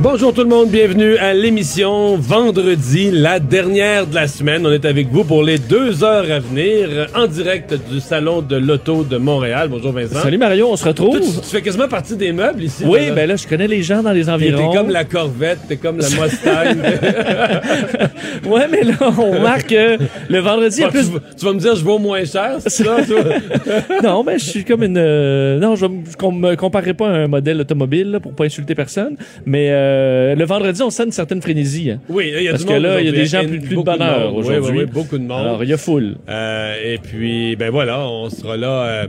Bonjour tout le monde, bienvenue à l'émission vendredi, la dernière de la semaine. On est avec vous pour les deux heures à venir en direct du salon de l'auto de Montréal. Bonjour Vincent. Salut Mario, on se retrouve. Tu, tu fais quasiment partie des meubles ici. Oui, ben là, je connais les gens dans les T'es environs. comme la Corvette, t'es comme la Mustang. ouais, mais là, on remarque que le vendredi, il y a tu, vas- tu vas me dire, je vaux moins cher, c'est ça? non, mais je suis comme une... euh, Non, je ne me comparerai pas à un modèle automobile là, pour pas insulter personne, mais euh, le vendredi, on sent une certaine frénésie. hein. oui, il y a Parce du que monde là, il y a des gens plus, plus de bonheur. Oui, aujourd'hui. oui, oui, beaucoup de monde. Alors, il y a foule. Euh, et puis, ben voilà, on sera là euh, euh,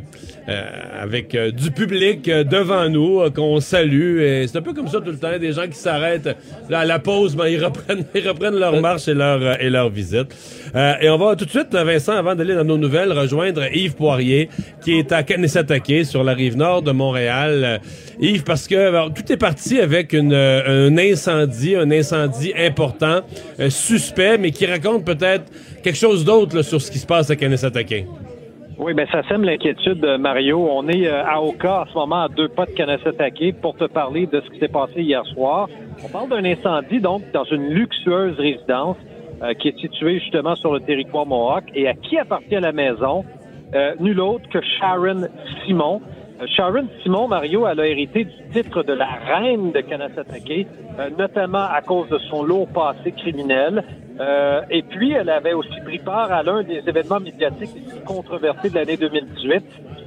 avec euh, du public euh, devant nous euh, qu'on salue. Et c'est un peu comme ça tout le temps, des gens qui s'arrêtent là, à la pause, ben, ils reprennent, ils reprennent leur marche et leur euh, et leur visite. Euh, et on va tout de suite, Vincent, avant d'aller dans nos nouvelles, rejoindre Yves Poirier, qui est à Kanesatake, sur la rive nord de Montréal. Euh, Yves, parce que alors, tout est parti avec une, euh, un incendie, un incendie important, euh, suspect, mais qui raconte peut-être quelque chose d'autre là, sur ce qui se passe à Kanesatake. Oui, ben ça sème l'inquiétude, euh, Mario. On est euh, à Oka en ce moment, à deux pas de Kanesatake, pour te parler de ce qui s'est passé hier soir. On parle d'un incendie, donc, dans une luxueuse résidence euh, qui est située justement sur le territoire Mohawk. Et à qui appartient la maison? Euh, nul autre que Sharon Simon. Euh, Sharon Simon, Mario, elle a hérité du titre de la reine de Kanesatake, euh, notamment à cause de son lourd passé criminel. Euh, et puis, elle avait aussi pris part à l'un des événements médiatiques les plus controversés de l'année 2018,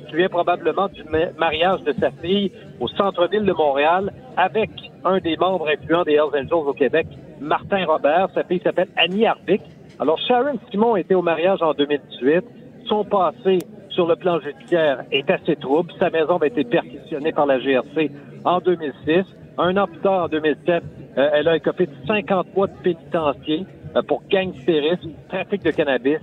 qui vient probablement du ma- mariage de sa fille au centre-ville de Montréal avec un des membres influents des Hells Angels au Québec, Martin Robert. Sa fille s'appelle Annie Harvick. Alors, Sharon Simon était au mariage en 2018. Son passé sur le plan judiciaire est assez trouble. Sa maison a été perquisitionnée par la GRC en 2006. Un an plus tard, en 2007, euh, elle a écopé de 50 mois de pénitencier pour gangstérisme, trafic de cannabis,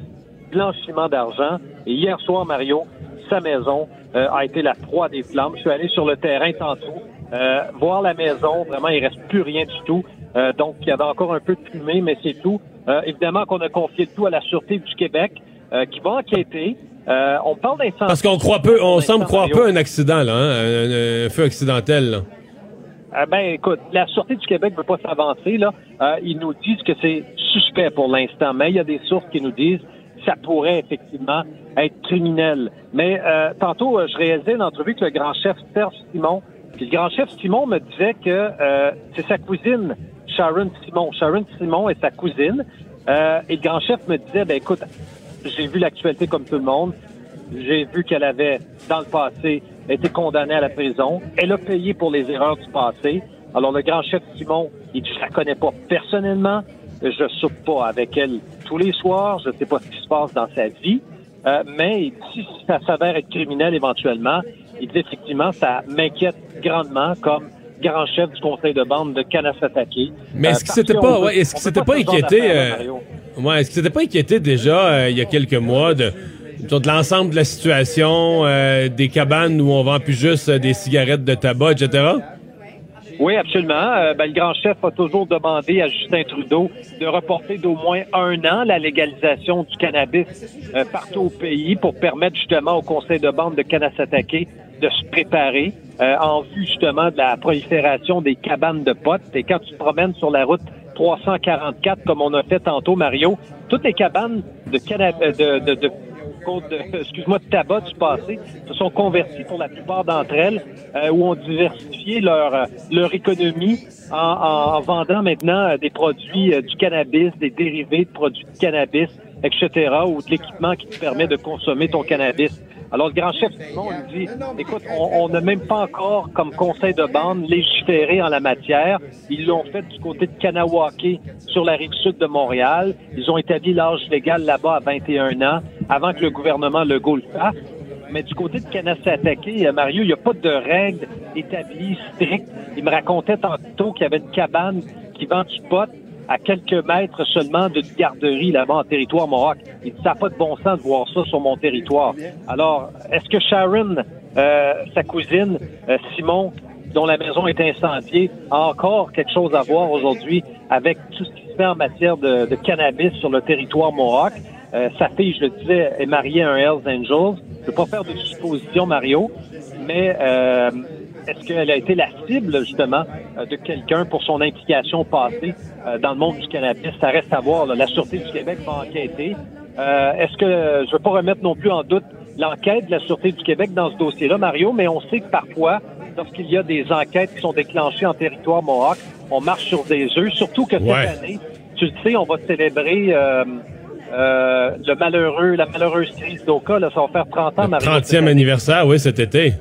blanchiment d'argent. Et hier soir, Mario, sa maison euh, a été la proie des flammes. Je suis allé sur le terrain tantôt, euh, voir la maison. Vraiment, il reste plus rien du tout. Euh, donc, il y avait encore un peu de fumée, mais c'est tout. Euh, évidemment qu'on a confié le tout à la Sûreté du Québec, euh, qui va enquêter. Euh, on parle d'incendie. Parce qu'on croit peu, on semble croire peu à un accident, là, hein, un, un feu accidentel. là. Ah ben, écoute, la Sûreté du Québec ne veut pas s'avancer. Là. Euh, ils nous disent que c'est suspect pour l'instant, mais il y a des sources qui nous disent que ça pourrait effectivement être criminel. Mais euh, tantôt, euh, je réalisais une entrevue avec le grand chef Serge Simon. Puis le grand chef Simon me disait que euh, c'est sa cousine, Sharon Simon. Sharon Simon est sa cousine. Euh, et le grand chef me disait, ben écoute, j'ai vu l'actualité comme tout le monde. J'ai vu qu'elle avait, dans le passé, été condamnée à la prison. Elle a payé pour les erreurs du passé. Alors, le grand chef Simon, il dit, je la connais pas personnellement. Je soupe pas avec elle tous les soirs. Je sais pas ce qui se passe dans sa vie. Euh, mais si ça s'avère être criminel éventuellement, il dit effectivement, ça m'inquiète grandement comme grand chef du conseil de bande de Kanasatake. Mais Euh, est-ce qu'il parce s'était pas, veut- ouais, est-ce qu'il s'était pas inquiété, euh. Ouais, est-ce que c'était pas inquiété déjà euh, il y a quelques mois de, de l'ensemble de la situation, euh, des cabanes où on vend plus juste euh, des cigarettes de tabac, etc. Oui, absolument. Euh, ben, le grand chef a toujours demandé à Justin Trudeau de reporter d'au moins un an la légalisation du cannabis euh, partout au pays pour permettre justement au conseil de bande de Kanasatake de se préparer euh, en vue justement de la prolifération des cabanes de potes. Et quand tu te promènes sur la route 344, comme on a fait tantôt, Mario, toutes les cabanes de, euh, de, de, de de, excuse-moi, de tabac du passé, se sont convertis pour la plupart d'entre elles, euh, où ont diversifié leur, euh, leur économie en, en- en vendant maintenant euh, des produits euh, du cannabis, des dérivés de produits de cannabis, etc., ou de l'équipement qui te permet de consommer ton cannabis. Alors, le grand chef Simon dit, écoute, on on n'a même pas encore, comme conseil de bande, légiféré en la matière. Ils l'ont fait du côté de Kanawake, sur la rive sud de Montréal. Ils ont établi l'âge légal là-bas à 21 ans, avant que le gouvernement Legault le fasse. Mais du côté de Kanasatake, euh, Mario, il n'y a pas de règles établies strictes. Il me racontait tantôt qu'il y avait une cabane qui vend du pot à quelques mètres seulement d'une garderie là-bas en territoire Mohawk. Il dit, ça n'a pas de bon sens de voir ça sur mon territoire. Alors, est-ce que Sharon, euh, sa cousine, euh, Simon, dont la maison est incendiée, a encore quelque chose à voir aujourd'hui avec tout ce qui se fait en matière de, de cannabis sur le territoire Mohawk? Euh, sa fille, je le disais, est mariée à un Hells Angels. Je ne veux pas faire de supposition, Mario, mais euh, est-ce qu'elle a été la cible, justement, euh, de quelqu'un pour son implication passée euh, dans le monde du cannabis? Ça reste à voir. là. La Sûreté du Québec va enquêter. Euh, est-ce que, je ne veux pas remettre non plus en doute l'enquête de la Sûreté du Québec dans ce dossier-là, Mario, mais on sait que parfois, lorsqu'il y a des enquêtes qui sont déclenchées en territoire Mohawk, on marche sur des œufs, surtout que cette Ouais. année, tu le sais, on va célébrer euh, euh, le malheureux, la malheureuse crise d'Oka, là, ça va faire 30 ans, Mario, cette 30e année. anniversaire, oui, cet été.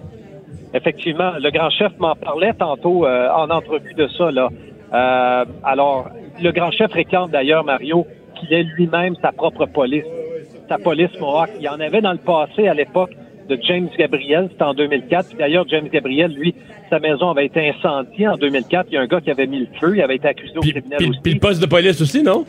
Effectivement, le grand chef m'en parlait tantôt euh, en entrevue de ça. Là. Euh, alors, le grand chef réclame d'ailleurs, Mario, qu'il ait lui-même sa propre police, sa police Mohawk. Il y en avait dans le passé, à l'époque de James Gabriel, c'était en 2004. Puis D'ailleurs, James Gabriel, lui, sa maison avait été incendiée en 2004. Il y a un gars qui avait mis le feu, il avait été accusé au Puis, puis- aussi. puis le poste de police aussi, non?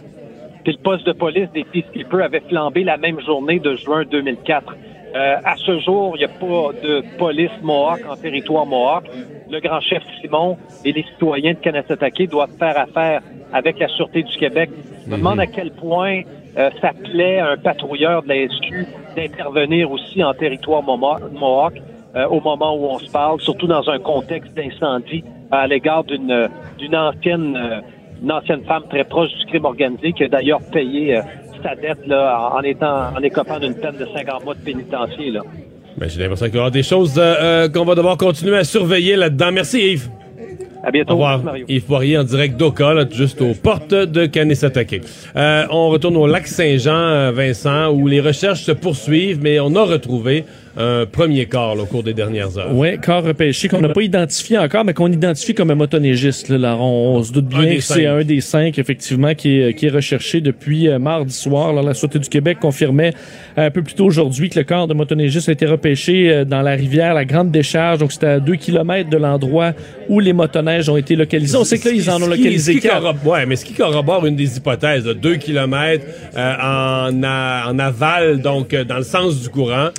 Puis le poste de police des Peacekeepers avait flambé la même journée de juin 2004. Euh, à ce jour, il n'y a pas de police Mohawk en territoire Mohawk. Le grand chef Simon et les citoyens de Kanasatake doivent faire affaire avec la Sûreté du Québec. Je me demande à quel point euh, ça plaît à un patrouilleur de la SQ d'intervenir aussi en territoire Mohawk euh, au moment où on se parle, surtout dans un contexte d'incendie à l'égard d'une d'une ancienne euh, une ancienne femme très proche du crime organisé qui a d'ailleurs payé sa dette là, en, étant en écopant d'une peine de 50 mois de pénitencier. Là. Ben, J'ai l'impression qu'il y aura des choses euh, euh, qu'on va devoir continuer à surveiller là-dedans. Merci Yves. À bientôt, Au revoir. Mario. Yves Poirier en direct d'Oka, juste aux portes de Kanesatake. Euh, on retourne au lac Saint-Jean, euh, Vincent, où les recherches se poursuivent, mais on a retrouvé un premier corps là, au cours des dernières heures. Oui, corps repêché qu'on n'a pas identifié encore, mais qu'on identifie comme un motoneigiste. Là, Là, on, on se doute bien que c'est un des cinq, effectivement, qui est, qui est recherché depuis euh, mardi soir. Alors, la Sûreté du Québec confirmait euh, un peu plus tôt aujourd'hui que le corps de motoneigiste a été repêché euh, dans la rivière La Grande Décharge. Donc, c'était à deux kilomètres de l'endroit où les motoneiges ont été localisés. On sait que là, ils en ont localisé qui quatre. ouais, mais ce qui corrobore une des hypothèses, là, deux kilomètres euh, en, a- en aval, donc euh, dans le sens du courant,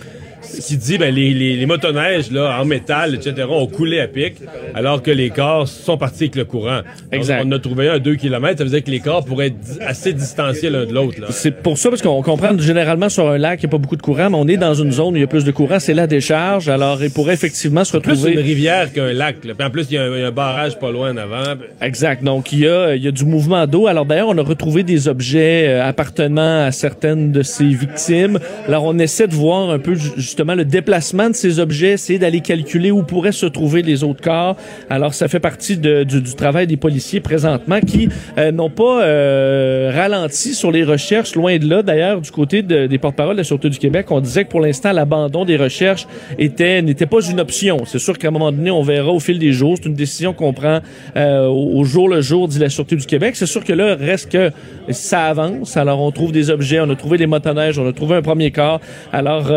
qui dit ben les, les, les motoneiges là en métal etc ont coulé à pic alors que les corps sont partis avec le courant. Exact. On, a trouvé un à deux kilomètres, ça veut dire que les corps pourraient être assez distanciés l'un de l'autre. là. C'est pour ça, parce qu'on comprend généralement sur un lac, il n'y a pas beaucoup de courant, mais on est dans une zone où il y a plus de courant, c'est la décharge. Alors, il pourrait effectivement se Plus retrouver... une rivière qu'un lac. là. Puis en plus il y, a un- il y a un barrage pas loin en avant. Exact. Donc, il y a, il y a du mouvement d'eau. Alors, d'ailleurs, on a retrouvé des objets euh, appartenant à certaines de ces victimes. Alors, on essaie de voir un peu, ju- le déplacement de ces objets, essayer d'aller calculer où pourraient se trouver les autres corps. Alors, ça fait partie du, travail des policiers présentement qui euh, n'ont pas euh, ralenti sur les recherches, loin de là. D'ailleurs, du côté de- des porte-paroles de la Sûreté du Québec, on disait que pour l'instant, l'abandon des recherches était n'était pas une option. C'est sûr qu'à un moment donné, on verra au fil des jours. C'est une décision qu'on prend euh, au jour le jour, dit la Sûreté du Québec. C'est sûr que là, reste que ça avance. Alors, on trouve des objets, on a trouvé des motoneiges, on a trouvé un premier corps. Alors,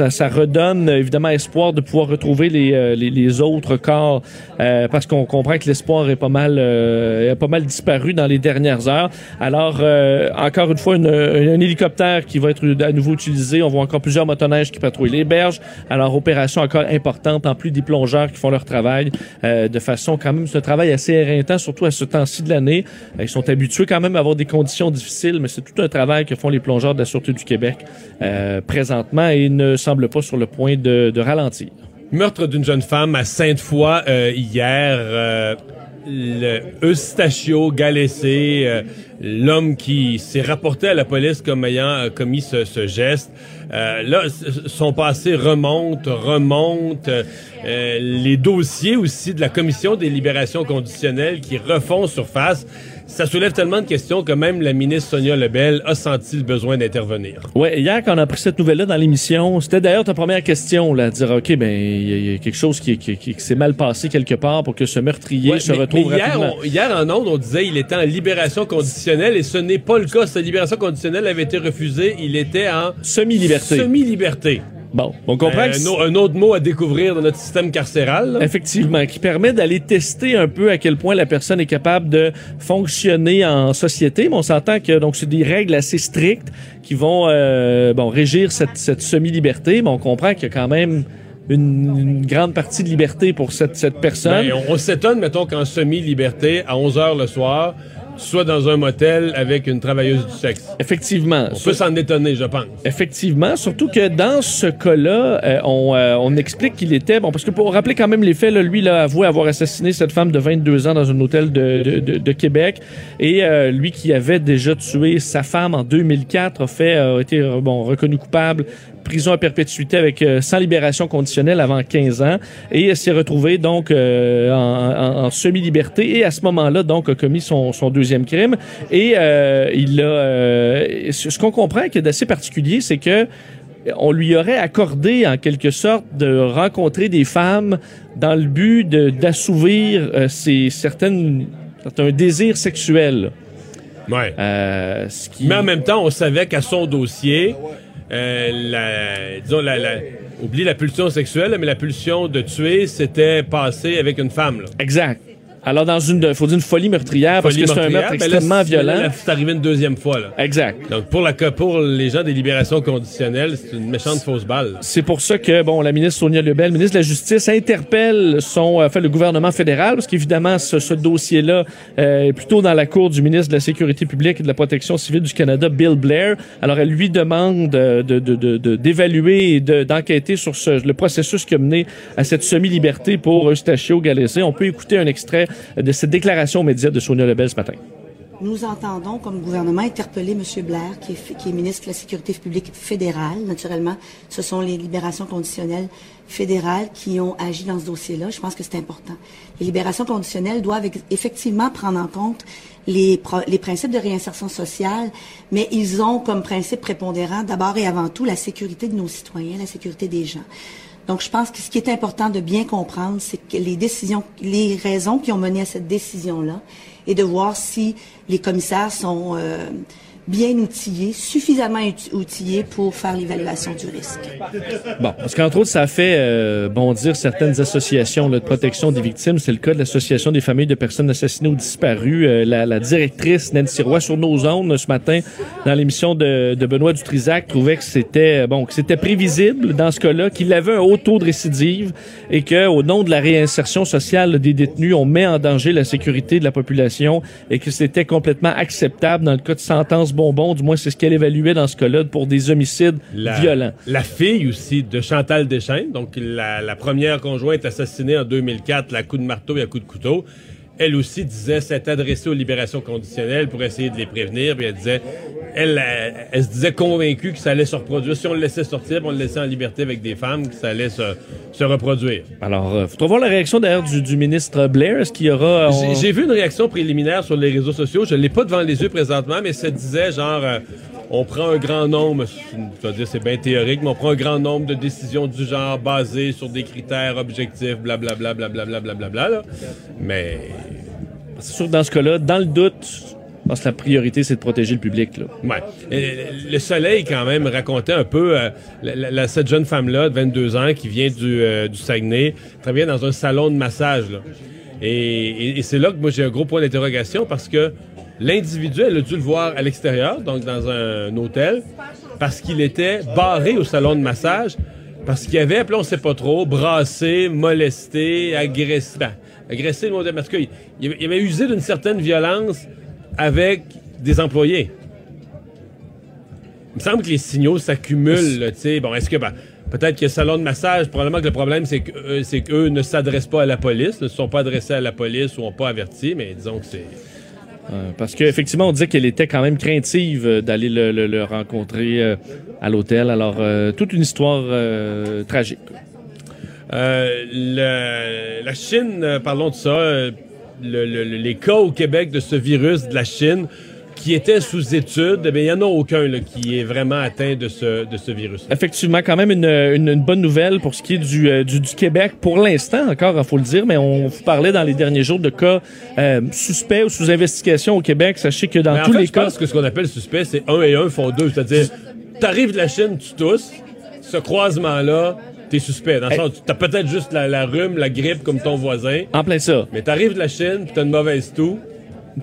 ça, ça redonne évidemment espoir de pouvoir retrouver les, euh, les, les autres corps euh, parce qu'on comprend que l'espoir est pas mal euh, est pas mal disparu dans les dernières heures. Alors, euh, encore une fois, une- un hélicoptère qui va être à nouveau utilisé. On voit encore plusieurs motoneiges qui patrouillent les berges. Alors, opération encore importante, en plus des plongeurs qui font leur travail euh, de façon quand même, un travail assez éreintant, surtout à ce temps-ci de l'année. Euh, Ils sont habitués quand même à avoir des conditions difficiles, mais c'est tout un travail que font les plongeurs de la Sûreté du Québec euh, présentement semblent pas sur le point de, ralentir. Meurtre d'une jeune femme à Sainte-Foy euh, hier. euh, Eustachio Galessé, euh, l'homme qui s'est rapporté à la police comme ayant commis ce, ce geste. Là, son passé remonte, remonte. les dossiers aussi de la Commission des libérations conditionnelles qui refont surface. Ça soulève tellement de questions que même la ministre Sonia Lebel a senti le besoin d'intervenir. Ouais, hier, quand on a pris cette nouvelle-là dans l'émission, c'était d'ailleurs ta première question, là, de dire, OK, ben, il y, a- il y a quelque chose qui, qui- qui- qui s'est mal passé quelque part pour que ce meurtrier Ouais, se mais- retrouve mais hier, rapidement. on- hier, en ondes, on disait il était en libération conditionnelle et ce n'est pas le cas. Sa libération conditionnelle avait été refusée. Il était en Semi-liberté. Semi-liberté. Bon, on comprend Euh, que un, un autre mot à découvrir dans notre système carcéral. là. Effectivement, qui permet d'aller tester un peu à quel point la personne est capable de fonctionner en société. Mais on s'entend que donc c'est des règles assez strictes qui vont euh, bon régir cette, cette semi-liberté. Mais on comprend qu'il y a quand même une, une grande partie de liberté pour cette, cette personne. Ben, on on s'étonne, mettons, qu'en semi-liberté, à 11 h le soir, tu sois dans un motel avec une travailleuse du sexe. Effectivement. On peut s'en étonner, je pense. Effectivement, surtout que dans ce cas-là, euh, on, euh, on explique qu'il était bon parce que pour rappeler quand même les faits, là, lui il a avoué avoir assassiné cette femme de 22 ans dans un hôtel de, de, de- de Québec et euh, lui qui avait déjà tué sa femme en 2004 a fait a été bon reconnu coupable prison à perpétuité avec euh, sans libération conditionnelle avant 15 ans. Et s'est retrouvé donc euh, en, en- en semi-liberté et à ce moment-là donc a commis son, son deuxième crime. Et euh, il a euh, ce qu'on comprend qui est d'assez particulier c'est que on lui aurait accordé en quelque sorte de rencontrer des femmes dans le but d'assouvir ses certaines un désir sexuel Ouais. euh, ce qui Mais en même temps, on savait qu'à son dossier, euh, la, disons, la, la- oublie la pulsion sexuelle, mais la pulsion de tuer s'était passée avec une femme. Là. exact alors dans une faut dire une folie meurtrière parce que c'est un meurtre ben là, extrêmement c'est- violent là, C'est arrivé une deuxième fois. Là. exact Donc pour, la, pour les gens des libérations conditionnelles, c'est une méchante fausse balle. là. C'est pour ça que bon, la ministre Sonia Lebel, ministre de la Justice, interpelle son, euh, fait, le gouvernement fédéral, parce qu'évidemment, ce, ce dossier-là euh, est plutôt dans la cour du ministre de la Sécurité publique et de la Protection civile du Canada, Bill Blair. Alors, elle lui demande euh, de, de, de, de- d'évaluer et de- d'enquêter sur ce, le processus qui a mené à cette semi-liberté pour Eustachio Galaissé. On peut écouter un extrait de cette déclaration aux de Sonia Lebel ce matin. Nous entendons comme gouvernement interpeller M. Blair, qui est, ministre de la Sécurité publique fédérale. Naturellement, ce sont les libérations conditionnelles fédérales qui ont agi dans ce dossier-là. Je pense que c'est important. Les libérations conditionnelles doivent effectivement prendre en compte les principes de réinsertion sociale, mais ils ont comme principe prépondérant d'abord et avant tout la sécurité de nos citoyens, la sécurité des gens. Donc, je pense que ce qui est important de bien comprendre, c'est que les décisions, les raisons qui ont mené à cette décision-là, et de voir si les commissaires sont euh, bien outillés, suffisamment outi- outillés pour faire l'évaluation du risque. Bon, parce qu'entre autres, ça fait euh, bondir certaines associations là, de protection des victimes. C'est le cas de l'Association des familles de personnes assassinées ou disparues. Euh, la, la directrice Nancy Roy sur nos ondes ce matin dans l'émission de, de Benoît Dutrisac trouvait que c'était euh, bon, que c'était prévisible dans ce cas-là, qu'il avait un haut taux de récidive et que au nom de la réinsertion sociale des détenus, on met en danger la sécurité de la population et que c'était complètement acceptable dans le cas de sentence bonbon. Du moins, c'est ce qu'elle évaluait dans ce cas-là pour des homicides La, violents. La fille aussi de Chantal Deschaines, donc la, la première conjointe assassinée en 2004, la coup de marteau et à coup de couteau. Elle aussi disait s'être adressée aux libérations conditionnelles pour essayer de les prévenir. Puis elle disait, elle, elle, elle se disait convaincue que ça allait se reproduire. Si on le laissait sortir, on le laissait en liberté avec des femmes, que ça allait se, se reproduire. Alors, il faudra voir la réaction d'ailleurs du, du ministre Blair. Est-ce qu'il y aura... on- J'ai- J'ai vu une réaction préliminaire sur les réseaux sociaux. Je l'ai pas devant les yeux présentement, mais ça disait genre, euh, on prend un grand nombre, je veux dire c'est bien théorique, mais on prend un grand nombre de décisions du genre basées sur des critères objectifs, blablabla, blablabla, blablabla. là. Mais C'est sûr que dans ce cas-là, dans le doute, je pense que la priorité, c'est de protéger le public. Là. Ouais. Et Le Soleil, quand même, racontait un peu euh, la- la- la- cette jeune femme-là de 22 ans qui vient du, euh, du Saguenay, travaillait dans un salon de massage. Là. Et, et- et c'est là que moi j'ai un gros point d'interrogation parce que l'individu, elle a dû le voir à l'extérieur, donc dans un, hôtel, parce qu'il était barré au salon de massage, parce qu'il avait, puis on sait pas trop, brassé, molesté, agressé. ben, agressé, le mot parce qu'il il avait- usé d'une certaine violence avec des employés. Il me semble que les signaux s'accumulent, tu sais. Bon, est-ce que, ben, peut-être que le salon de massage, probablement que le problème, c'est que, euh, qu'eux ne s'adressent pas à la police, ne sont pas adressés à la police ou n'ont pas averti, mais disons que c'est. Euh, parce qu'effectivement, on disait qu'elle était quand même craintive euh, d'aller le, rencontrer euh, à l'hôtel. Alors, toute une histoire tragique. La Chine, parlons de ça, le- le- le- les cas au Québec de ce virus de la Chine qui était sous étude, mais il n'y en a aucun là, qui est vraiment atteint de ce, de ce virus. Effectivement, quand même une, une- une bonne nouvelle pour ce qui est du, euh, du, du Québec. Pour l'instant, encore, il faut le dire, mais on vous parlait dans les derniers jours de cas euh, suspects ou sous investigation au Québec. Sachez que dans Mais en tous fait, les je cas... pense que ce qu'on appelle suspect, c'est un et un font deux. C'est-à-dire, t'arrives de la Chine, tu tousses, ce croisement-là, t'es suspect. Dans le sens, t'as peut-être juste la, la rhume, la grippe comme ton voisin, En plein ça. mais t'arrives de la Chine, puis t'as une mauvaise toux.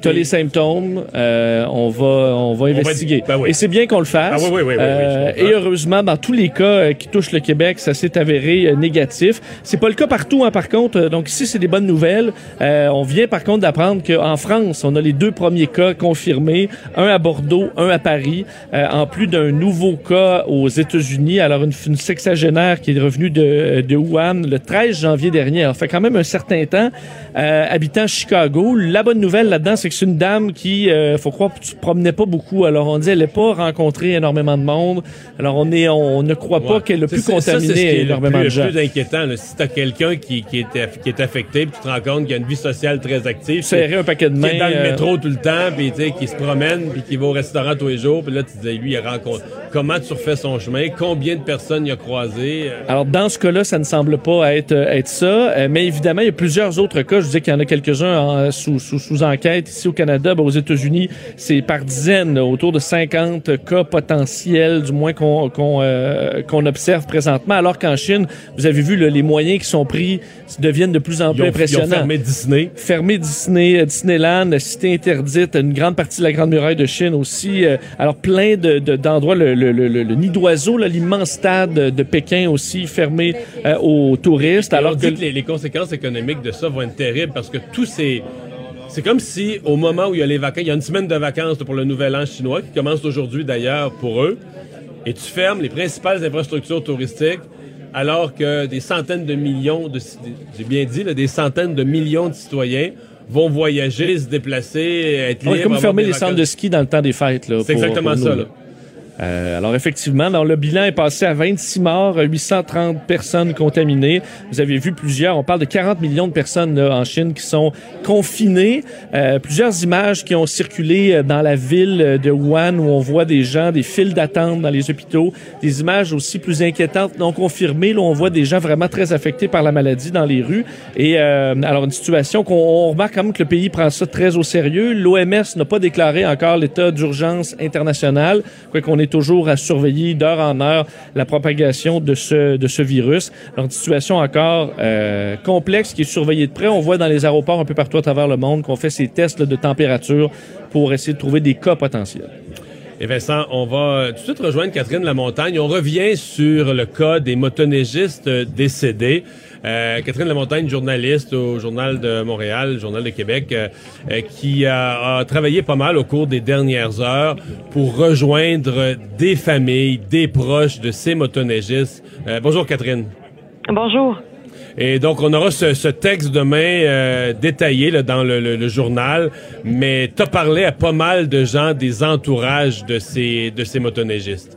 T'as les symptômes, euh, on va on va investiguer. ben oui. Et c'est bien qu'on le fasse. Ah oui, oui, oui, oui, oui, Euh, et heureusement, dans tous les cas euh, qui touchent le Québec, ça s'est avéré euh, négatif. C'est pas le cas partout, hein, par contre. Euh, Donc ici, c'est des bonnes nouvelles. Euh, on vient par contre d'apprendre qu'en France, on a les deux premiers cas confirmés, un à Bordeaux, un à Paris, euh, en plus d'un nouveau cas aux États-Unis. Alors une, une sexagénaire qui est revenue de, de Wuhan le 13 janvier dernier. Alors, ça fait quand même un certain temps, euh, habitant Chicago. La bonne nouvelle là-dedans, c'est que c'est une dame qui, euh, faut croire, se promenait pas beaucoup. Alors on dit, elle n'a pas rencontré énormément de monde. Alors on est, on ne croit pas Ouais. qu'elle a C'est- pu c'est- ça, c'est ce qui contaminer énormément le de plus, gens. Le plus inquiétant, là, si t'as quelqu'un qui, qui, est, qui est affecté, puis tu te rends compte qu'il y a une vie sociale très active, Serrer un paquet de qui mains. est dans le euh, métro tout le temps, puis tu sais, qui se promène, puis qui va au restaurant tous les jours, puis là, tu disais, lui, il rencontre. Comment tu refais son chemin? Combien de personnes il a croisé? Euh, Alors, dans ce cas-là, ça ne semble pas être, euh, être ça. Mais évidemment, il y a plusieurs autres cas. Je disais qu'il y en a quelques-uns en- sous, sous, sous enquête ici au Canada. Ben, aux États-Unis, c'est par dizaines, autour de 50 cas potentiels, du moins qu'on euh, observe présentement. Alors qu'en Chine, vous avez vu là, les moyens qui sont pris deviennent de plus en ils, plus ont, ils ont impressionnants fermé Disney. fermé Disney, euh, Disneyland, la cité interdite, une grande partie de la Grande Muraille de Chine aussi. euh, alors plein de, de- d'endroits, le, le, le, le- nid d'oiseau, l'immense stade de Pékin aussi fermé euh, aux touristes. Alors que dit que les, les conséquences économiques de ça vont être terribles parce que tous ces... C'est comme si, au moment où il y a les vacances, il y a une semaine de vacances pour le Nouvel An chinois, qui commence aujourd'hui d'ailleurs pour eux, et tu fermes les principales infrastructures touristiques, alors que des centaines de millions, de, j'ai bien dit, là, des centaines de millions de citoyens vont voyager, se déplacer, être libres. va comme fermer les centres de ski dans le temps des fêtes. Là, C'est exactement pour ça. là. Euh, alors effectivement, dans le bilan est passé à 26 morts, 830 personnes contaminées. Vous avez vu plusieurs, on parle de 40 millions de personnes là, en Chine qui sont confinées. Euh, plusieurs images qui ont circulé euh, dans la ville euh, de Wuhan où on voit des gens, des files d'attente dans les hôpitaux, des images aussi plus inquiétantes non confirmées. Là, on voit des gens vraiment très affectés par la maladie dans les rues. Et euh, alors une situation qu'on on remarque quand même que le pays prend ça très au sérieux. L'OMS n'a pas déclaré encore l'état d'urgence international, quoi qu'on toujours à surveiller d'heure en heure la propagation de ce de ce virus. Une situation encore euh, complexe qui est surveillée de près. On voit dans les aéroports un peu partout à travers le monde qu'on fait ces tests de température pour essayer de trouver des cas potentiels. Et Vincent, on va euh, tout de suite rejoindre Catherine Lamontagne. On revient sur le cas des motoneigistes euh, décédés. Euh, Catherine Lamontagne, journaliste au Journal de Montréal, Journal de Québec, euh, euh, qui a, a travaillé pas mal au cours des dernières heures pour rejoindre des familles, des proches de ces motoneigistes. Euh, bonjour Catherine. Bonjour. Et donc, on aura ce, ce texte demain euh, détaillé là, dans le, le- le journal, mais tu as parlé à pas mal de gens des entourages de ces, de ces motoneigistes.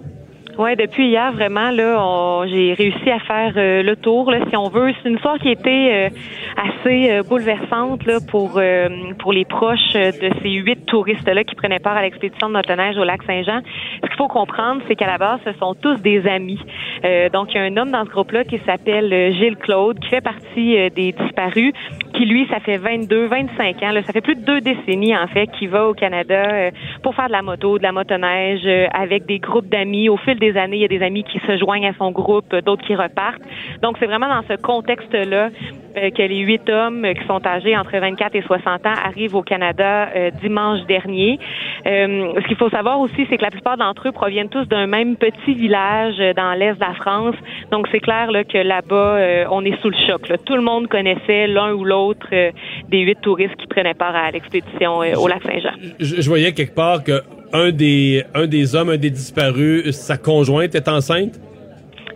Ouais, depuis hier, vraiment, là, j'ai réussi à faire euh, le tour, là, si on veut. C'est une histoire qui était euh, assez euh, bouleversante là, pour euh, pour les proches euh, de ces huit touristes-là qui prenaient part à l'expédition de motoneige au lac Saint-Jean. Ce qu'il faut comprendre, c'est qu'à la base, ce sont tous des amis. Euh, donc, il y a un homme dans ce groupe-là qui s'appelle Gilles Claude, qui fait partie des disparus, qui lui, ça fait 22, 25 ans, là, ça fait plus de deux décennies en fait, qui va au Canada pour faire de la moto, de la motoneige, avec des groupes d'amis. Au fil des années, il y a des amis qui se joignent à son groupe, euh, d'autres qui repartent. Donc, c'est vraiment dans ce contexte-là euh, que les huit hommes euh, qui sont âgés entre 24 et 60 ans arrivent au Canada euh, dimanche dernier. Euh, ce qu'il faut savoir aussi, c'est que la plupart d'entre eux proviennent tous d'un même petit village dans l'est de la France. Donc, c'est clair là, que là-bas, euh, on est sous le choc. là. Tout le monde connaissait l'un ou l'autre des huit touristes qui prenaient part à l'expédition au lac Saint-Jean. Je, je voyais quelque part que un des, un des hommes, un des disparus, sa conjointe est enceinte?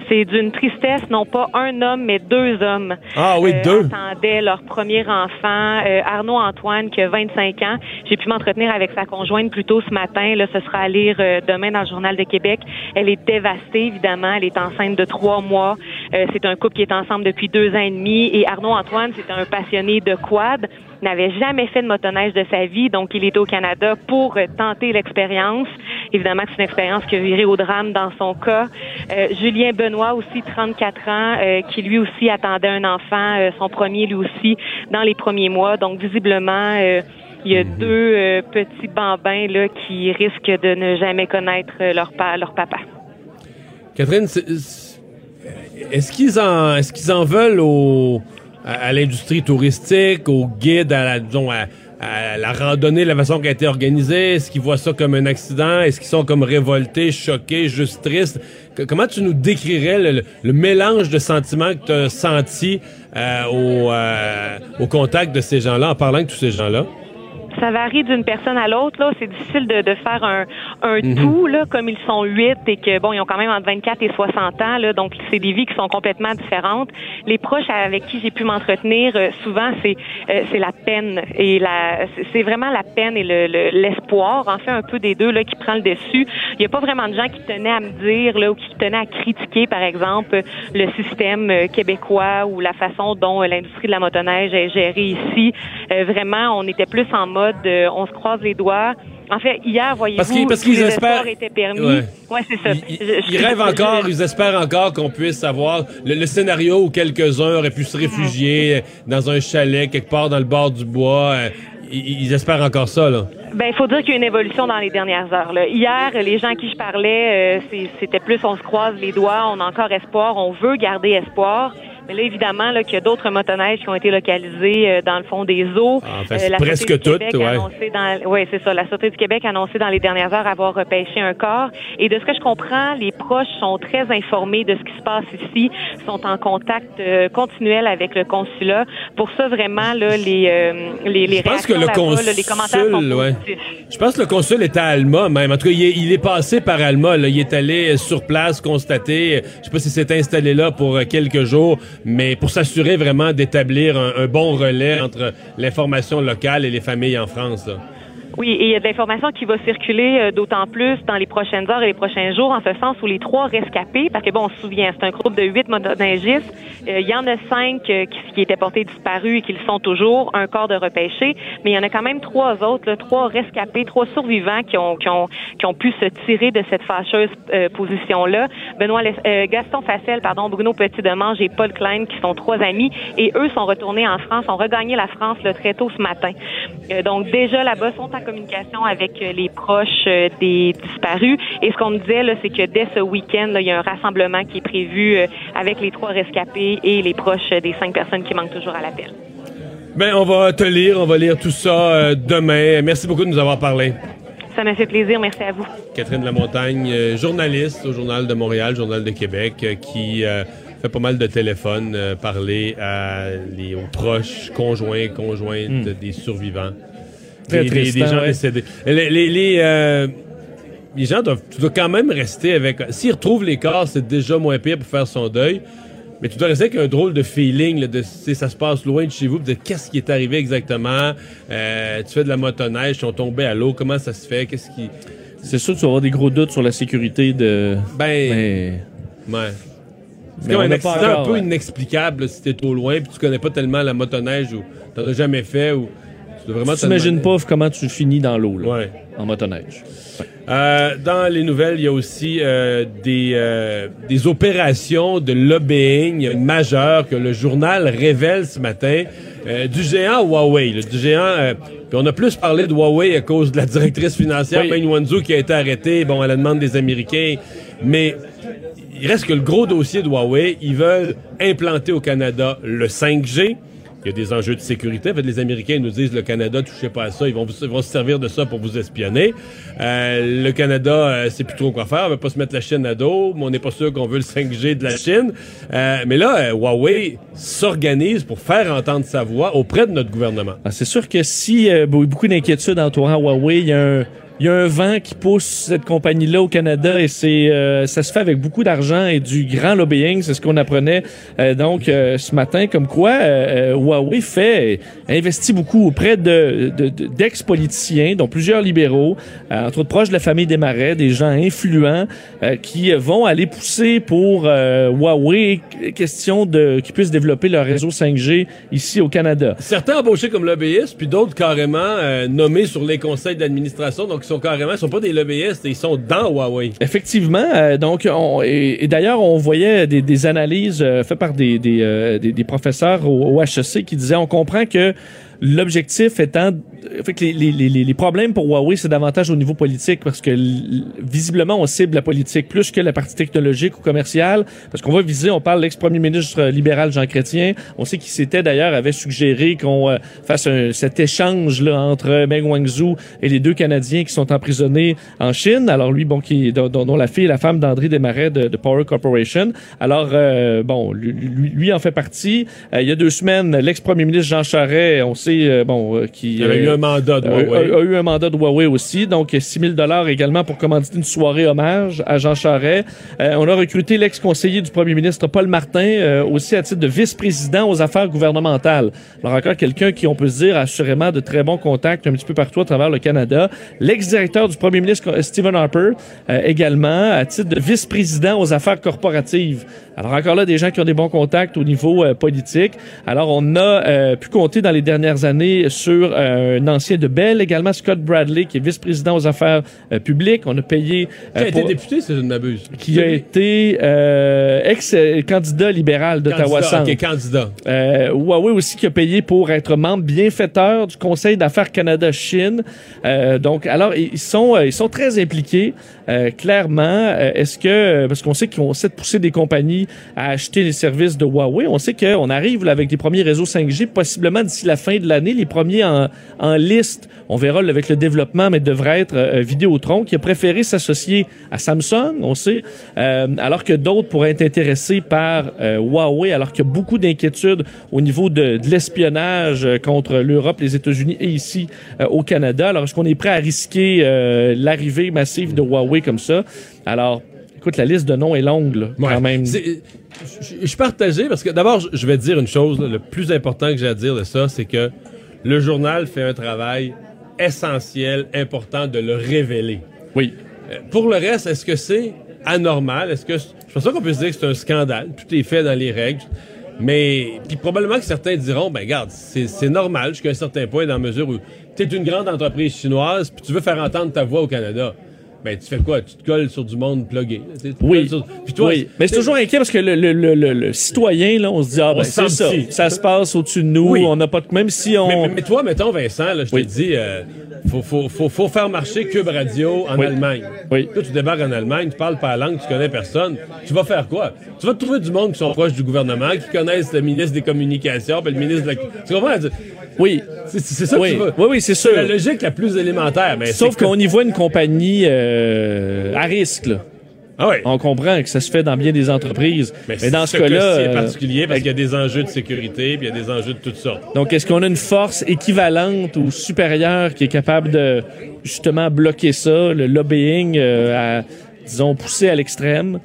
C'est d'une tristesse, non pas un homme, mais deux hommes. Ah oui, euh, deux. attendaient leur premier enfant, euh, Arnaud Antoine, qui a 25 ans. J'ai pu m'entretenir avec sa conjointe plus tôt ce matin. Là, ce sera à lire euh, demain dans le Journal de Québec. Elle est dévastée, évidemment. Elle est enceinte de trois mois. Euh, c'est un couple qui est ensemble depuis deux ans et demi. Et Arnaud Antoine, c'est un passionné de quad n'avait jamais fait de motoneige de sa vie, donc il est au Canada pour euh, tenter l'expérience. Évidemment c'est une expérience qui a viré au drame dans son cas. Euh, Julien Benoît aussi, 34 ans, euh, qui lui aussi attendait un enfant, euh, son premier lui aussi, dans les premiers mois. Donc visiblement, il y a deux euh, petits bambins là qui risquent de ne jamais connaître leur, pa- leur papa. Catherine, est-ce qu'ils en, est-ce qu'ils en veulent au, à, à l'industrie touristique, aux guides, à la, disons, à, à la randonnée, la façon qui a été organisée? Est-ce qu'ils voient ça comme un accident? Est-ce qu'ils sont comme révoltés, choqués, juste tristes? Comment tu nous décrirais le, le mélange de sentiments que tu as senti euh, au, euh, au contact de ces gens-là, en parlant de tous ces gens-là? Ça varie d'une personne à l'autre. Là, c'est difficile de, de faire un, un Mhm. tout là, comme ils sont huit et que bon, ils ont quand même entre 24 et 60 ans. Là, donc c'est des vies qui sont complètement différentes. Les proches avec qui j'ai pu m'entretenir, euh, souvent c'est euh, c'est la peine et la c'est- vraiment la peine et le le- l'espoir. en fait, un peu des deux là qui prend le dessus. Il n'y a pas vraiment de gens qui tenaient à me dire là ou qui tenaient à critiquer, par exemple, le système euh, québécois ou la façon dont euh, l'industrie de la motoneige est gérée ici. Euh, vraiment, on était plus en mode, euh, on se croise les doigts. En fait, hier, voyez-vous, Parce qu'ils- parce tous qu'ils les espèrent- étaient permis. Ouais. Ouais, c'est ça. Ils, Je- je- ils rêvent encore, ils espèrent encore qu'on puisse avoir le, le scénario où quelques-uns auraient pu se réfugier dans un chalet quelque part dans le bord du bois. euh, Ils, ils espèrent encore ça, là. Ben, il faut dire qu'il y a une évolution dans les dernières heures. Là. Hier, les gens à qui je parlais, euh, c'était plus on se croise les doigts, on a encore espoir, on veut garder espoir. Mais là, évidemment, là, qu'il y a d'autres motoneiges qui ont été localisées euh, dans le fond des eaux. Ah, enfin, Euh, c'est la presque toutes, ouais. dans, ouais, c'est ça. La Sûreté du Québec a annoncé dans les dernières heures avoir repêché un corps. Et de ce que je comprends, les proches sont très informés de ce qui se passe ici, sont en contact euh, continuel avec le consulat. Pour ça, vraiment, là, les, euh, les, les Je pense que réactions le là, les commentaires sont consul, ouais. Je pense que le consul était à Alma, même. En tout cas, il est, il est passé par Alma. Là. Il est allé euh, sur place constater. euh, Je sais pas s'il s'est installé là pour quelques jours, mais pour s'assurer vraiment d'établir un, bon relais entre l'information locale et les familles en France. Oui, et il y a de l'information qui va circuler euh, d'autant plus dans les prochaines heures et les prochains jours, en ce sens où les trois rescapés, parce que bon, on se souvient, c'est un groupe de huit motoneigistes, euh, il y en a cinq euh, qui, qui étaient portés disparus et qui le sont toujours, un corps de repêché, mais il y en a quand même trois autres, là, trois rescapés, trois survivants qui ont, qui ont, qui ont pu se tirer de cette fâcheuse euh, position-là. Benoît, euh, Gaston Facel, pardon, Bruno Petit-Demange et Paul Klein, qui sont trois amis, et eux sont retournés en France, ont regagné la France là, très tôt ce matin. Euh, donc déjà là-bas, sont communication avec euh, les proches euh, des disparus. Et ce qu'on me disait, là, c'est que dès ce week-end, il y a un rassemblement qui est prévu euh, avec les trois rescapés et les proches des cinq personnes qui manquent toujours à l'appel. Ben, on va te lire, on va lire tout ça euh, demain. Merci beaucoup de nous avoir parlé. Ça m'a fait plaisir. Merci à vous. Catherine Lamontagne, euh, journaliste au Journal de Montréal, Journal de Québec, euh, qui euh, fait pas mal de téléphones, euh, parler à les, aux proches, conjoints, conjointes des survivants. Très des, des- des tristant, gens ouais. décédés. Les, les, les, euh, les gens doivent, tu dois quand même rester avec... S'ils retrouvent les corps, c'est déjà moins pire pour faire son deuil. Mais tu dois rester avec un drôle de feeling, là, de ça se passe loin de chez vous, de qu'est-ce qui est arrivé exactement? Euh, tu fais de la motoneige, ils sont tombés à l'eau, comment ça se fait, qu'est-ce qui... C'est sûr que tu vas avoir des gros doutes sur la sécurité de. Ben, Mais- ouais. C'est Mais comme on un accident encore, un peu ouais. inexplicable là, si t'es trop loin puis tu connais pas tellement la motoneige ou t'en as jamais fait ou tu t'imagines pas comment tu finis dans l'eau, là, Ouais. en motoneige. Euh, dans les nouvelles, il y a aussi euh, des, euh, des opérations de lobbying majeures que le journal révèle ce matin euh, du géant Huawei. là, du géant. euh, puis on a plus parlé de Huawei à cause de la directrice financière Oui. Meng Wanzhou qui a été arrêtée, bon, à la demande des Américains. Mais il reste que le gros dossier de Huawei, ils veulent implanter au Canada le 5G. Il y a des enjeux de sécurité. En fait, les Américains nous disent le Canada, touchez pas à ça, ils vont, vous- vont se servir de ça pour vous espionner. Euh, le Canada, euh, sait plus trop quoi faire, on veut pas se mettre la Chine à dos, on n'est pas sûr qu'on veut le 5G de la Chine. Euh, mais là, euh, Huawei s'organise pour faire entendre sa voix auprès de notre gouvernement. Ah, c'est sûr que si euh, beaucoup d'inquiétudes entourant Huawei, il y a un, il y a un vent qui pousse cette compagnie-là au Canada et c'est euh, ça se fait avec beaucoup d'argent et du grand lobbying. C'est ce qu'on apprenait euh, donc euh, ce matin, comme quoi Huawei fait investit beaucoup auprès de, de, d'ex-politiciens, dont plusieurs libéraux, entre autres proches de la famille des Marais, des gens influents qui vont aller pousser pour Huawei question de qu'ils puissent développer leur réseau 5G ici au Canada. Certains embauchés comme lobbyistes, puis d'autres carrément nommés sur les conseils d'administration. Donc sont carrément, sont pas des lobbyistes, ils sont dans Huawei. Effectivement. Euh, donc, on, et, d'ailleurs, on voyait des, analyses euh, faites par des, des, euh, des, des professeurs au, au, HEC qui disaient, on comprend que L'objectif étant, fait les, les, les, les, problèmes pour Huawei, c'est davantage au niveau politique parce que visiblement on cible la politique plus que la partie technologique ou commerciale parce qu'on va viser, on parle l'ex-premier ministre libéral Jean Chrétien, on sait qu'il s'était d'ailleurs avait suggéré qu'on euh, fasse un, cet échange là entre Meng Wanzhou et les deux Canadiens qui sont emprisonnés en Chine. Alors lui, bon, qui dont, dont la fille est la femme d'André Desmarais de, de, Power Corporation. Alors euh, bon, lui, lui, en fait partie. Euh, il y a deux semaines, l'ex-premier ministre Jean Charest, on euh, bon, euh, qui a eu un mandat de Huawei. A, eu un mandat de Huawei aussi. Donc, 6 000 dollars également pour commanditer une soirée hommage à Jean Charest. Euh, on a recruté l'ex-conseiller du premier ministre Paul Martin aussi à titre de vice-président aux affaires gouvernementales. Alors, encore quelqu'un qui, on peut se dire, assurément de très bons contacts un petit peu partout à travers le Canada. L'ex-directeur du premier ministre Stephen Harper également à titre de vice-président aux affaires corporatives. Alors, encore là, des gens qui ont des bons contacts au niveau politique. Alors, on a pu compter dans les dernières années sur euh, un ancien de Bell, également Scott Bradley, qui est vice-président aux affaires euh, publiques. On a payé... Euh, qui a été député, c'est une m'abuse. Qui a été ex-candidat libéral d'Ottawa Centre. OK, candidat. Huawei aussi qui a payé pour être membre bienfaiteur du Conseil d'affaires Canada-Chine. donc, alors, ils sont, ils sont très impliqués, clairement. Est-ce que... Parce qu'on sait qu'on sait de pousser des compagnies à acheter les services de Huawei. On sait qu'on arrive là, avec des premiers réseaux 5G, possiblement d'ici la fin de l'année. Les premiers en, en, liste, on verra avec le développement, mais devrait être euh, Vidéotron, qui a préféré s'associer à Samsung, on sait, euh, alors que d'autres pourraient être intéressés par euh, Huawei, alors qu'il y a beaucoup d'inquiétudes au niveau de, de l'espionnage euh, contre l'Europe, les États-Unis et ici euh, au Canada. Alors, est-ce qu'on est prêt à risquer l'arrivée massive de Huawei comme ça? Alors, écoute, la liste de noms est longue, là, quand même. Je suis partagé parce que d'abord, je vais dire une chose. le plus important que j'ai à dire de ça, c'est que le journal fait un travail essentiel, important de le révéler. Oui. Euh, pour le reste, est-ce que c'est anormal? Est-ce que je pense pas qu'on peut se dire que c'est un scandale. Tout est fait dans les règles. Mais puis probablement que certains diront, ben regarde, c'est normal jusqu'à un certain point dans la mesure où tu es une grande entreprise chinoise puis tu veux faire entendre ta voix au Canada ben tu fais quoi? Tu te colles sur du monde plugué. oui. Puis toi, oui. Mais c'est toujours inquiet parce que le, le, le, le, citoyen, là, on se dit, ah, ben, c'est ça. Ça se passe au-dessus de nous. On n'a pas de. Même si on. Mais, toi, mettons, Vincent, là, je te dis, euh, faut, faut, faut, faut, faire marcher Cube Radio en Allemagne. Oui. Toi, tu débarques en Allemagne, tu parles pas la langue, tu connais personne. Tu vas faire quoi? Tu vas te trouver du monde qui sont proches du gouvernement, qui connaissent le ministre des Communications, puis le ministre de la. Tu comprends? Oui. C'est ça oui. que tu veux. Oui, oui, c'est sûr. C'est la logique la plus élémentaire. Mais Sauf qu'on y voit une compagnie euh, à risque, là. Ah oui. On comprend que ça se fait dans bien des entreprises. Mais, dans ce, cas-là. C'est euh, particulier parce qu'il y a des enjeux de sécurité puis il y a des enjeux de toutes sortes. Donc, est-ce qu'on a une force équivalente ou supérieure qui est capable de, justement, bloquer ça, le lobbying, euh, à, disons, pousser à l'extrême?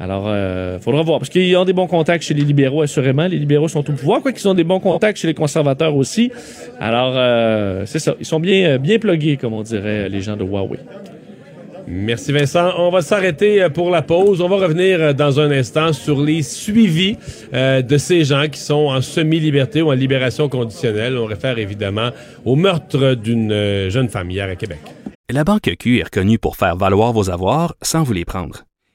Alors, euh, faudra voir. Parce qu'ils ont des bons contacts chez les libéraux, assurément. Les libéraux sont au pouvoir, quoi qu'ils ont des bons contacts chez les conservateurs aussi. Alors, euh, c'est ça. Ils sont bien, euh, bien plugués, comme on dirait, les gens de Huawei. Merci Vincent. On va s'arrêter euh, pour la pause. On va revenir dans un instant sur les suivis euh, de ces gens qui sont en semi-liberté ou en libération conditionnelle. On réfère évidemment au meurtre d'une jeune femme hier à Québec. La Banque Q est reconnue pour faire valoir vos avoirs sans vous les prendre.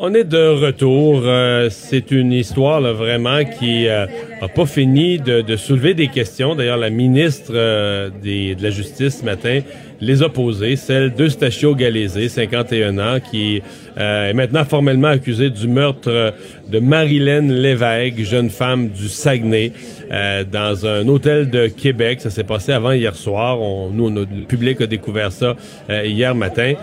On est de retour. Euh, c'est une histoire vraiment qui euh, a pas fini de, soulever des questions. D'ailleurs, la ministre euh, de la Justice ce matin les a posées. Celle d'Eustachio Galézé, 51 ans, qui euh, est maintenant formellement accusée du meurtre de Marilyn Lévesque, jeune femme du Saguenay, euh, dans un hôtel de Québec. Ça s'est passé avant hier soir. On, nous, le public a découvert ça euh, hier matin.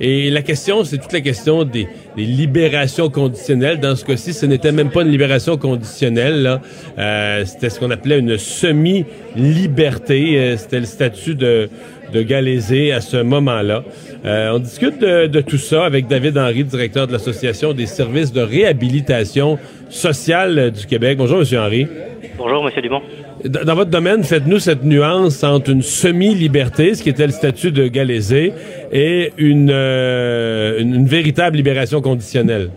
Et la question, c'est toute la question des, des, libérations conditionnelles. Dans ce cas-ci, ce n'était même pas une libération conditionnelle. Euh, c'était ce qu'on appelait une semi-liberté. Euh, c'était le statut de, de à ce moment-là. Euh, on discute de, de, tout ça avec David Henry, directeur de l'Association des services de réhabilitation sociale du Québec. Bonjour, Monsieur Henry. Bonjour, Monsieur Dumont. Dans votre domaine, faites-nous cette nuance entre une semi-liberté, ce qui était le statut de Galézé, et une, euh, une, une, véritable libération conditionnelle.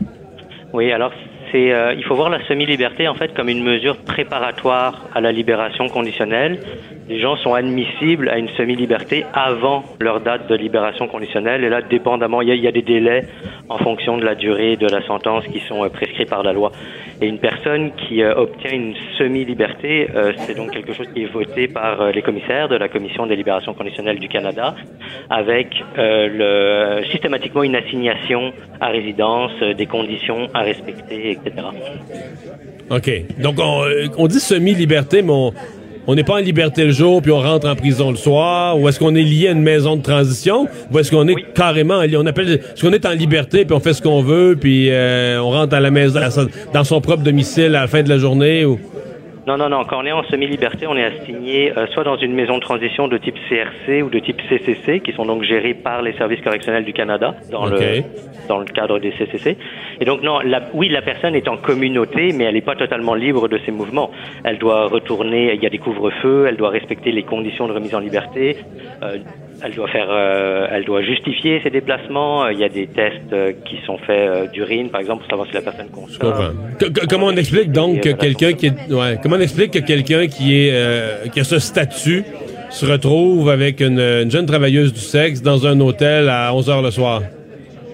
Oui, alors euh, il faut voir la semi-liberté en fait comme une mesure préparatoire à la libération conditionnelle. Les gens sont admissibles à une semi-liberté avant leur date de libération conditionnelle, et là, dépendamment, il y a, des délais en fonction de la durée de la sentence qui sont euh, prescrits par la loi. Et une personne qui euh, obtient une semi-liberté, c'est donc quelque chose qui est voté par les commissaires de la Commission des libérations conditionnelles du Canada, avec systématiquement une assignation à résidence, des conditions à respecter. OK. Donc, on, on dit semi-liberté, mais on, on n'est pas en liberté le jour puis on rentre en prison le soir ou est-ce qu'on est lié à une maison de transition ou est-ce qu'on est Oui. carrément on appelle est-ce qu'on est en liberté puis on fait ce qu'on veut puis euh, on rentre à la maison à dans son propre domicile à la fin de la journée ou? Non, non, non. Quand on est en semi-liberté, on est assigné euh, soit dans une maison de transition de type CRC ou de type CCC, qui sont donc gérés par les services correctionnels du Canada dans le dans le cadre des CCC. Et donc non, la, oui, la personne est en communauté, mais elle n'est pas totalement libre de ses mouvements. Elle doit retourner. Il y a des couvre-feux. Elle doit respecter les conditions de remise en liberté. Euh, elle doit faire, euh, elle doit justifier ses déplacements. Euh, Il y a des tests euh, qui sont faits euh, d'urine, par exemple, pour savoir si la personne consomme. comment on explique donc que quelqu'un qui est ouais, comment on explique que quelqu'un qui est qui a ce statut se retrouve avec une, une jeune travailleuse du sexe dans un hôtel à 11 heures le soir?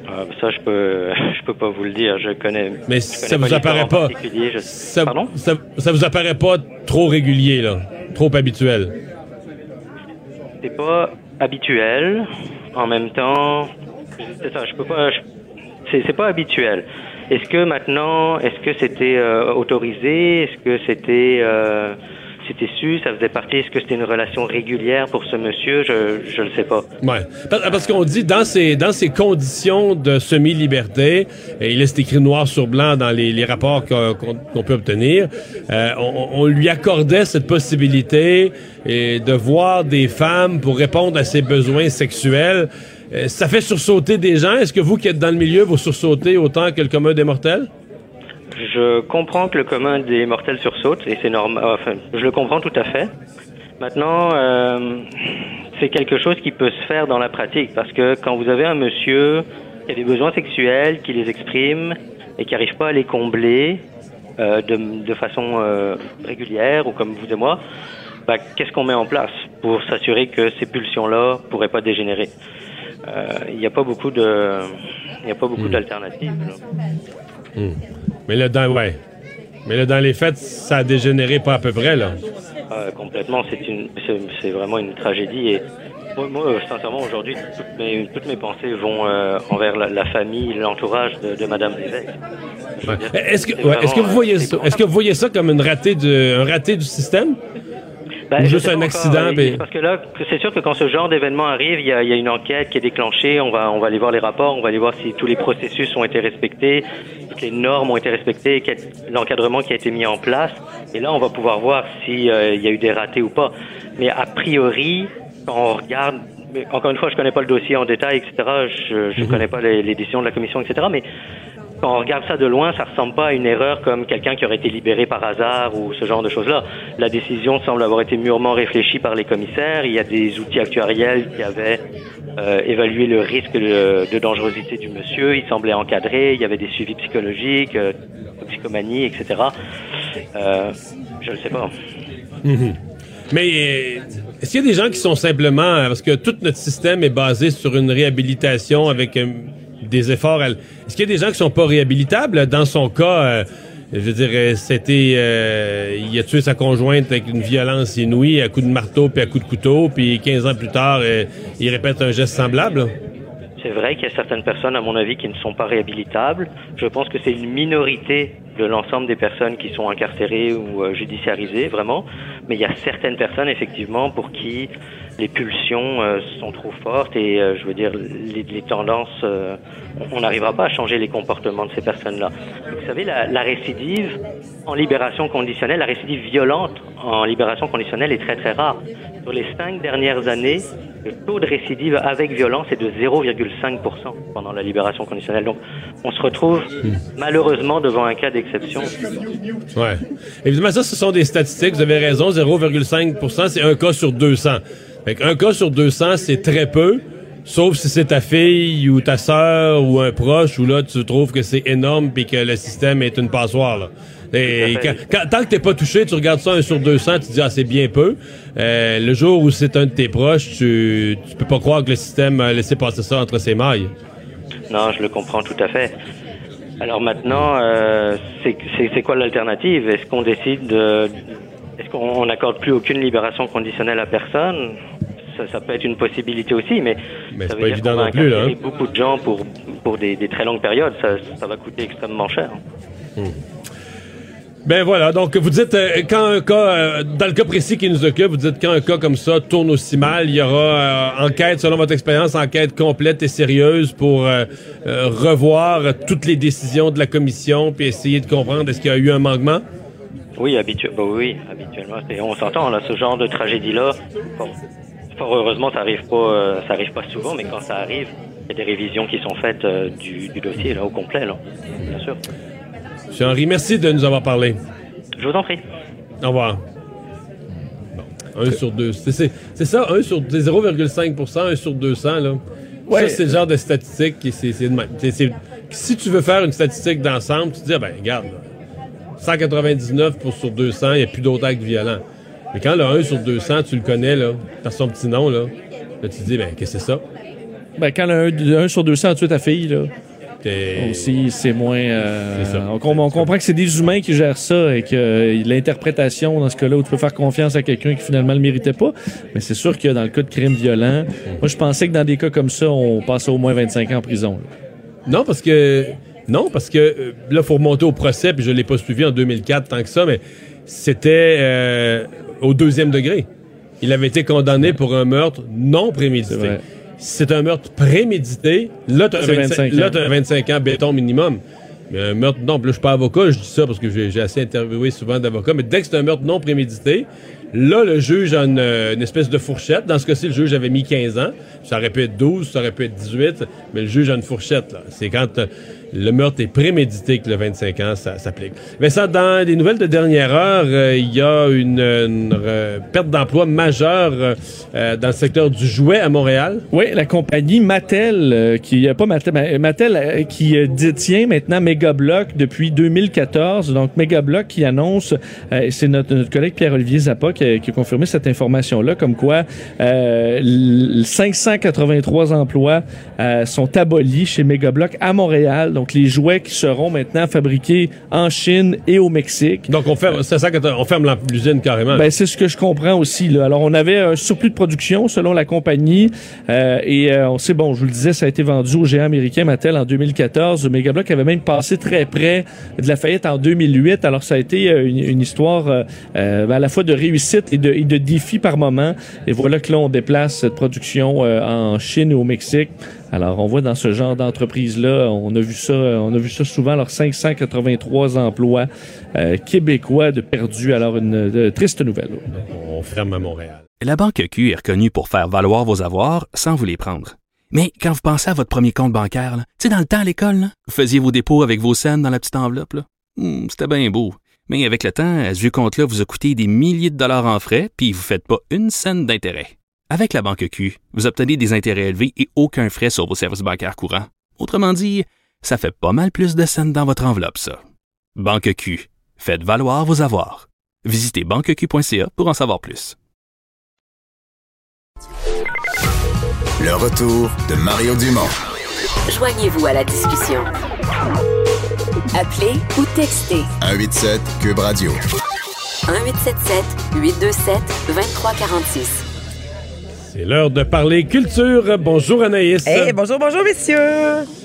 Euh, ça, je peux, je peux pas vous le dire. Je connais. Mais je ça connais vous apparaît pas. particulier, je- ça, Pardon? ça, ça vous apparaît pas trop régulier, là? Trop habituel? C'est pas habituel. En même temps, c'est ça. Je peux pas. c'est pas habituel. Est-ce que maintenant, est-ce que c'était euh, autorisé? Est-ce que c'était euh, c'était su Ça faisait partie Est-ce que c'était une relation régulière pour ce monsieur? Je le sais pas. Ouais. Parce, qu'on dit, dans ces, dans ces conditions de semi-liberté, et il est écrit noir sur blanc dans les, rapports qu'on peut obtenir, euh, on, on lui accordait cette possibilité et de voir des femmes pour répondre à ses besoins sexuels. Euh, ça fait sursauter des gens. Est-ce que vous qui êtes dans le milieu, vous sursautez autant que le commun des mortels? Je comprends que le commun des mortels sursaute et c'est normal. Enfin, je le comprends tout à fait. Maintenant, euh, c'est quelque chose qui peut se faire dans la pratique parce que quand vous avez un monsieur qui a des besoins sexuels, qui les exprime et qui n'arrive pas à les combler euh, de, de façon euh, régulière ou comme vous et moi, bah, qu'est-ce qu'on met en place pour s'assurer que ces pulsions-là pourraient pas dégénérer? Euh, Il n'y a pas beaucoup de, il n'y a pas beaucoup d'alternatives. Là. Mais là, dans, ouais. Mais là, dans les faits, ça a dégénéré pas à peu près, là. Euh, complètement, c'est une, c'est, c'est vraiment une tragédie. Et moi, moi, euh, sincèrement, aujourd'hui, toutes mes, toutes mes pensées vont euh, envers la, la famille, l'entourage de, de Madame Lévesque. Ouais. Est-ce que, c'est ouais, que vous voyez euh, ça, est-ce que vous voyez ça comme une ratée de, un raté du système? Ben, juste un accident, encore, mais- euh, Parce que là, c'est sûr que quand ce genre d'événement arrive, il y a, il y a une enquête qui est déclenchée. On va, on va aller voir les rapports, on va aller voir si tous les processus ont été respectés, toutes les normes ont été respectées, l'encadrement qui a été mis en place. Et là, on va pouvoir voir s'il y a eu des ratés ou pas. Mais a priori, quand on regarde, mais encore une fois, je connais pas le dossier en détail, etc. Je, je connais pas les, les décisions de la commission, etc. Mais quand on regarde ça de loin, ça ressemble pas à une erreur comme quelqu'un qui aurait été libéré par hasard ou ce genre de choses-là. La décision semble avoir été mûrement réfléchie par les commissaires. Il y a des outils actuariels qui avaient euh, évalué le risque de, dangerosité du monsieur. Il semblait encadré. Il y avait des suivis psychologiques, euh, toxicomanie, etc. Euh, je ne sais pas. Mais est-ce qu'il y a des gens qui sont simplement parce que tout notre système est basé sur une réhabilitation avec euh, Est-ce qu'il y a des gens qui sont pas réhabilitables? Dans son cas, euh, je dirais, c'était, euh, il a tué sa conjointe avec une violence inouïe, à coups de marteau puis à coups de couteau, puis 15 ans plus tard, euh, il répète un geste semblable? C'est vrai qu'il y a certaines personnes, à mon avis, qui ne sont pas réhabilitables. Je pense que c'est une minorité de l'ensemble des personnes qui sont incarcérées ou euh, judiciarisées, vraiment. Mais il y a certaines personnes, effectivement, pour qui les pulsions euh, sont trop fortes et, euh, je veux dire, les, les tendances, euh, on n'arrivera pas à changer les comportements de ces personnes-là. Vous savez, la, la récidive en libération conditionnelle, la récidive violente en libération conditionnelle est très très rare. Sur les cinq dernières années, le taux de récidive avec violence est de 0,5% pendant la libération conditionnelle. Donc, on se retrouve malheureusement devant un cas d'exception. Ouais. Évidemment, ça, ce sont des statistiques. Vous avez raison, 0,5 c'est un cas sur 200. Fait un cas sur 200, c'est très peu. Sauf si c'est ta fille ou ta sœur ou un proche où là, tu trouves que c'est énorme puis que le système est une passoire. Là. Et quand- quand- tant que t'es pas touché, tu regardes ça un sur 200, tu te dis, ah, c'est bien peu. Euh, le jour où c'est un de tes proches, tu, tu peux pas croire que le système a laissé passer ça entre ses mailles. Non, je le comprends tout à fait. Alors maintenant, euh, c'est quoi l'alternative? Est-ce qu'on décide de... Qu'on n'accorde plus aucune libération conditionnelle à personne ça, ça peut être une possibilité aussi, mais, Mais ça veut pas dire évident qu'on va non plus, là, hein. beaucoup de gens pour, pour des, des très longues périodes. Ça, ça va coûter extrêmement cher. Ben voilà, donc vous dites euh, quand un cas, euh, dans le cas précis qui nous occupe, vous dites quand un cas comme ça tourne aussi mal, il y aura euh, enquête, selon votre expérience, enquête complète et sérieuse pour revoir toutes les décisions de la commission puis essayer de comprendre est-ce qu'il y a eu un manquement? Oui, habitu bah oui, habituellement. Et on s'entend, là, ce genre de tragédie-là. Fort heureusement, ça arrive pas, euh, ça arrive pas souvent, mais quand ça arrive, il y a des révisions qui sont faites euh, du, du dossier, là, au complet, là. Bien sûr. Monsieur Henry, merci de nous avoir parlé. Je vous en prie. Au revoir. Bon, un sur deux. C'est ça, un sur c'est 0,5 un sur 200, là. Ouais. Ça, c'est le genre de statistique qui c'est c'est de même. C'est- c'est- si tu veux faire une statistique d'ensemble, tu te dis, ah ben, regarde, là, 199 pour sur 200, il n'y a plus d'autres actes violents. Mais quand le 1 sur 200, tu le connais, là, par son petit nom, là, là tu te dis, ben, qu'est-ce que c'est ça? Ben, quand le 1 sur 200 a tué ta fille, là, aussi, c'est moins. euh, ça. on, com- on comprend que c'est des humains qui gèrent ça et que euh, l'interprétation, dans ce cas-là, où tu peux faire confiance à quelqu'un qui finalement le méritait pas. Mais c'est sûr que dans le cas de crimes violents, moi, je pensais que dans des cas comme ça, on passait au moins 25 ans en prison. là. Non, parce que. Non, parce que euh, là, il faut remonter au procès, puis je ne l'ai pas suivi en 2004 tant que ça, mais c'était euh, au deuxième degré. Il avait été condamné pour un meurtre non prémédité. c'est un meurtre prémédité, là, tu as, C'est 25, 25 ans. là, t'as 25 ans béton minimum. Mais un meurtre, non, là, je suis pas avocat, je dis ça parce que j'ai assez interviewé souvent d'avocats, mais dès que c'est un meurtre non prémédité, là, le juge a une, euh, une espèce de fourchette. Dans ce cas-ci, le juge avait mis 15 ans. Ça aurait pu être 12, ça aurait pu être 18, mais le juge a une fourchette. C'est quand euh, le meurtre est prémédité que le 25 ans, ça s'applique. Mais ça, dans les nouvelles de dernière heure, euh, il y a une, perte d'emploi majeure euh, euh, dans le secteur du jouet à Montréal. Oui, la compagnie Mattel, qui pas Mattel, Mattel qui détient maintenant Megablock depuis 2014. Donc Megablock qui annonce, c'est notre, collègue Pierre-Olivier Zappa qui a, confirmé cette information-là, comme quoi euh, l- 583 emplois sont abolis chez Megablock à Montréal. Les jouets qui seront maintenant fabriqués en Chine et au Mexique. Donc, on ferme, c'est ça que t'as- on ferme l'usine carrément. Ben, c'est ce que je comprends aussi. Là. Alors, on avait un surplus de production selon la compagnie euh, et euh, on sait, bon, je vous le disais, ça a été vendu au géant américain Mattel en 2014. Megablock avait même passé très près de la faillite en 2008. Alors, ça a été euh, une, une histoire euh, euh, à la fois de réussite et de, et de défi par moment. Et voilà que là, on déplace cette production euh, en Chine et au Mexique. Alors, on voit dans ce genre d'entreprise-là, on a vu ça, on a vu ça souvent. Alors, 583 emplois euh, québécois de perdus. Alors, une de- triste nouvelle. On ferme à Montréal. La Banque Q est reconnue pour faire valoir vos avoirs sans vous les prendre. Mais quand vous pensez à votre premier compte bancaire, là, tu sais, dans le temps à l'école, là, vous faisiez vos dépôts avec vos scènes dans la petite enveloppe. là. Hmm, C'était bien beau. Mais avec le temps, ce vieux compte-là vous a coûté des milliers de dollars en frais, puis vous ne faites pas une scène d'intérêt. Avec la Banque Q, vous obtenez des intérêts élevés et aucun frais sur vos services bancaires courants. Autrement dit, ça fait pas mal plus de scènes dans votre enveloppe, ça. Banque Q. Faites valoir vos avoirs. Visitez banqueq.ca pour en savoir plus. Le retour de Mario Dumont. Joignez-vous à la discussion. Appelez ou textez 187 Cube Radio. 1877 827 2346. C'est l'heure de parler culture. Bonjour Anaïs. Hey, bonjour, bonjour, messieurs.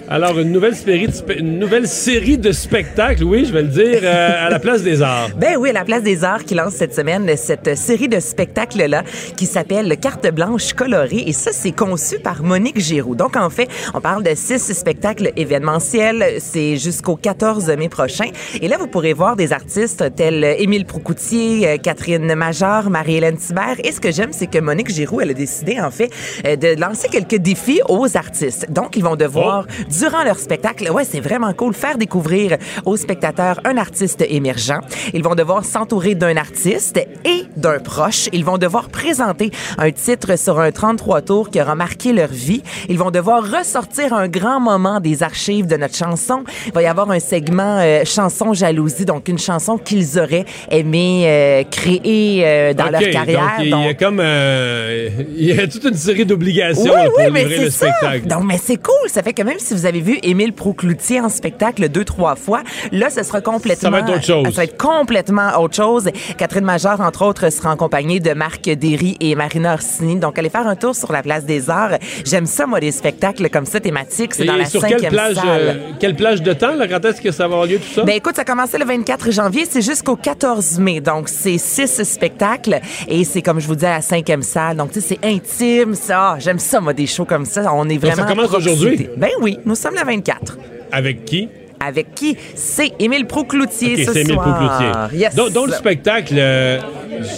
Alors, une nouvelle, série de spe- une nouvelle série de spectacles, oui, je vais le dire, euh, à la place des arts. Ben oui, à la Place des Arts qui lance cette semaine cette série de spectacles-là qui s'appelle Carte blanche colorée. Et ça, c'est conçu par Monique Giroux. Donc, en fait, on parle de six spectacles événementiels. C'est jusqu'au 14 mai prochain. Et là, vous pourrez voir des artistes tels Émile Proucoutier, euh, Catherine Major, Marie-Hélène Thibert. Et ce que j'aime, c'est que Monique Giroux, elle a décidé, en fait, euh, de lancer quelques défis aux artistes. Donc, ils vont devoir, durant leur spectacle, ouais, c'est vraiment cool, faire découvrir aux spectateurs un artiste émergent. Ils vont devoir s'entourer d'un artiste et d'un proche. Ils vont devoir présenter un titre sur un 33 tours qui aura marqué leur vie. Ils vont devoir ressortir un grand moment des archives de notre chanson. Il va y avoir un segment euh, chanson jalousie, donc une chanson qu'ils auraient aimé euh, créer euh, dans leur carrière. Donc, il y a comme euh, il y a toute une série d'obligations oui, pour oui, livrer le ça. spectacle. Donc, mais c'est cool. Ça fait que même si vous avez vu Émile Proucloutier en spectacle deux, trois fois, là, ce sera complètement... Ça va être autre chose. Ça va être complètement autre chose. Catherine Major, entre autres, sera en compagnie de Marc Derry et Marina Orsini. Donc, allez faire un tour sur la place des Arts. J'aime ça, moi, des spectacles comme ça, thématiques. C'est dans la sur quelle cinquième plage, salle. euh, quelle plage de temps, là, quand est-ce que ça va avoir lieu, tout ça? Ben écoute, ça a commencé le 24 janvier, c'est jusqu'au 14 mai. Donc, c'est six spectacles et c'est, comme je vous dis, à la cinquième salle. Donc, tu sais, c'est intime, ça. J'aime ça, moi, des shows comme ça. On est Donc, ça vraiment... à commence aujourd'hui? Ben oui, nous sommes le 24. Avec qui? Avec qui? C'est Émile Proucloutier Ok, ce c'est Émile soir. Yes. Dans, dans le spectacle, euh,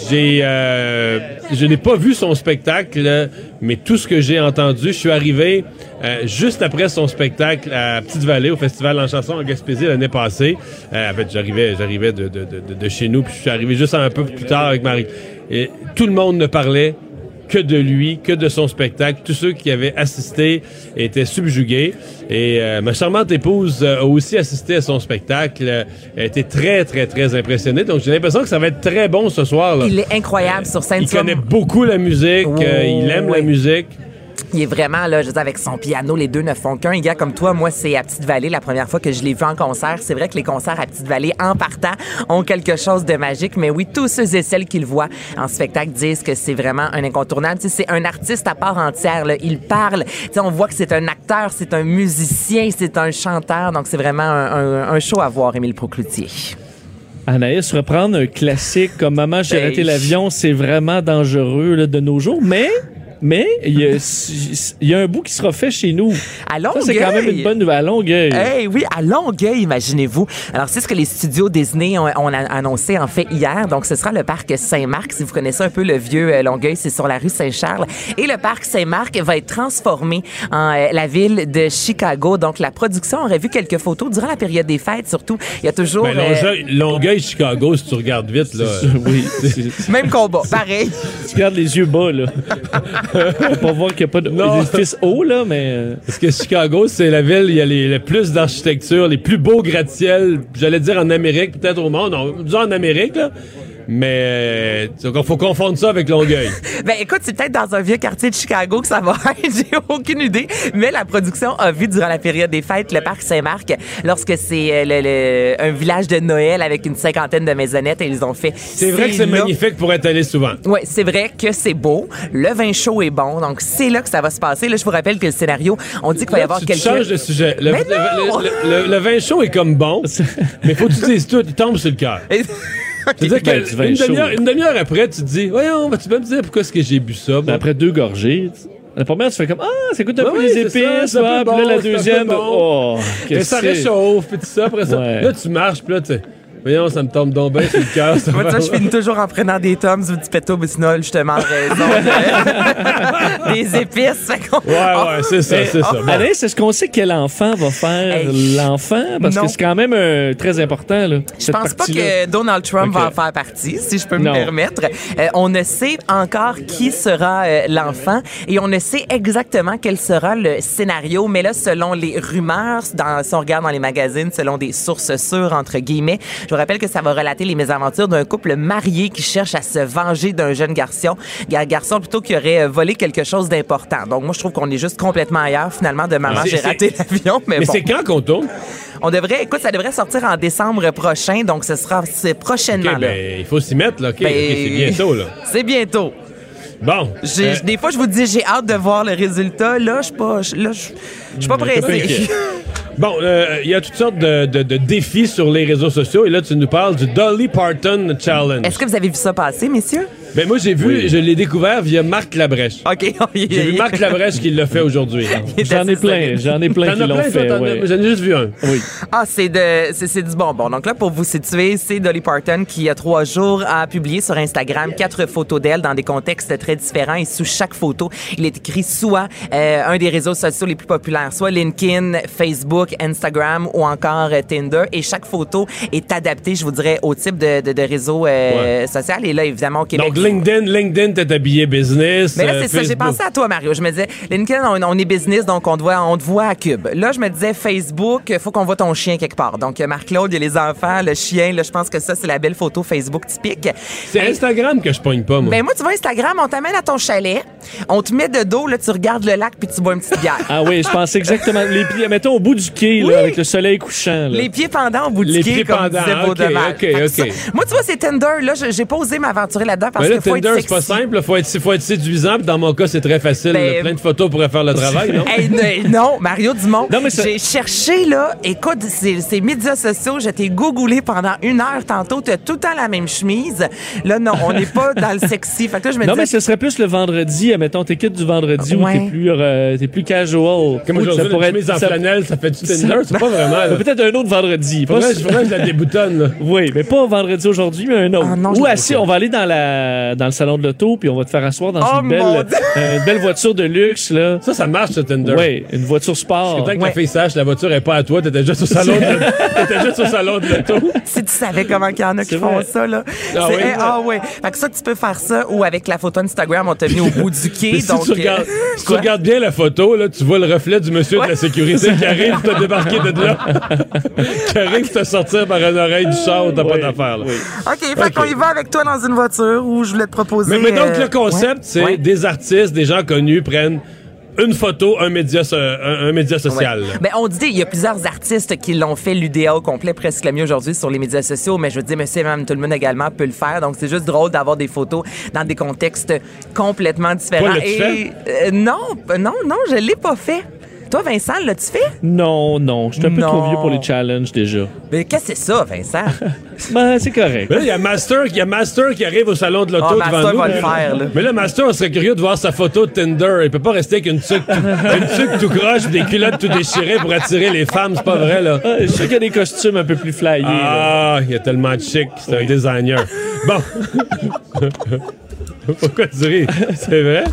j'ai, euh, je n'ai pas vu son spectacle, mais tout ce que j'ai entendu, je suis arrivé euh, juste après son spectacle à Petite-Vallée, au Festival en chanson en Gaspésie l'année passée. En fait, j'arrivais, j'arrivais de, de, de, de chez nous, puis je suis arrivé juste un peu plus tard avec Marie. Et tout le monde ne parlait que de lui, que de son spectacle. Tous ceux qui avaient assisté étaient subjugués. Et euh, ma charmante épouse a aussi assisté à son spectacle. Elle a été très, très, très impressionnée. Donc, j'ai l'impression que ça va être très bon ce soir. Là. Il est incroyable sur scène. Il connaît beaucoup la musique. euh, il aime la musique. Il est vraiment, là, je veux dire, avec son piano, les deux ne font qu'un. Un gars comme toi, moi, c'est à Petite-Vallée, la première fois que je l'ai vu en concert. C'est vrai que les concerts à Petite-Vallée, en partant, ont quelque chose de magique. Mais oui, tous ceux et celles qui le voient en spectacle disent que c'est vraiment un incontournable. Tu sais, c'est un artiste à part entière, là. Il parle. Tu sais, on voit que c'est un acteur, c'est un musicien, c'est un chanteur. Donc, c'est vraiment un, un- un show à voir, Émile Procloutier. Anaïs, reprendre un classique comme Maman, j'ai raté l'avion, c'est vraiment dangereux là, de nos jours, mais. Mais il y, a, il y a un bout qui sera fait chez nous. À Ça, c'est quand même Longueuil. une bonne nouvelle. À Longueuil. Hey, oui, à Longueuil, imaginez-vous. Alors, c'est ce que les studios Disney ont, annoncé en fait hier. Donc, ce sera le parc Saint-Marc. Si vous connaissez un peu le vieux euh, Longueuil, c'est sur la rue Saint-Charles. Et le parc Saint-Marc va être transformé en euh, la ville de Chicago. Donc, la production aurait vu quelques photos durant la période des fêtes, surtout. Il y a toujours Ben, euh, Longueuil, Longueuil, Chicago, si tu regardes vite. Là, Oui. c'est- même combat, pareil. tu gardes les yeux bas, là. Pour voir qu'il n'y a pas d'édifice haut, là, mais. euh, Parce que Chicago, c'est la ville, il y a les, le plus d'architecture, les plus beaux gratte-ciels, j'allais dire en Amérique, peut-être au monde, non, disons en Amérique, là. Mais il faut confondre ça avec Longueuil. Ben écoute, c'est peut-être dans un vieux quartier de Chicago que ça va être, j'ai aucune idée. Mais la production a vu durant la période des fêtes le parc Saint-Marc, lorsque c'est euh, le- le- un village de Noël avec une cinquantaine de maisonnettes et ils ont fait. C'est vrai que c'est magnifique pour être allé souvent. Ouais, c'est vrai que c'est beau. Le vin chaud est bon, donc c'est là que ça va se passer. Là, je vous rappelle que le scénario, on dit qu'il va y avoir quelques. changes de sujet. Mais non! le vin chaud est comme bon, mais faut que tu dises tout, il tombe sur le cœur. Ben, demi-heure une demi-heure après, tu te dis, voyons, vas-tu peux me dire pourquoi est-ce que j'ai bu ça? moi? Après deux gorgées, tu- la première, tu fais comme Ah, ça coûte un Ouais, peu les épices. un ouais, puis là, la un deuxième, bon. oh, Mais qu'est-ce ça que réchauffe, puis tout ça, après ça. Ouais. Là, tu marches, puis là, tu voyons, ça me tombe donc bien sur le cœur. ça Moi, va- ça, je finis toujours en prenant des tomes ou du péto bisnol, justement, en raison de- des épices. Fait qu'on- Ouais, ouais, c'est ça, c'est ça. Bon. Anaïs, est-ce qu'on sait quel enfant va faire Hey. l'enfant? Parce Non. que c'est quand même euh, très important, là. Je pense pas que Donald Trump va en faire partie, si je peux Non. me permettre. Euh, on ne sait encore qui sera euh, l'enfant et on ne sait exactement quel sera le scénario. Mais là, selon les rumeurs, dans, si on regarde dans les magazines, selon des sources sûres, entre guillemets, Je vous rappelle que ça va relater les mésaventures d'un couple marié qui cherche à se venger d'un jeune garçon, gar- garçon plutôt qui aurait euh, volé quelque chose d'important. Donc moi je trouve qu'on est juste complètement ailleurs finalement de maman j'ai raté l'avion mais, Mais bon. c'est quand qu'on tourne? On devrait écoute ça devrait sortir en décembre prochain donc ce sera c'est prochainement OK, là. ben, il faut s'y mettre, là. Ben, c'est bientôt, là. C'est bientôt. Bon. Euh, Des fois, je vous dis, j'ai hâte de voir le résultat. Là, je suis pas, là, pas pas pressé. Bon, euh, il y a toutes sortes de- de défis sur les réseaux sociaux et là, tu nous parles du Dolly Parton Challenge. Est-ce que vous avez vu ça passer, messieurs? Ben moi, j'ai vu, je l'ai découvert via Marc Labrèche. OK. J'ai vu Marc Labrèche qui l'a fait aujourd'hui. J'en ai plein, j'en ai plein qui l'ont fait. ouais. J'en ai juste vu un. Oui. Ah, c'est de, c'est, c'est du bonbon. Donc là, pour vous situer, c'est Dolly Parton qui, il y a trois jours, a publié sur Instagram quatre photos d'elle dans des contextes très différents. Et sous chaque photo, il est écrit soit euh, un des réseaux sociaux les plus populaires, soit LinkedIn, Facebook, Instagram ou encore euh, Tinder. Et chaque photo est adaptée, je vous dirais, au type de, de, de réseau euh, social. Et là, évidemment, au Québec. Donc, LinkedIn, LinkedIn, t'es habillé business. Mais là, euh, c'est ça. J'ai pensé à toi, Mario. Je me disais, LinkedIn, on, on est business, donc on te voit, on te voit à Cube. Là, je me disais, Facebook, faut qu'on voit ton chien quelque part. Donc, euh, Marc-Claude, il y a les enfants, le chien. Là, je pense que ça, c'est la belle photo Facebook typique. C'est Instagram que je pogne pas, moi. Ben moi, tu vois, Instagram, on t'amène à ton chalet, on te met de dos, là, tu regardes le lac, puis tu bois une petite bière. Ah oui, je pensais exactement. Les pieds, mettons au bout du quai, là, avec le soleil couchant. là. Les pieds pendants au bout du Les quai, pieds comme pendants, disait ok, Baudelaire. ok, Fait que ok. ça- moi, tu vois, c'est Tinder. Là, j'ai pas osé m'aventurer là-dedans parce là, que Tinder, être c'est pas simple. Il faut être, faut être séduisant. Puis dans mon cas, c'est très facile. Ben, Plein de photos pourraient faire le travail, non? Hey, ne- non, Mario Dumont. J'ai cherché, là. Écoute, ces, médias sociaux, je t'ai googlé pendant une heure tantôt. Tu as tout le temps la même chemise. Là, non, on n'est pas dans le sexy. Fait que là, je me Non, mais ce serait plus le vendredi, mettons, tes kits du vendredi où t'es plus, euh, t'es plus casual. Comme Ou aujourd'hui, ça la pourrait chemise en ça- flanelle, ça fait du Tinder? C'est pas vraiment. Peut-être un autre vendredi. Pas Faudrait, faudrait que je la déboutonne, là. Oui, mais pas vendredi aujourd'hui, mais un autre. Ah non, Ou assis, pas. on va aller dans, la, dans le salon de l'auto, puis on va te faire asseoir dans Oh, une, belle, euh, une belle voiture de luxe, là. Ça, ça marche, ce Tinder. Oui, une voiture sport. Tant que la Ouais. fille sache, la voiture est pas à toi, t'étais juste au salon de, t'étais juste au salon de l'auto. Si tu savais comment il y en a qui font ça, là. Ah C'est- oui? eh, ah ouais. Fait que ça, tu peux faire ça ou avec la photo Instagram, on t'a mis au bout du quai. Si donc, tu, regardes, euh, si tu regardes bien la photo, là, tu vois le reflet du monsieur de la sécurité qui arrive te débarquer de là. qui arrive te sortir par une oreille du char où t'as pas Oui, d'affaires. là. oui. OK, fait qu'on y va avec toi dans une voiture où je voulais te proposer. Mais, mais donc, euh, le concept, ouais, c'est ouais. des artistes, des gens connus prennent une photo, un média, so- un, un média social. là. Ben, on dit, il y a plusieurs artistes qui l'ont fait l'UDA au complet, presque le mieux aujourd'hui sur les médias sociaux, mais je veux dire, monsieur et madame tout le monde également peut le faire. Donc, c'est juste drôle d'avoir des photos dans des contextes complètement différents. Toi, Et euh, non, euh, non, non, je l'ai pas fait. Toi, Vincent, l'as-tu fait? Non, non, je suis un peu Non. trop vieux pour les challenges déjà. Mais qu'est-ce que c'est ça, Vincent? Ben, c'est correct. Là, il y a Master, il y a Master qui arrive au salon de l'auto Ah, devant Master nous. va le faire, là. Mais là, Master, on serait curieux de voir sa photo de Tinder. Il peut pas rester avec une tuque, une tuque tout croche, des culottes tout déchirées pour attirer les femmes. C'est pas vrai, là. Ah, je sais qu'il y a des costumes un peu plus flyés. là. Ah, il y a tellement de chic. C'est un designer. Bon. Pourquoi tu ris? C'est vrai?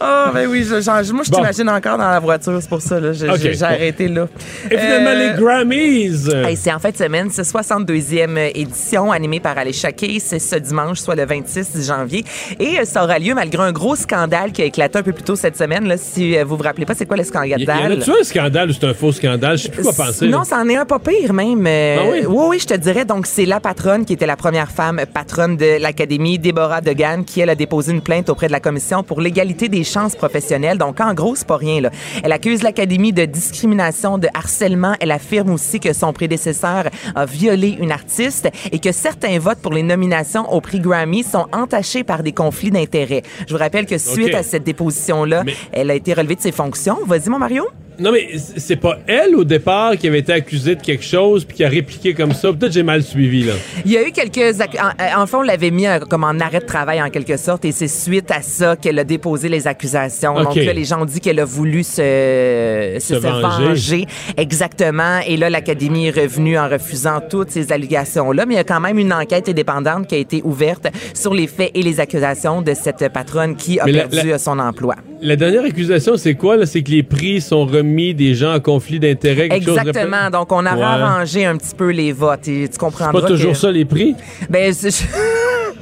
Ah, ben oui, je, genre, moi, je Bon. t'imagine encore dans la voiture, c'est pour ça, là. J'ai Ok, j'ai- j'ai bon. arrêté là. Et finalement, Euh, les Grammys. Hey, c'est en fin de semaine, c'est 62e édition animée par Alicia Keys. C'est ce dimanche, soit le 26 janvier. Et euh, ça aura lieu malgré un gros scandale qui a éclaté un peu plus tôt cette semaine. Là, si euh, vous vous rappelez pas, c'est quoi le Il y, scandale? y en a-tu un scandale ou c'est un faux scandale? Je sais plus quoi penser. Non, c'en est un pas pire même. Euh, Ah oui? oui, je te dirais. Donc, c'est la patronne qui était la première femme patronne de l'Académie, Déborah Degan, qui, elle, a déposé une plainte auprès de la Commission pour l'égalité des chances professionnelles. Donc, en gros, c'est pas rien. Là. Elle accuse l'Académie de discrimination, de harcèlement. Elle affirme aussi que son prédécesseur a violé une artiste et que certains votes pour les nominations au prix Grammy sont entachés par des conflits d'intérêts. Je vous rappelle que suite à cette déposition-là, Mais- elle a été relevée de ses fonctions. Vas-y, mon Mario. Non, mais c'est pas elle au départ qui avait été accusée de quelque chose puis qui a répliqué comme ça. Peut-être j'ai mal suivi, là. Il y a eu quelques... En, en fait, on l'avait mis euh, comme en arrêt de travail en quelque sorte et c'est suite à ça qu'elle a déposé les accusations. OK. Donc là, les gens ont dit qu'elle a voulu se, Se se, se venger. venger. Exactement. Et là, l'Académie est revenue en refusant toutes ces allégations-là. Mais il y a quand même une enquête indépendante qui a été ouverte sur les faits et les accusations de cette patronne qui a Mais la- perdu la- son emploi. La dernière accusation, c'est quoi, là? C'est que les prix sont remis des gens en conflit d'intérêts. quelque chose Exactement. Donc, on a Ouais. arrangé un petit peu les votes. Et tu C'est comprendras pas toujours que... ça, les prix? Ben, c'est-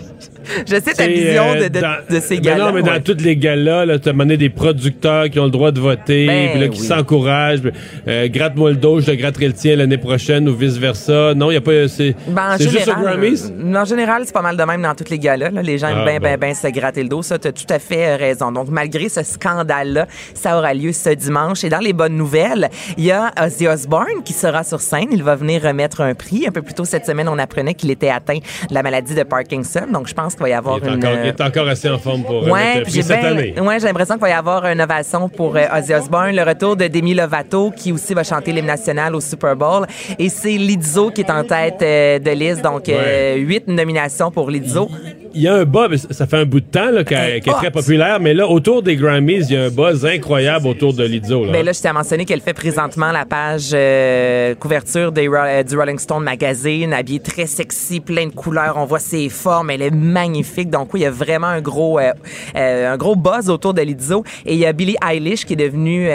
Je sais ta vision euh, de, de, dans- de ces Ben gars-là. Non, mais ouais. dans toutes les galas, là, t'as mené des producteurs qui ont le droit de voter, Ben puis là, qui oui. s'encouragent. puis, Euh, Gratte-moi le dos, je te gratterai le tien l'année prochaine ou vice-versa. Non, il y a pas... C'est Ben, en c'est juste au Grammys? euh, En général, c'est pas mal de même dans toutes les galas. Là. Les gens aiment Ah, bien, bon. bien, bien se gratter le dos. Ça, tu as tout à fait raison. Donc, malgré ce scandale-là, ça aura lieu ce dimanche. Et dans les bonnes nouvelles, il y a Ozzy Osbourne qui sera sur scène. Il va venir remettre un prix. Un peu plus tôt cette semaine, on apprenait qu'il était atteint de la maladie de Parkinson. Donc, je pense qu'il va y avoir Il est, une... encore, il est encore assez en forme pour Ouais, puis prix j'ai cette année. ouais, j'ai l'impression qu'il va y avoir une ovation pour euh, Ozzy Osbourne, le retour de Demi Lovato qui aussi va chanter l'hymne national au Super Bowl. Et c'est Lizzo qui est en tête euh, de liste. Donc euh, huit nominations pour Lizzo. Il y a un buzz, ça- fait un bout de temps là, qu'elle est très hot! populaire, mais là, autour des Grammys, il y a un buzz incroyable autour de Lizzo. Là. Ben là, je t'ai mentionné qu'elle fait présentement la page euh, couverture des euh, du Rolling Stone magazine, habillée très sexy, plein de couleurs. On voit ses formes, elle est magnifique. Donc oui, il y a vraiment un gros, euh, un gros buzz autour de Lizzo. Et il y a Billie Eilish qui est devenue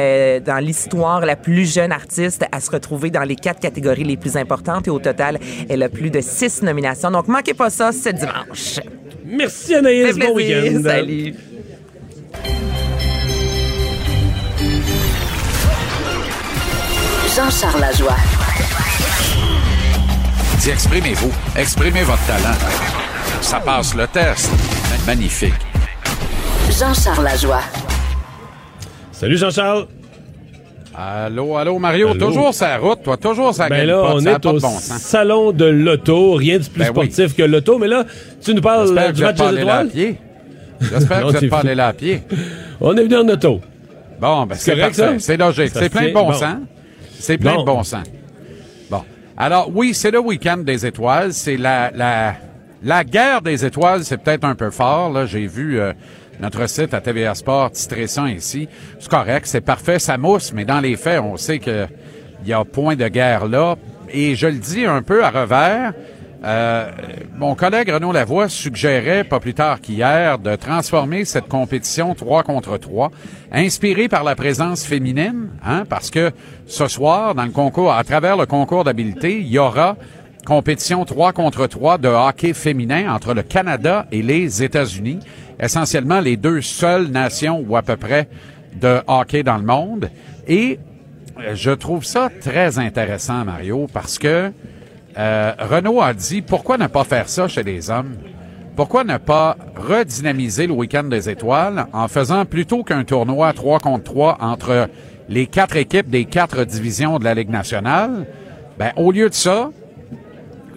dans l'histoire la plus jeune artiste à se retrouver dans les quatre catégories les plus importantes. Et au total, elle a plus de six nominations. Donc manquez pas ça ce dimanche. Merci Anaïs, bon week-end. Salut. Jean-Charles Lajoie. Dis, exprimez-vous. Exprimez votre talent. Ça passe le test. Magnifique. Jean-Charles Lajoie. Salut Jean-Charles. Allô, allô, Mario. Allô? Toujours sa route, toi. Toujours sa Ben là, on ça est au bon salon de l'auto. Rien de plus Ben oui. sportif que l'auto. Mais là, tu nous parles euh, du match des étoiles? J'espère que vous n'êtes pas allé là à pied. On est venu en auto. Bon, ben c'est parfait. C'est logique. C'est plein de bon, Bon. sens. C'est plein Bon. de bon sens. Bon. Alors, oui, c'est le week-end des étoiles. C'est la, la, la guerre des étoiles, c'est peut-être un peu fort. Là, j'ai vu euh, notre site à TVA Sport titrer ça ici. C'est correct, c'est parfait, ça mousse, mais dans les faits, on sait que il y a point de guerre là. Et je le dis un peu à revers. euh, mon collègue Renaud Lavoie suggérait, pas plus tard qu'hier, de transformer cette compétition 3 contre 3, inspirée par la présence féminine, hein, parce que ce soir, dans le concours, à travers le concours d'habileté, il y aura compétition 3 contre 3 de hockey féminin entre le Canada et les États-Unis, essentiellement les deux seules nations ou à peu près de hockey dans le monde. Et euh, je trouve ça très intéressant, Mario, parce que euh, Renault a dit pourquoi ne pas faire ça chez les hommes? Pourquoi ne pas redynamiser le week-end des étoiles en faisant plutôt qu'un tournoi 3 contre 3 entre les quatre équipes des quatre divisions de la Ligue nationale? Ben, au lieu de ça,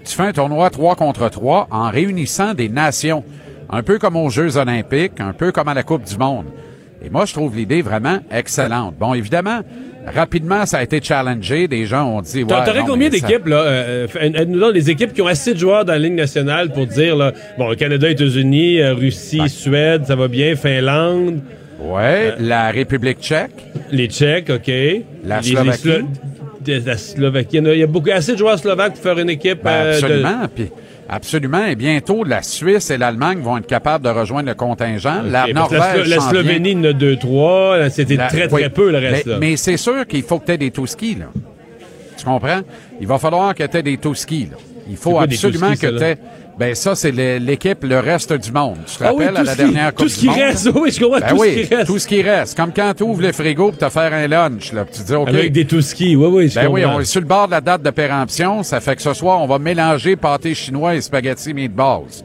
tu fais un tournoi 3 contre 3 en réunissant des nations, un peu comme aux Jeux olympiques, un peu comme à la Coupe du monde. Et moi, je trouve l'idée vraiment excellente. Bon, évidemment, rapidement, ça a été challengé. Des gens ont dit... Ouais, T'aurais combien ça- d'équipes, là? Euh, euh, aide-nous donc les équipes qui ont assez de joueurs dans la Ligue nationale pour dire, là, bon, Canada, États-Unis, euh, Russie, Suède, ça va bien, Finlande, Ouais, la République tchèque. les Tchèques, OK. La Les- les Slovaquie. Slo- de- la Slovaquie. Il y a- beaucoup, assez de joueurs slovaques pour faire une équipe. Ben, euh, de- absolument. Puis, absolument. Et bientôt, la Suisse et l'Allemagne vont être capables de rejoindre le contingent. la Norvège la. Slovénie, en a deux, trois. Là, C'était La- très, oui. très peu, le reste, Mais, là. mais c'est sûr qu'il faut que tu aies des tout-skis, là. Tu comprends? Il va falloir que tu aies des tout-skis, là. Il faut absolument que tu là? Ben, ça, c'est l'équipe, le reste du monde. Tu te Ah oui, rappelles, à la ce qui- dernière Coupe tout ce du qui monde? reste, oui, je comprends, Ben tout ce oui, qui reste. tout ce qui reste. Comme quand tu ouvres le frigo pour te faire un lunch, là. Tu dis, OK. Avec des tout-skis, oui, oui, je Ben oui, on est sur le bord de la date de péremption. Ça fait que ce soir, on va mélanger pâté chinois et spaghetti meatballs.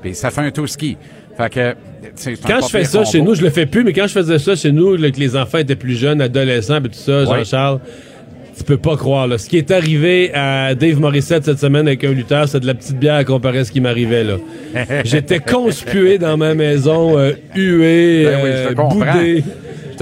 Puis ça fait un tout ski. Fait que, Quand je fais ça chez nous, je le fais plus, mais quand je faisais ça chez nous, là, que les enfants étaient plus jeunes, adolescents, et tout ça. Jean-Charles, tu peux pas croire. Là. Ce qui est arrivé à Dave Morissette cette semaine avec un lutteur, c'est de la petite bière comparé à ce qui m'arrivait. là. J'étais conspué dans ma maison, euh, hué, Ben oui, euh, boudé.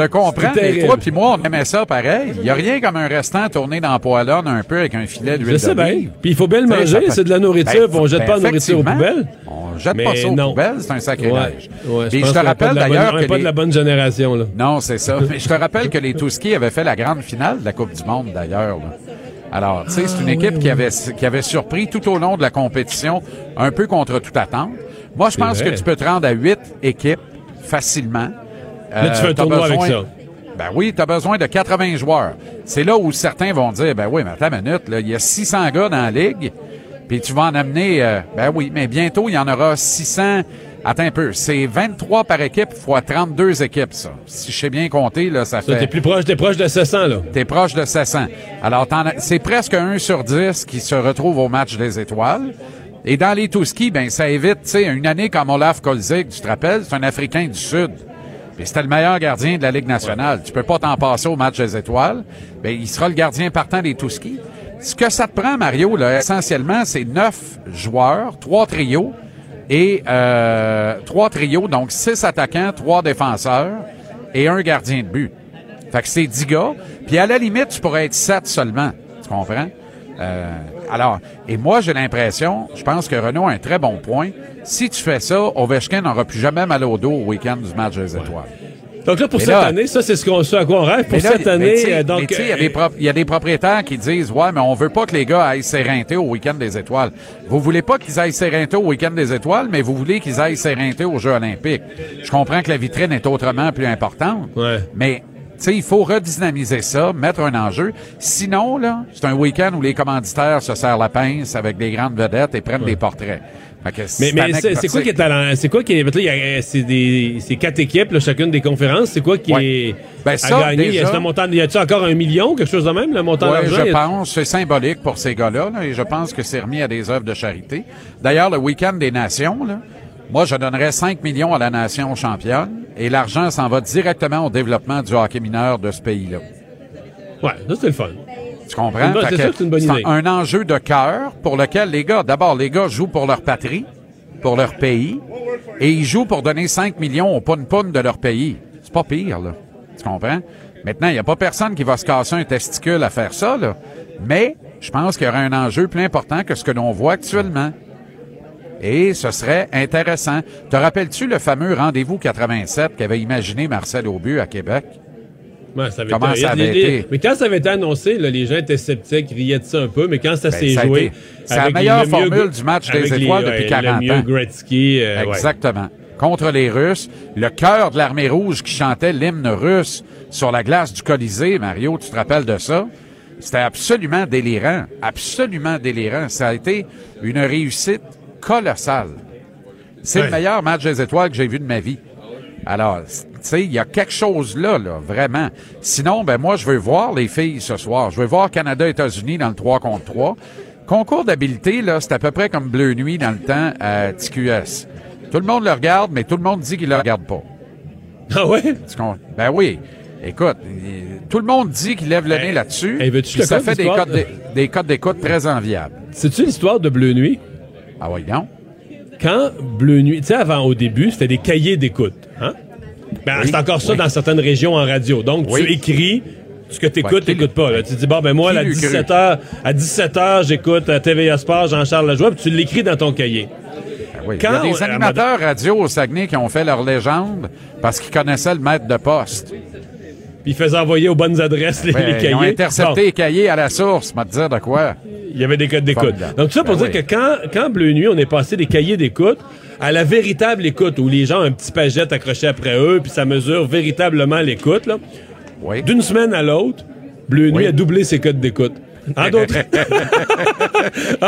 Je te comprends, mais toi puis moi, on aimait ça pareil. Il y a rien comme un restant tourné dans la poêlonne un peu avec un filet d'huile Je sais bien. d'olive. Puis il faut bien le ça manger, c'est de la nourriture, Ben, puis on jette ben, pas la nourriture aux poubelles. On jette Mais pas ça aux non. poubelles, c'est un sacrilège. ouais, Puis je te rappelle d'ailleurs que pas les- de la bonne génération. Là. Non, c'est ça. Mais je te rappelle que les Touski avaient fait la grande finale de la Coupe du Monde, d'ailleurs. Alors, tu sais, c'est une Ah, équipe qui, avait, qui avait surpris tout au long de la compétition, un peu contre toute attente. Moi, je pense que tu peux te rendre à huit équipes facilement. Là, tu fais un t'as tournoi avec besoin- ça. Ben oui, tu as besoin de 80 joueurs. C'est là où certains vont dire, ben oui, mais attends une minute, il y a 600 gars dans la ligue, puis tu vas en amener, euh, ben oui, mais bientôt, il y en aura 600 Attends un peu, c'est 23 par équipe fois 32 équipes, ça. Si je sais bien compter, là, ça Ça, fait... T'es plus proche, t'es proche de 700, là. T'es proche de 700. Alors, c'est presque 1 sur 10 qui se retrouve au match des étoiles. Et dans les tout-ski, ben, ça évite, tu sais, une année comme Olaf Kolzig, tu te rappelles, c'est un Africain du Sud. C'était le meilleur gardien de la Ligue nationale. Tu peux pas t'en passer au match des étoiles. Ben, il sera le gardien partant des tout-ski. Ce que ça te prend, Mario, là, essentiellement, c'est neuf joueurs, trois trios et euh, trois trios, donc six attaquants, trois défenseurs et un gardien de but. Fait que c'est 10 gars. Puis à la limite, tu pourrais être 7 seulement. Tu comprends? Euh, alors, et moi, j'ai l'impression, je pense que Renault a un très bon point. Si tu fais ça, Ovechkin n'aura plus jamais mal au dos au week-end du match des étoiles. Donc là, pour Mais cette là- année, ça, c'est ce, qu'on, à quoi on rêve. Pour là, cette année, euh, donc. il y a euh, des prop- il y, a des propriétaires qui disent, ouais, mais on veut pas que les gars aillent s'éreinter au week-end des étoiles. Vous voulez pas qu'ils aillent s'éreinter au week-end des étoiles, mais vous voulez qu'ils aillent s'éreinter aux Jeux olympiques. Je comprends que la vitrine est autrement plus importante, Ouais. mais sais, il faut redynamiser ça, mettre un enjeu. Sinon, là, c'est un week-end où les commanditaires se serrent la pince avec des grandes vedettes et prennent des portraits. Mais, mais c'est quoi qui est talent? C'est quoi qui est. là, il y a- C'est des. C'est quatre équipes, là, chacune des conférences. C'est quoi qui Ouais. est. Ben, à ça, gagner? déjà- un montant, y a-tu encore un million, quelque chose de même, le montant Ouais, d'argent? je pense. C'est symbolique pour ces gars-là, là, et je pense que c'est remis à des œuvres de charité. D'ailleurs, le week-end des nations, là, moi, je donnerais 5 millions à la nation championne, et l'argent s'en va directement au développement du hockey mineur de ce pays-là. Ouais, ça, c'est le fun. Tu comprends? C'est une bonne- c'est une idée. un enjeu de cœur pour lequel les gars, d'abord, les gars jouent pour leur patrie, pour leur pays, et ils jouent pour donner 5 millions au pun-pun de leur pays. C'est pas pire, là. Tu comprends? Maintenant, il n'y a pas personne qui va se casser un testicule à faire ça, là. Mais je pense qu'il y aura un enjeu plus important que ce que l'on voit actuellement. Et ce serait intéressant. Te rappelles-tu le fameux rendez-vous 87 qu'avait imaginé Marcel Aubu à Québec? Ouais, ça avait Comment été- ça avait été? Mais quand ça avait été annoncé, là, les gens étaient sceptiques, riaient de ça un peu, mais quand ça Ben, s'est joué. c'est la meilleure mieux- formule du match des les- étoiles depuis 40 le mieux ans. Gretzky, euh, ouais. Exactement. Contre les Russes, le cœur de l'armée rouge qui chantait l'hymne russe sur la glace du Colisée, Mario, tu te rappelles de ça? C'était absolument délirant, absolument délirant. Ça a été une réussite colossale. C'est le meilleur match des étoiles que j'ai vu de ma vie. Alors, tu sais, il y a quelque chose là, là, vraiment. Sinon, ben moi, je veux voir les filles ce soir. Je veux voir Canada-États-Unis dans le 3 contre 3. Concours d'habileté, là, c'est à peu près comme Bleu Nuit dans le temps à TQS. Tout le monde le regarde, mais tout le monde dit qu'il le regarde pas. Ah comprends? Ben oui. Écoute, tout le monde dit qu'il lève le nez là-dessus. hey, veux-tu te ça fait des codes d'écoute très enviables. C'est-tu l'histoire de Bleu Nuit? Ah oui, non? Quand Bleu Nuit, tu sais, avant, au début, c'était des cahiers d'écoute. Hein? Ben, Oui, c'est encore ça oui. dans certaines régions en radio. Donc, Oui. tu écris ce que tu Ouais, t'écoutes pas. Là. Tu dis, bon, ben moi, à l'eût cru? 17h, à 17h, j'écoute euh, TVA Sport, Jean-Charles Lajoie, puis tu l'écris dans ton cahier. Ben oui. Quand Il y a des on- animateurs radio au Saguenay qui ont fait leur légende parce qu'ils connaissaient le maître de poste. Puis ils faisaient envoyer aux bonnes adresses les, Ben, les cahiers. ils ont intercepté les cahiers à la source, m'a te dire de quoi? Il y avait des codes d'écoute. Donc, tout ça pour Ben dire oui. que quand, quand Bleu Nuit, on est passé des cahiers d'écoute à la véritable écoute, où les gens ont un petit pagette accroché après eux, puis ça mesure véritablement l'écoute, là. Oui. D'une semaine à l'autre, Bleu Nuit a doublé ses codes d'écoute. En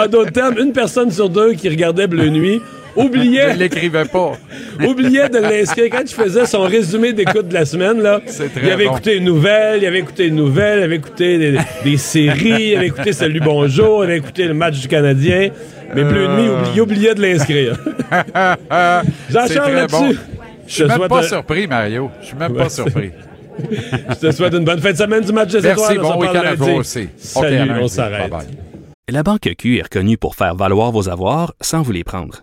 d'autres termes, une personne sur deux qui regardait Bleu Nuit oubliait, Il l'écrivait pas. oubliait de l'inscrire. Quand tu faisais son résumé d'écoute de la semaine, là, il avait bon. écouté une nouvelle, il avait écouté une nouvelle, il avait écouté des, des séries, il avait écouté Salut Bonjour, il avait écouté le match du Canadien. Mais Bleu Nuit, Euh. oublie- il oubliait de l'inscrire. C'est Jean-Charles, très là-dessus, bon. je suis même souhaite pas un- surpris, Mario. Je suis même Ouais, pas surpris. je te souhaite une bonne fin de semaine du match des Merci, étoiles. On bon week-end à toi aussi. Salut, on s'arrête. La Banque Q est reconnue pour faire valoir vos avoirs sans vous les prendre.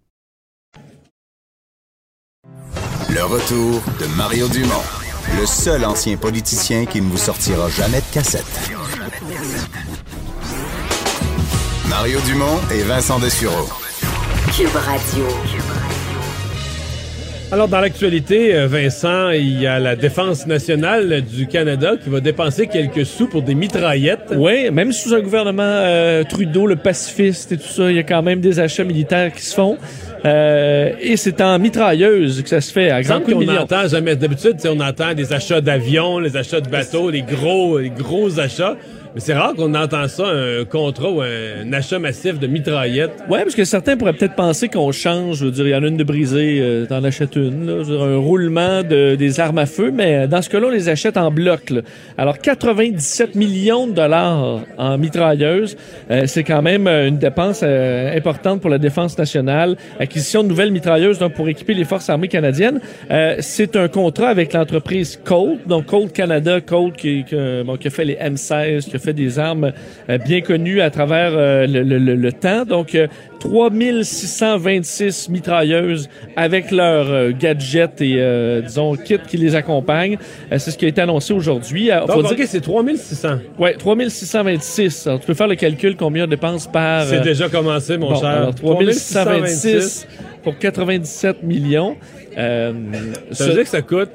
Le retour de Mario Dumont, le seul ancien politicien qui ne vous sortira jamais de cassette. Mario Dumont et Vincent Dessureau. Cube Radio. Alors, dans l'actualité, euh, Vincent, il y a la Défense nationale du Canada qui va dépenser quelques sous pour des mitraillettes. Oui, même sous un gouvernement euh, Trudeau, le pacifiste et tout ça, il y a quand même des achats militaires qui se font. Euh, et c'est en mitrailleuse que ça se fait à grand coup de millions. entend jamais. D'habitude, on entend des achats d'avions, les achats de bateaux, les gros, les gros achats. Mais c'est rare qu'on entend ça, un contrat ou un achat massif de mitraillettes. Ouais, parce que certains pourraient peut-être penser qu'on change. Je veux dire, il y en a une de brisée, euh, t'en achètes une. Là, dire, un roulement de, des armes à feu, mais dans ce cas-là, on les achète en bloc. là. Alors, 97 millions de dollars en mitrailleuse, euh, c'est quand même euh, une dépense euh, importante pour la défense nationale. Acquisition de nouvelles mitrailleuses donc, pour équiper les forces armées canadiennes. Euh, c'est un contrat avec l'entreprise Colt, donc Colt Canada, Colt qui, qui, bon, qui a fait les M16, qui a fait des armes euh, bien connues à travers euh, le, le- le- le temps. Donc, euh, 3626 mitrailleuses avec leurs euh, gadgets et, euh, disons, kits qui les accompagnent. Euh, c'est ce qui a été annoncé aujourd'hui. Euh, faut dire- OK, c'est 3600. Ouais, 3626. Alors, tu peux faire le calcul combien on dépense par... C'est euh, déjà commencé, mon bon, cher. alors, 3626 pour 97 millions. Euh, Ça veut dire que ça coûte,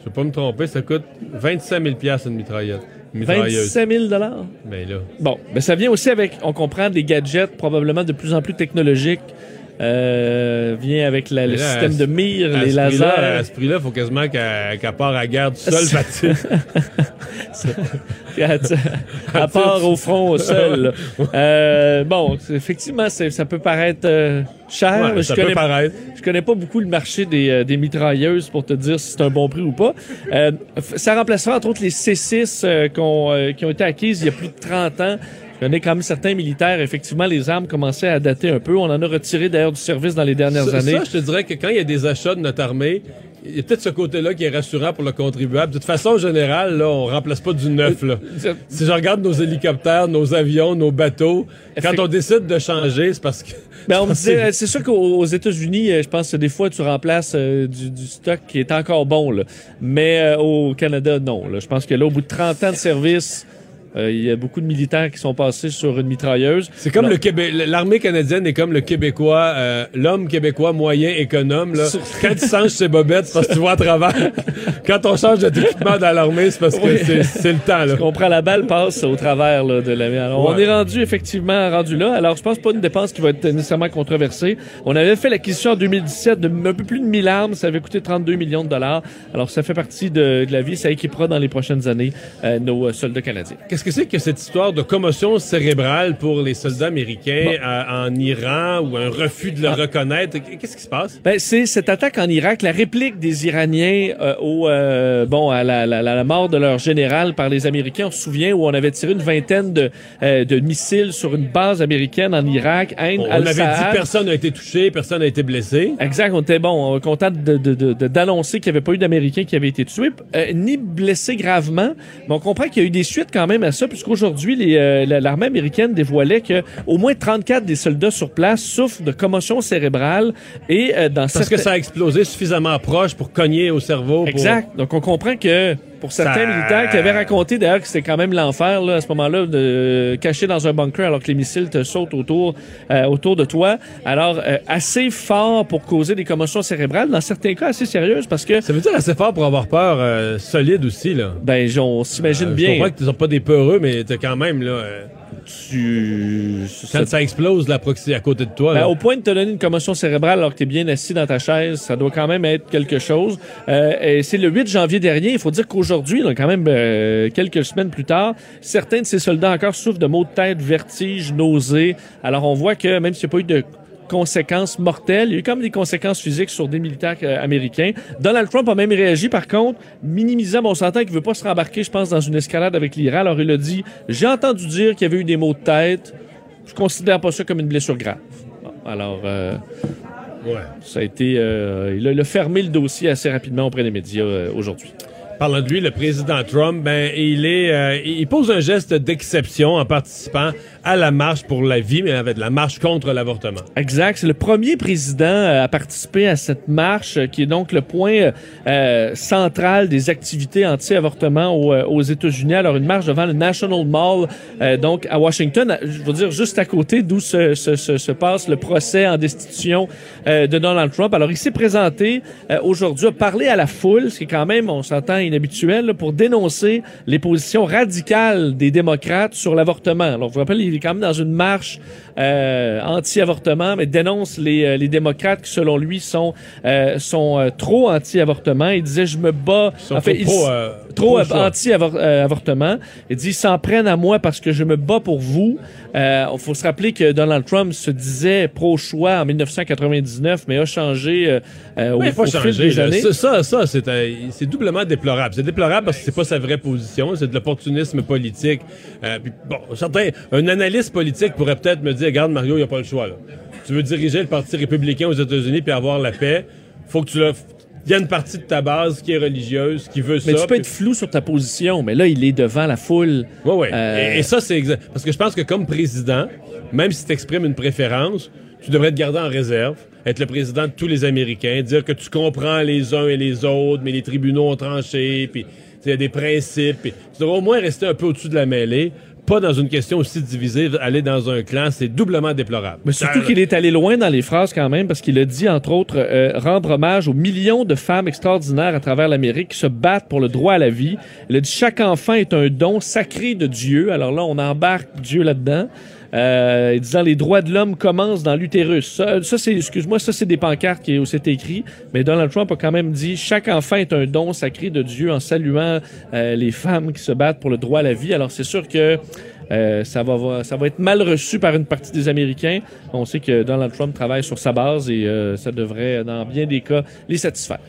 je vais pas me tromper, ça coûte 25 000 une mitraillette. Une mitrailleuse. 25 000 dollars. Ben là. Bon, ben ça vient aussi avec, on comprend, des gadgets probablement de plus en plus technologiques. Euh, vient avec la- le là, système de mire, les prix-là, À lasers. ce prix-là, il faut quasiment qu'elle part à la guerre du sol, Baptiste. à part au front, au sol. Euh, bon, effectivement, ça peut paraître euh, cher. Ouais, ça je peut connais, paraître. Je connais pas beaucoup le marché des, euh, des mitrailleuses pour te dire si c'est un bon prix ou pas. Ça remplacera entre autres les C6 euh, qu'on, euh, qui ont été acquises il y a plus de 30 ans. Je connais quand même certains militaires. Effectivement, les armes commençaient à dater un peu. On en a retiré d'ailleurs du service dans les dernières Ça, années. ça, je te dirais que quand il y a des achats de notre armée, il y a peut-être ce côté-là qui est rassurant pour le contribuable. De toute façon, en général, là, on remplace pas du neuf. Là. Si je regarde nos hélicoptères, nos avions, nos bateaux, quand on décide de changer, c'est parce que... Ben, on me disait, euh, c'est sûr qu'aux aux États-Unis, euh, je pense que des fois, tu remplaces euh, du, du stock qui est encore bon. Là. Mais euh, au Canada, non. Là. Je pense que là, au bout de 30 ans de service, euh, il y a beaucoup de militaires qui sont passés sur une mitrailleuse. C'est comme le Québec. L'armée canadienne est comme le Québécois, euh, l'homme québécois moyen économe. Là. Quand il change ses bobettes, c'est parce que tu vois à travers. Quand on change d'équipement dans l'armée, c'est parce que Oui. c'est- c'est le temps. Là. Je comprends, la balle passe au travers là, de la Alors, On est rendu effectivement rendu là. Alors, je pense pas une dépense qui va être nécessairement controversée. On avait fait l'acquisition en 2017 de un peu plus de 1000 armes. Ça avait coûté 32 millions de dollars. Alors, ça fait partie de, de la vie. Ça équipera dans les prochaines années euh, nos soldats canadiens. Qu'est-ce que c'est que cette histoire de commotion cérébrale pour les soldats américains à- en Iran ou un refus de le reconnaître? Qu'est-ce qui se passe? Ben, c'est cette attaque en Irak, la réplique des Iraniens euh, au euh, bon à la, la- la mort de leur général par les Américains. On se souvient où on avait tiré une vingtaine de, euh, de missiles sur une base américaine en Irak. Ain On avait dit personne n'a été touché, personne n'a été blessé. Exact, on était bon, on content d'annoncer qu'il n'y avait pas eu d'Américains qui avaient été tués, euh, ni blessés gravement. Mais on comprend qu'il y a eu des suites quand même à ça, puisqu'aujourd'hui, euh, la- l'armée américaine dévoilait que au moins 34 des soldats sur place souffrent de commotion cérébrale et euh, dans Parce certains... que ça a explosé suffisamment proche pour cogner au cerveau. pour- Exact. Donc, on comprend que pour certains Ça- militaires qui avaient raconté d'ailleurs que c'était quand même l'enfer là, à ce moment-là de cacher dans un bunker alors que les missiles te sautent autour euh, autour de toi. Alors euh, assez fort pour causer des commotions cérébrales dans certains cas assez sérieuses parce que Ça veut dire assez fort pour avoir peur euh, solide aussi, là. ben on s'imagine Euh, Je bien comprends que tu sont pas des peureux, mais t'as quand même, là. Tu quand ça explose la proxy à côté de toi. Ben, là. au point de te donner une commotion cérébrale alors que tu es bien assis dans ta chaise, ça doit quand même être quelque chose. Euh, et c'est le 8 janvier dernier. Il faut dire qu'aujourd'hui, là, quand même euh, quelques semaines plus tard, certains de ces soldats encore souffrent de maux de tête, vertiges, nausées. Alors on voit que même s'il n'y a pas eu de conséquences mortelles. Il y a eu même des conséquences physiques sur des militaires euh, américains. Donald Trump a même réagi, par contre, minimisant, bon, on s'entend qu'il veut pas se rembarquer, je pense, dans une escalade avec l'Iran. Alors, il a dit, j'ai entendu dire qu'il y avait eu des maux de tête. Je considère pas ça comme une blessure grave. Bon, alors, euh, Ouais. ça a été... euh, il, a, il a fermé le dossier assez rapidement auprès des médias aujourd'hui. parlant de lui, le président Trump, ben il est, il pose un geste d'exception en participant à la marche pour la vie, mais avec la marche contre l'avortement. Exact. C'est le premier président euh, à participer à cette marche, euh, qui est donc le point euh, central des activités anti-avortement aux, euh, États-Unis. Alors, une marche devant le National Mall, euh, donc à Washington, je veux dire juste à côté d'où se, se, se, se passe le procès en destitution euh, de Donald Trump. Alors, il s'est présenté euh, aujourd'hui, a parlé à la foule, ce qui est quand même, on s'entend, inhabituel, là, pour dénoncer les positions radicales des démocrates sur l'avortement. Alors, je vous rappelle, il est quand même dans une marche euh, anti-avortement, mais dénonce les, euh, les démocrates qui, selon lui, sont, euh, sont euh, trop anti-avortement. Il disait, je me bats... sont en fait, trop il- euh, trop anti-avortement. Il dit, ils s'en prennent à moi parce que je me bats pour vous. Euh, Il faut se rappeler que Donald Trump se disait pro-choix en 1999, mais a changé euh, euh, au, il faut au fil changer. des là. années. Ça, ça, c'est c'est doublement déplorable. C'est déplorable parce que c'est pas sa vraie position, c'est de l'opportunisme politique. Euh, puis, bon, certains, un analyste politique pourrait peut-être me dire, regarde Mario, il n'y a pas le choix. Là. Tu veux diriger le Parti républicain aux États-Unis puis avoir la paix, faut que tu le... Il y a une partie de ta base qui est religieuse, qui veut Mais ça. tu peux être flou sur ta position, mais là, il est devant la foule. Oui, oui. Euh, Et, et ça, c'est exact. Parce que je pense que comme président, même si tu exprimes une préférence, tu devrais te garder en réserve, être le président de tous les Américains, dire que tu comprends les uns et les autres, mais les tribunaux ont tranché, puis il y a des principes. tu devrais au moins rester un peu au-dessus de la mêlée, pas dans une question aussi divisée, aller dans un clan, c'est doublement déplorable. Mais surtout qu'il est allé loin dans les phrases quand même, parce qu'il a dit, entre autres, euh, rendre hommage aux millions de femmes extraordinaires à travers l'Amérique qui se battent pour le droit à la vie. Il a dit, chaque enfant est un don sacré de Dieu. Alors là, on embarque Dieu là-dedans. Euh, disant les droits de l'homme commencent dans l'utérus. Ça, ça, c'est, excuse-moi, ça c'est des pancartes qui où c'est écrit, mais Donald Trump a quand même dit chaque enfant est un don sacré de Dieu en saluant euh, les femmes qui se battent pour le droit à la vie. Alors c'est sûr que euh, ça va ça va être mal reçu par une partie des Américains. On sait que Donald Trump travaille sur sa base et euh, ça devrait, dans bien des cas, les satisfaire.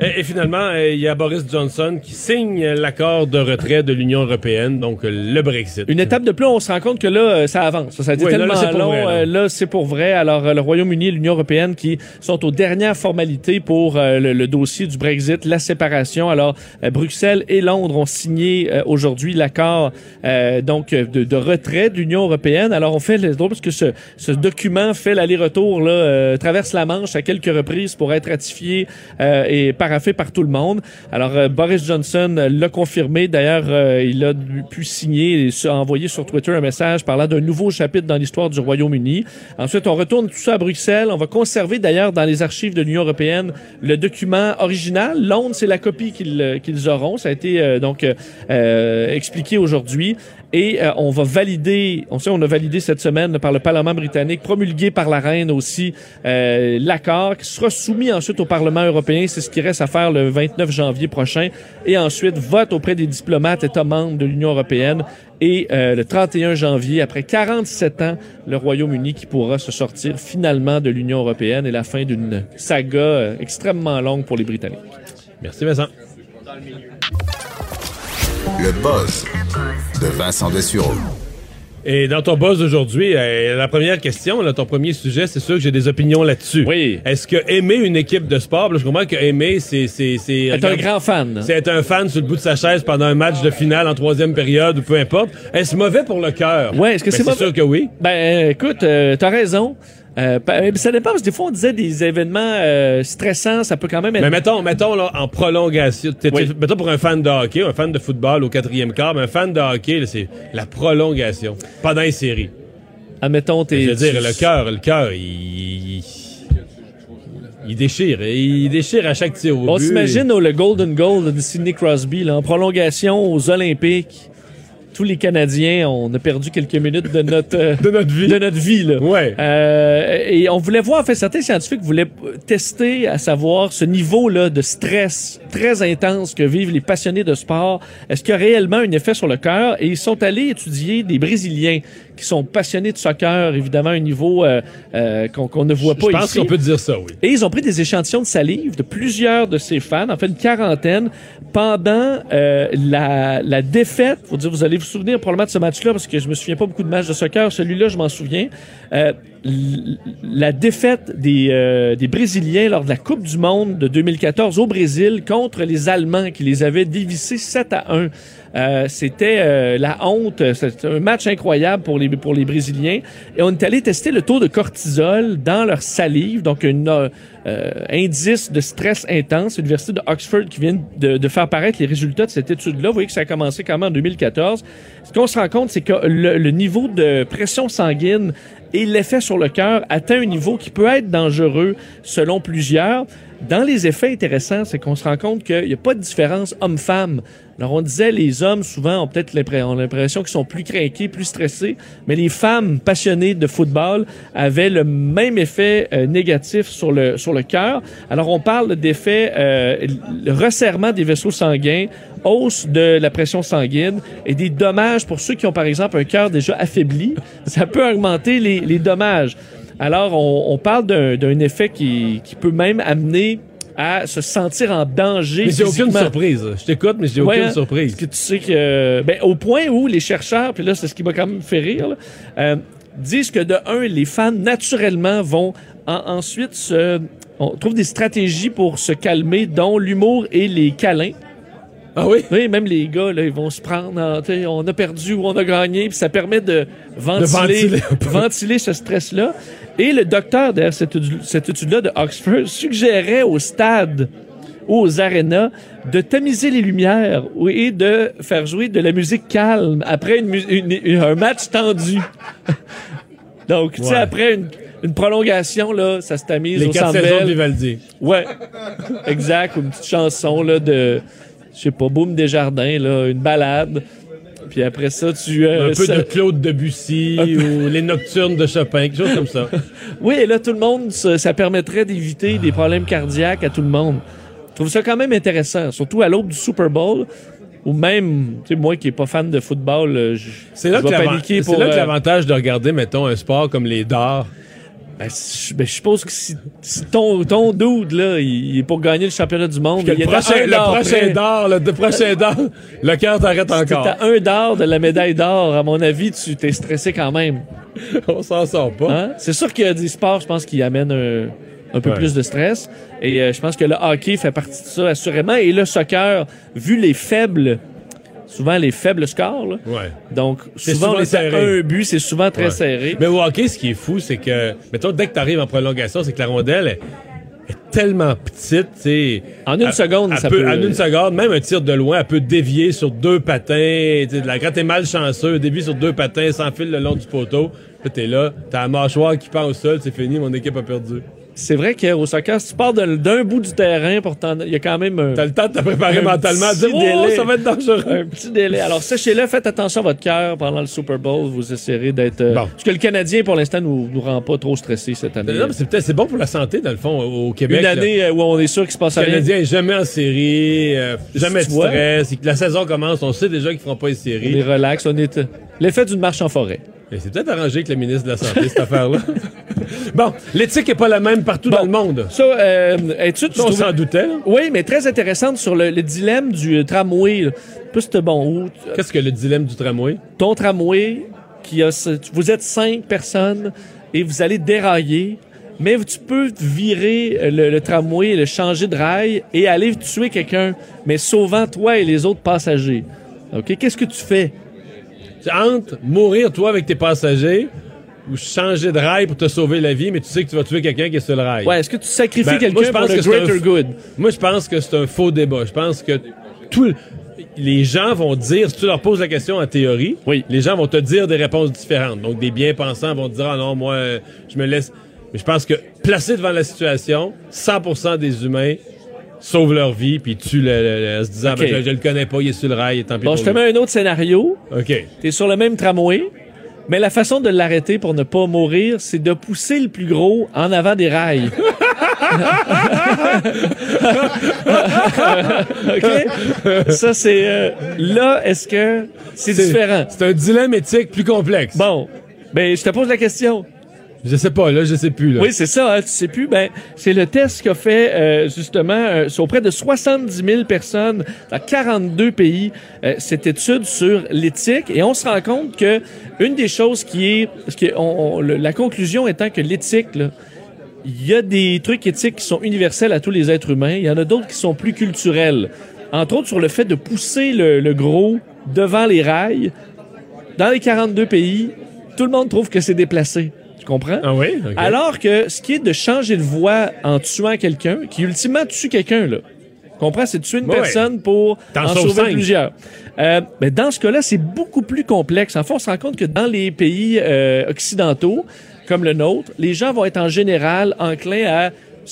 Et, et finalement, euh, il y a Boris Johnson qui signe l'accord de retrait de l'Union européenne, donc euh, le Brexit. Une étape de plus, on se rend compte que là, euh, ça avance. Ça a été Oui, tellement là, long. vrai, là. c'est pour vrai. Alors, le Royaume-Uni et l'Union européenne qui sont aux dernières formalités pour le, le dossier du Brexit, la séparation. Alors, Bruxelles et Londres ont signé aujourd'hui l'accord euh, donc de, de retrait de l'Union européenne. Alors, on fait le drôle parce que ce, ce document fait l'aller-retour là, euh, traverse la Manche à quelques reprises pour être ratifié euh, et paraffé par tout le monde. Alors, euh, Boris Johnson l'a confirmé. D'ailleurs, euh, il a pu signer et envoyer sur Twitter un message parlant d'un nouveau chapitre dans l'histoire du Royaume-Uni. Ensuite, on retourne tout ça à Bruxelles. On va conserver d'ailleurs dans les archives de l'Union européenne le document original. Londres, c'est la copie qu'ils euh, qu'ils auront. Ça a été euh, donc euh, expliqué aujourd'hui. Et euh, on va valider, on sait, on a validé cette semaine par le Parlement britannique, promulgué par la reine aussi, euh, l'accord qui sera soumis ensuite au Parlement européen. C'est ce qui reste à faire le 29 janvier prochain. Et ensuite, vote auprès des diplomates États membres de l'Union européenne. Et euh, le 31 janvier, après 47 ans, le Royaume-Uni qui pourra se sortir finalement de l'Union européenne et la fin d'une saga euh, extrêmement longue pour les Britanniques. Merci Vincent. Le buzz de Vincent Dessureau. Et dans ton buzz d'aujourd'hui, euh, la première question, là, ton premier sujet, c'est sûr que j'ai des opinions là-dessus. Oui. Est-ce que aimer une équipe de sport, là, je comprends que aimer, c'est... c'est, c'est Est un grand fan. C'est être un fan sur le bout de sa chaise pendant un match de finale en troisième période ou peu importe. Est-ce mauvais pour le cœur? Ouais, est-ce que Ben, c'est c'est mauvais? sûr que oui. Ben, euh, écoute, euh, t'as raison. Euh, euh, ça dépend, parce que des fois, on disait des événements euh, stressants, ça peut quand même être... Mais mettons, mettons là, en prolongation, mettons pour un fan de hockey, un fan de football au quatrième quart, mais un fan de hockey, là, c'est la prolongation pendant les séries. Admettons, t'es... Je veux dire, le cœur, le cœur, il, il, déchire, il déchire à chaque tir au On s'imagine oh, le Golden Goal de Sidney Crosby, là, en prolongation aux Olympiques. Tous les Canadiens, on a perdu quelques minutes de notre, euh, de notre vie. De notre vie, là. Ouais. Euh, et on voulait voir, en fait, certains scientifiques voulaient tester à savoir ce niveau-là de stress très intense que vivent les passionnés de sport. Est-ce qu'il y a réellement un effet sur le cœur? Et ils sont allés étudier des Brésiliens qui sont passionnés de soccer, évidemment, à un niveau euh, euh, qu'on qu'on ne voit pas Je pense ici. qu'on peut dire ça, oui. Et ils ont pris des échantillons de salive de plusieurs de ces fans, en fait une quarantaine, pendant euh, la, la défaite. Faut dire, vous allez vous souvenir probablement de ce match-là parce que je me souviens pas beaucoup de matchs de soccer. Celui-là, je m'en souviens. Euh, la défaite des, euh, des Brésiliens lors de la Coupe du Monde de 2014 au Brésil contre les Allemands qui les avaient dévissés 7 à 1. Euh, c'était euh, la honte, c'était un match incroyable pour les pour les Brésiliens et on est allé tester le taux de cortisol dans leur salive, donc un euh, euh, indice de stress intense. L'université de Oxford qui vient de, de faire paraître les résultats de cette étude-là. Vous voyez que ça a commencé quand même en 2014. Ce qu'on se rend compte, c'est que le, le niveau de pression sanguine et l'effet sur le cœur atteint un niveau qui peut être dangereux selon plusieurs. Dans les effets intéressants, c'est qu'on se rend compte qu'il n'y a pas de différence homme-femme. Alors, on disait, les hommes, souvent, ont peut-être l'impression qu'ils sont plus craqués, plus stressés, mais les femmes passionnées de football avaient le même effet euh, négatif sur le, sur le cœur. Alors, on parle d'effet euh, resserrement des vaisseaux sanguins, hausse de la pression sanguine et des dommages pour ceux qui ont, par exemple, un cœur déjà affaibli. Ça peut augmenter les, les dommages. Alors, on, on parle d'un d'un effet qui, qui peut même amener à se sentir en danger. Mais j'ai aucune surprise. Je t'écoute, mais j'ai Ouais, aucune hein? surprise. Parce que tu sais que, ben, au point où les chercheurs, puis là, c'est ce qui m'a quand même fait rire, là, euh, disent que de un, les fans naturellement vont en- ensuite se, on trouve des stratégies pour se calmer, dont l'humour et les câlins. Ah oui? Oui, même les gars, là, ils vont se prendre, en, on a perdu ou on a gagné, puis ça permet de ventiler, ventiler ventiler ce stress-là. Et le docteur derrière cette, étude- cette étude-là de Oxford suggérait au stade ou aux arénas de tamiser les lumières et de faire jouer de la musique calme après une mu- une- une- un match tendu. Donc, tu sais, après une, prolongation, là, ça se tamise Les au quatre saisons de. Vivaldi. Ouais, exact. ou Une petite chanson là de, je sais pas, Boum Desjardins là, une balade. Puis après ça, tu euh, Un peu ça- de Claude Debussy ou les Nocturnes de Chopin, quelque chose comme ça. Oui, et là tout le monde, ça, ça permettrait d'éviter des problèmes cardiaques à tout le monde. Je trouve ça quand même intéressant, surtout à l'aube du Super Bowl. Ou même, tu sais, moi qui est pas fan de football, euh, je, C'est là, que paniquer c'est pour. là que euh, l'avantage de regarder, mettons, un sport comme les dards. Ben, je ben, je suppose que si, si ton, ton dude, là, il, est pour gagner le championnat du monde, il le est prochain, un le prochain d'or, le, le prochain d'or, le cœur t'arrête Si encore. à un d'or de la médaille d'or, à mon avis, tu t'es stressé quand même. On s'en sort pas. Hein? C'est sûr qu'il y a des sports, je pense, qui amènent un, un peu Ouais. plus de stress. Et euh, je pense que le hockey fait partie de ça, assurément. Et le soccer, vu les faibles, souvent les faibles scores, là. Ouais. donc souvent, souvent on est à serré. un but, c'est souvent très Ouais. serré. Mais au hockey, ce qui est fou, c'est que, mettons, dès que tu arrives en prolongation, c'est que la rondelle est, tellement petite, tu. En une seconde, elle ça peut, peut- En une seconde, même un tir de loin, elle peut dévier sur deux patins. tu sais, la- Quand t'es malchanceux, dévie sur deux patins, sans fil le long du poteau. Puis t'es là, t'as la mâchoire qui pend au sol, c'est fini, mon équipe a perdu. C'est vrai qu'au soccer, si tu pars d'un bout du terrain, pourtant, il y a quand même un, T'as le temps de te préparer mentalement, petit dire, oh, ça va être dangereux. un petit délai. Alors, sachez-le, faites attention à votre cœur pendant le Super Bowl. Vous essayerez d'être... euh, Bon. Parce que le Canadien, pour l'instant, nous, nous rend pas trop stressés cette année. Non, mais c'est peut-être c'est bon pour la santé, dans le fond, au Québec. Une année euh, où on est sûr qu'il se passe Le rien. Canadien est jamais en série, euh, jamais de stress. La saison commence, on sait déjà qu'ils feront pas les On est relax, on est... euh, L'effet d'une marche en forêt. Mais c'est peut-être arrangé avec le ministre de la Santé, cette affaire-là. Bon, l'éthique est pas la même partout Bon. dans le monde. Ça, euh, étude, on s'en doutait, là. Oui, mais très intéressante sur le, le dilemme du euh, tramway. c'était bon. Qu'est-ce que le dilemme du tramway? ton tramway, qui a, vous êtes cinq personnes et vous allez dérailler, mais tu peux virer euh, le, le tramway, le changer de rail et aller tuer quelqu'un, mais sauvant toi et les autres passagers. OK? Qu'est-ce que tu fais? C'est entre mourir, toi, avec tes passagers, ou changer de rail pour te sauver la vie, mais tu sais que tu vas tuer quelqu'un qui est sur le rail. Ouais, est-ce que tu sacrifies Ben, quelqu'un pour le que c'est un greater good? Moi, je pense que c'est un faux débat. Je pense que tout le- les gens vont dire, si tu leur poses la question en théorie, Oui. les gens vont te dire des réponses différentes. Donc, des bien-pensants vont te dire, ah non, moi, je me laisse. Mais je pense que placé devant la situation, 100% des humains sauvent leur vie puis tuent le, le- se disant, ben, je, je le connais pas, il est sur le rail, et tant pis Bon, pour je te lui. mets un autre scénario. OK. T'es sur le même tramway, mais la façon de l'arrêter pour ne pas mourir, c'est de pousser le plus gros en avant des rails. OK? Ça, c'est... euh, là, est-ce que c'est différent? C'est un dilemme éthique plus complexe. Bon, ben, je te pose la question. Je sais pas, là, je sais plus. Là. Oui, c'est ça, hein, tu sais plus. Ben, c'est le test qu'a fait euh, justement euh, sur près de 70 000 personnes dans 42 pays euh, cette étude sur l'éthique et on se rend compte que une des choses qui est, parce que on- on- la conclusion étant que l'éthique, il y a des trucs éthiques qui sont universels à tous les êtres humains. Il y en a d'autres qui sont plus culturels. Entre autres sur le fait de pousser le, le gros devant les rails. Dans les 42 pays, tout le monde trouve que c'est déplacé. Tu comprends? Ah oui? Alors que ce qui est de changer de voix en tuant quelqu'un, qui ultimement tue quelqu'un, là. Comprends? C'est tuer une Ouais. personne pour en sauver cinq. plusieurs. Euh, mais dans ce cas-là, c'est beaucoup plus complexe. En fait, on se rend compte que dans les pays euh, occidentaux, comme le nôtre, les gens vont être en général enclins à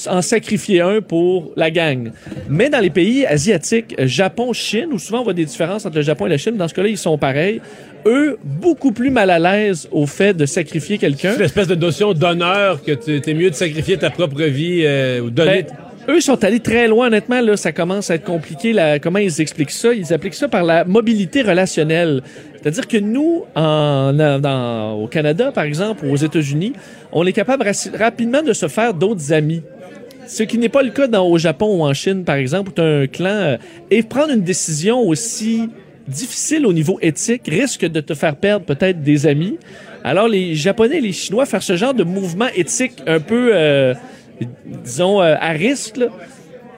en sacrifier un pour la gang. Mais dans les pays asiatiques, euh, Japon, Chine, où souvent on voit des différences entre le Japon et la Chine, dans ce cas-là, ils sont pareils. Eux, beaucoup plus mal à l'aise au fait de sacrifier quelqu'un. C'est l'espèce de notion d'honneur que tu es mieux de sacrifier ta propre vie euh, ou donner. Ben, eux sont allés très loin, honnêtement. Là, ça commence à être compliqué. Là, comment ils expliquent ça? Ils appliquent ça par la mobilité relationnelle. C'est-à-dire que nous, en, dans- au Canada, par exemple, ou aux États-Unis, on est capable rapidement de se faire d'autres amis. Ce qui n'est pas le cas dans, au Japon ou en Chine, par exemple, où tu as un clan. euh, et prendre une décision aussi difficile au niveau éthique risque de te faire perdre peut-être des amis. Alors, les Japonais et les Chinois faire ce genre de mouvement éthique un peu, euh, disons, euh, à risque, là,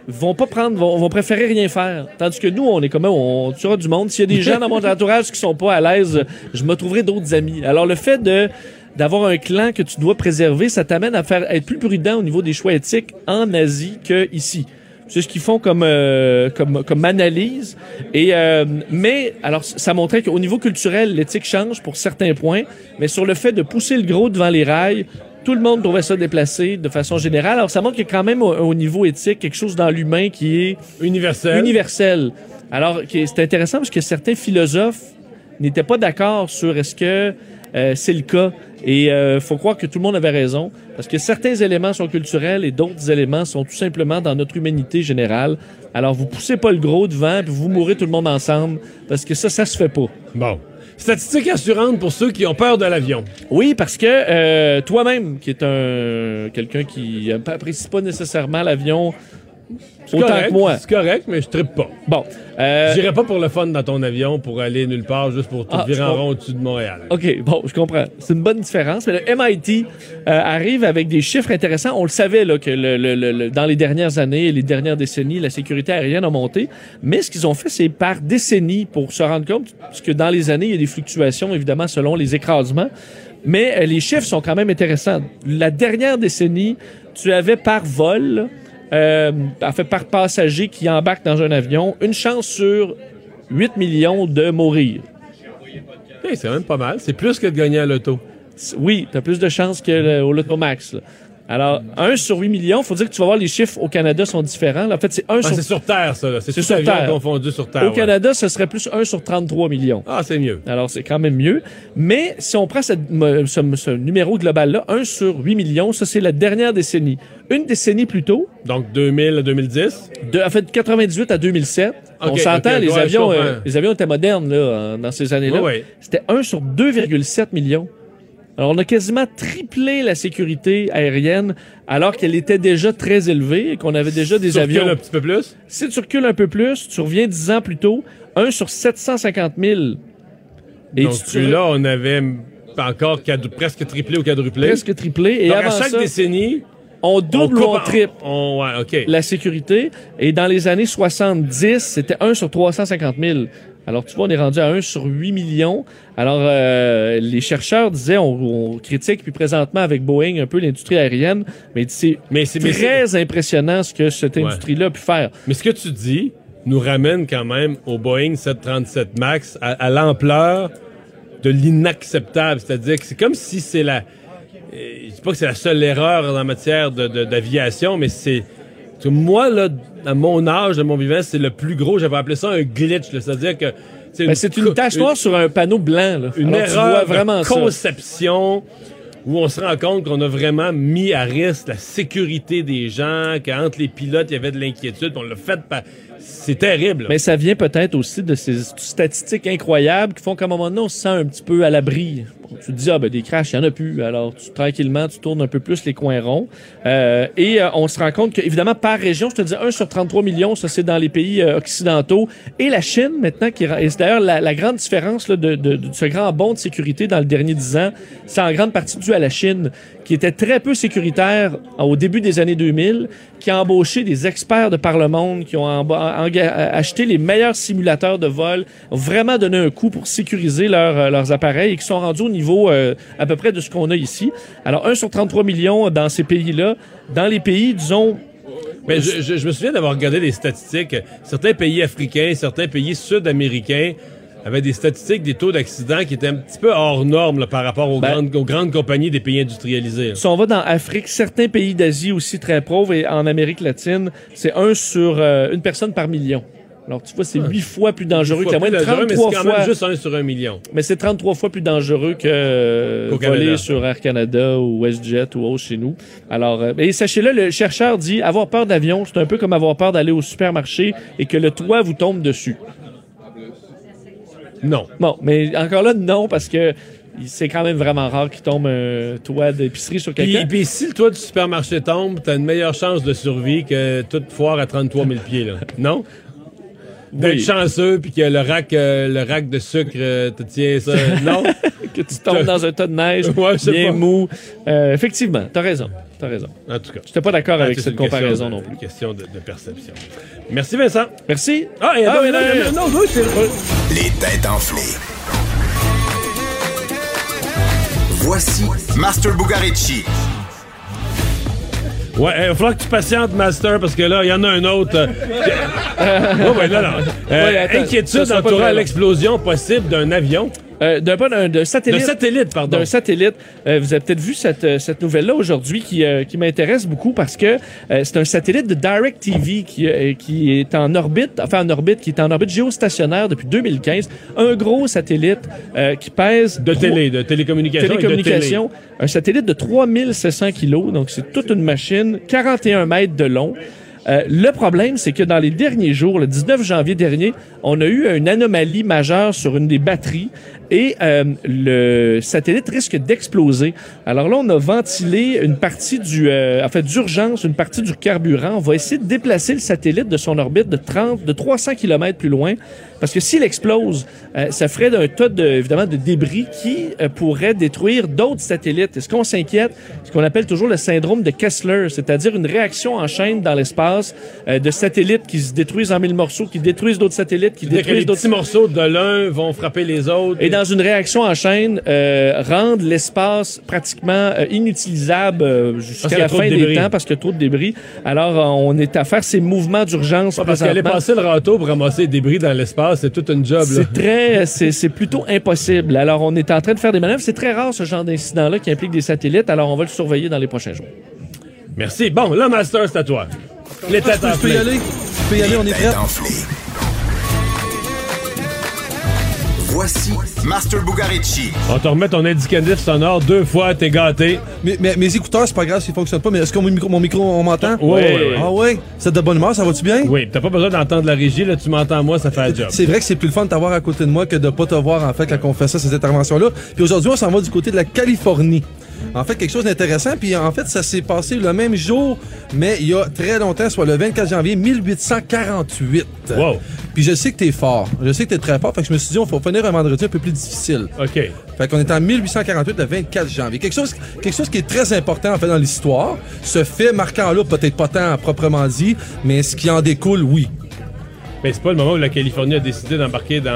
vont pas prendre, vont, vont préférer rien faire. Tandis que nous, on est comme on tuera du monde. S'il y a des gens dans mon entourage qui sont pas à l'aise, je me trouverai d'autres amis. Alors le fait de d'avoir un clan que tu dois préserver, ça t'amène à faire être plus prudent au niveau des choix éthiques en Asie que ici. C'est ce qu'ils font comme euh, comme comme analyse. Et euh, mais alors ça montrait qu'au niveau culturel, l'éthique change pour certains points, mais sur le fait de pousser le gros devant les rails, tout le monde trouvait ça déplacé de façon générale. Alors ça montre qu'il y a quand même au, au niveau éthique quelque chose dans l'humain qui est Universel. universel. Alors c'est intéressant parce que certains philosophes n'étaient pas d'accord sur est-ce que euh, c'est le cas. Et euh, faut croire que tout le monde avait raison parce que certains éléments sont culturels et d'autres éléments sont tout simplement dans notre humanité générale. Alors vous poussez pas le gros devant puis vous mourrez tout le monde ensemble parce que ça ça se fait pas. Bon. Statistique assurante pour ceux qui ont peur de l'avion. Oui, parce que euh, toi-même, qui est un quelqu'un qui apprécie pas nécessairement l'avion autant correct, que moi. C'est correct, mais je trippe pas. Bon, euh, J'irai pas pour le fun dans ton avion pour aller nulle part juste pour te Ah, virer en rond au-dessus de Montréal. OK, bon, je comprends. C'est une bonne différence. Mais le MIT euh, arrive avec des chiffres intéressants. On le savait là, que le, le- le- le- dans les dernières années et les dernières décennies, la sécurité aérienne a monté. Mais ce qu'ils ont fait, c'est par décennie pour se rendre compte parce que dans les années, il y a des fluctuations, évidemment, selon les écrasements. Mais euh, les chiffres sont quand même intéressants. La dernière décennie, tu avais par vol, euh, en fait par passager qui embarque dans un avion, une chance sur 8 millions de mourir. Hey, c'est même pas mal. C'est plus que de gagner à l'auto. Oui, tu as plus de chances que le- au Lotomax. là. Alors, 1 sur 8 millions, faut dire que tu vas voir les chiffres au Canada sont différents. là. En fait, c'est 1 Ah, sur... c'est sur Terre, ça. C'est sur Terre. confondu sur Terre. Au ouais. Canada, ce serait plus 1 sur 33 millions. Ah, c'est mieux. Alors, c'est quand même mieux. Mais si on prend cette, ce, ce numéro global-là, 1 sur 8 millions, ça, c'est la dernière décennie. Une décennie plus tôt, Donc 2000 à 2010. de, en fait, 98 à 2007, on s'entend, les, ouais, avions, euh, les avions étaient modernes là, dans ces années-là. Ouais. C'était 1 sur 2,7 millions. Alors, on a quasiment triplé la sécurité aérienne alors qu'elle était déjà très élevée et qu'on avait déjà des Tu avions. un petit peu plus? Si tu recules un peu plus, tu reviens 10 ans plus tôt, 1 sur 750 000. Et Donc tu- là, on avait encore quadru- presque triplé ou quadruplé. presque triplé. Et Donc, avant à chaque ça, décennie, on on double ou on triple on- ouais, OK. la sécurité. Et dans les années 70, c'était 1 sur 350 000. Alors, tu vois, on est rendu à 1 sur 8 millions. Alors, euh, les chercheurs disaient, on, on critique, puis présentement avec Boeing, un peu l'industrie aérienne, mais c'est très impressionnant ce que cette industrie-là a pu faire. Mais ce que tu dis nous ramène quand même au Boeing 737 MAX à, à l'ampleur de l'inacceptable. C'est-à-dire que c'est comme si c'est la... euh, Je dis pas que c'est la seule erreur en matière de- de- d'aviation, mais c'est... que Moi, là, à mon âge, de mon vivant, c'est le plus gros. J'avais appelé ça un glitch. C'est-à-dire que... Ben, c'est une co- tache noire sur un panneau blanc. Là. une Alors, erreur de vraiment ça. conception où on se rend compte qu'on a vraiment mis à risque la sécurité des gens, qu'entre les pilotes, il y avait de l'inquiétude, on l'a fait par... C'est terrible. Mais ça vient peut-être aussi de ces statistiques incroyables qui font qu'à un moment donné, on se sent un petit peu à l'abri. Tu te dis, ah ben des crashs, il n'y en a plus. Alors, tu, tranquillement, tu tournes un peu plus les coins ronds. Euh, et euh, on se rend compte que, évidemment, par région, je te dis 1 sur 33 millions, ça c'est dans les pays euh, occidentaux. Et la Chine, maintenant, qui et c'est d'ailleurs la, la grande différence là, de, de- de ce grand bond de sécurité dans le dernier 10 ans, c'est en grande partie dû à la Chine, qui était très peu sécuritaire au début des années 2000, qui a embauché des experts de par le monde, qui ont emba- enga- acheté les meilleurs simulateurs de vol, ont vraiment donné un coup pour sécuriser leurs, euh, appareils et qui sont rendus au niveau euh, à peu près de ce qu'on a ici. Alors, 1 sur 33 millions dans ces pays-là. Dans les pays, disons, Mais je, je- je me souviens d'avoir regardé des statistiques. Certains pays africains, certains pays sud-américains avaient des statistiques des taux d'accident qui étaient un petit peu hors normes là, par rapport aux, Ben- grandes, aux grandes compagnies des pays industrialisés. là. Si on va dans Afrique, certains pays d'Asie aussi très pauvres et en Amérique latine, c'est un sur euh, une personne par million. Alors tu vois, c'est huit fois plus dangereux que la moyenne, dangereux, mais 33 c'est quand fois. même juste un sur un million. Mais c'est 33 fois plus dangereux que euh, voler sur Air Canada ou WestJet ou autre chez nous. Alors, euh, et sachez-le, le chercheur dit avoir peur d'avion, c'est un peu comme avoir peur d'aller au supermarché et que le toit vous tombe dessus. Non. Bon, mais encore là, non, parce que c'est quand même vraiment rare qu'il tombe un toit d'épicerie sur Puis, quelqu'un. puis si le toit du supermarché tombe, t'as une meilleure chance de survie que toute foire à 33 000 pieds, là. Non? D'être Oui. chanceux, puis que le rack, euh, le rack de sucre euh, te tient ça. Non? Que tu tombes dans un tas de neige, Ouais, bien pas. mou. Euh, effectivement, t'as raison. T'as raison. En tout cas. J'étais pas d'accord Ah, avec cette comparaison de- non plus. Une question de, de perception. Merci, Vincent. Merci. Ah, et Ah, non, non, non, non, Les têtes enflées. Voici Master Bugarici. Ouais, il va falloir que tu patientes, Master, parce que là, il y en a un autre. euh, ouais, ouais, non, non. Euh, Ouais, attends, ça inquiétude entourant l'explosion possible d'un avion. Euh, d'un d'un d'un satellite. De satellite, pardon. D'un satellite. Euh, vous avez peut-être vu cette, euh, cette nouvelle-là aujourd'hui qui, euh, qui m'intéresse beaucoup parce que euh, c'est un satellite de DirecTV qui, euh, qui est en orbite, enfin en orbite, qui est en orbite géostationnaire depuis 2015. Un gros satellite euh, qui pèse... De télé, de télécommunication. télécommunication. Un satellite de 3700 kilos, donc c'est toute une machine, 41 mètres de long. Euh, le problème, c'est que dans les derniers jours, le 19 janvier dernier, on a eu une anomalie majeure sur une des batteries et euh, le satellite risque d'exploser. Alors là, on a ventilé une partie du, euh, fait, d'urgence, une partie du carburant. On va essayer de déplacer le satellite de son orbite de 30, de 300 km plus loin, parce que s'il explose, euh, ça ferait d'un tas de, évidemment, de débris qui euh, pourrait détruire d'autres satellites. Et ce qu'on s'inquiète, ce qu'on appelle toujours le syndrome de Kessler, c'est-à-dire une réaction en chaîne dans l'espace euh, de satellites qui se détruisent en mille morceaux, qui détruisent d'autres satellites, qui détruisent d'autres petits morceaux de l'un vont frapper les autres. et dans une réaction en chaîne, euh, rendre l'espace pratiquement inutilisable jusqu'à la trop de fin des temps parce qu'il y a trop de débris. Alors, on est à faire ces mouvements d'urgence parce qu'aller présentement. passer le râteau pour ramasser les débris dans l'espace, c'est tout une job. Là. C'est très, c'est c'est plutôt impossible. Alors, on est en train de faire des manœuvres. C'est très rare ce genre d'incident-là qui implique des satellites. Alors, on va le surveiller dans les prochains jours. Merci. Bon, là, Master, c'est à toi. Les têtes Je peux y aller? Je peux y aller, on est Têtes Voici Master Bugarici. On te remet ton indicatif sonore deux fois, t'es gâté. Mais, mais- mes écouteurs, c'est pas grave s'ils fonctionnent pas, mais est-ce que mon micro, mon micro on m'entend? Ouais, ouais. Ah ouais? C'est de bonne humeur, ça va-tu bien? Oui, t'as pas besoin d'entendre la régie, là, tu m'entends moi, ça fait la job. C'est vrai que c'est plus le fun de t'avoir à côté de moi que de pas te voir, en fait, quand on fait ça, ces interventions-là. Puis aujourd'hui, on s'en va du côté de la Californie. En fait, quelque chose d'intéressant. Puis en fait, ça s'est passé le même jour, mais il y a très longtemps, soit le 24 janvier 1848. Wow. Puis je sais que t'es fort. Je sais que t'es très fort. Fait que je me suis dit, il faut finir un vendredi un peu plus difficile. OK. Fait qu'on est en 1848, le 24 janvier. Quelque chose, quelque chose qui est très important, en fait, dans l'histoire. Ce fait marquant-là, peut-être pas tant proprement dit, mais ce qui en découle, oui. Mais c'est pas le moment où la Californie a décidé d'embarquer dans,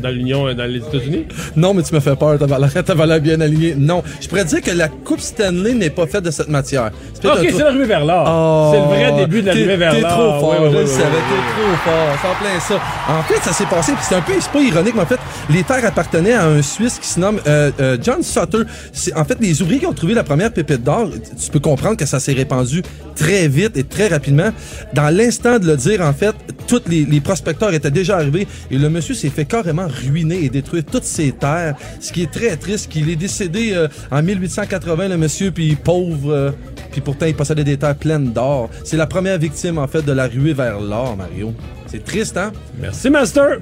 dans l'Union, dans les États-Unis? Non, mais tu me fais peur, t'avais l'air, bien aligné. Non, je pourrais dire que la Coupe Stanley n'est pas faite de cette matière. C'est Ok, c'est l'arrivée vers l'or. Oh, c'est le vrai début de t'es- l'arrivée vers T'es l'or. trop fort, je le savais, t'es trop fort, plein ça. En fait, ça s'est passé, c'est un peu, c'est pas ironique, mais en fait, les terres appartenaient à un Suisse qui se nomme euh, euh, John Sutter. C'est en fait les ouvriers qui ont trouvé la première pépite d'or. Tu peux comprendre que ça s'est répandu très vite et très rapidement. Dans l'instant de le dire, en fait, tous les, les prospecteurs étaient déjà arrivés et le monsieur s'est fait carrément ruiner et détruire toutes ses terres, ce qui est très triste. qu'il est décédé euh, en 1880, le monsieur, puis pauvre. euh, puis pourtant, il possédait des terres pleines d'or. C'est la première victime, en fait, de la ruée vers l'or, Mario. C'est triste, hein? Merci, Master.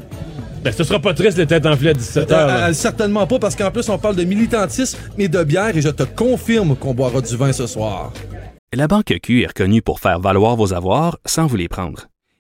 Ben, ce sera pas triste les têtes enflées à 17h. Euh, certainement pas, parce qu'en plus, on parle de militantisme et de bière, et je te confirme qu'on boira du vin ce soir. La Banque Q est reconnue pour faire valoir vos avoirs sans vous les prendre.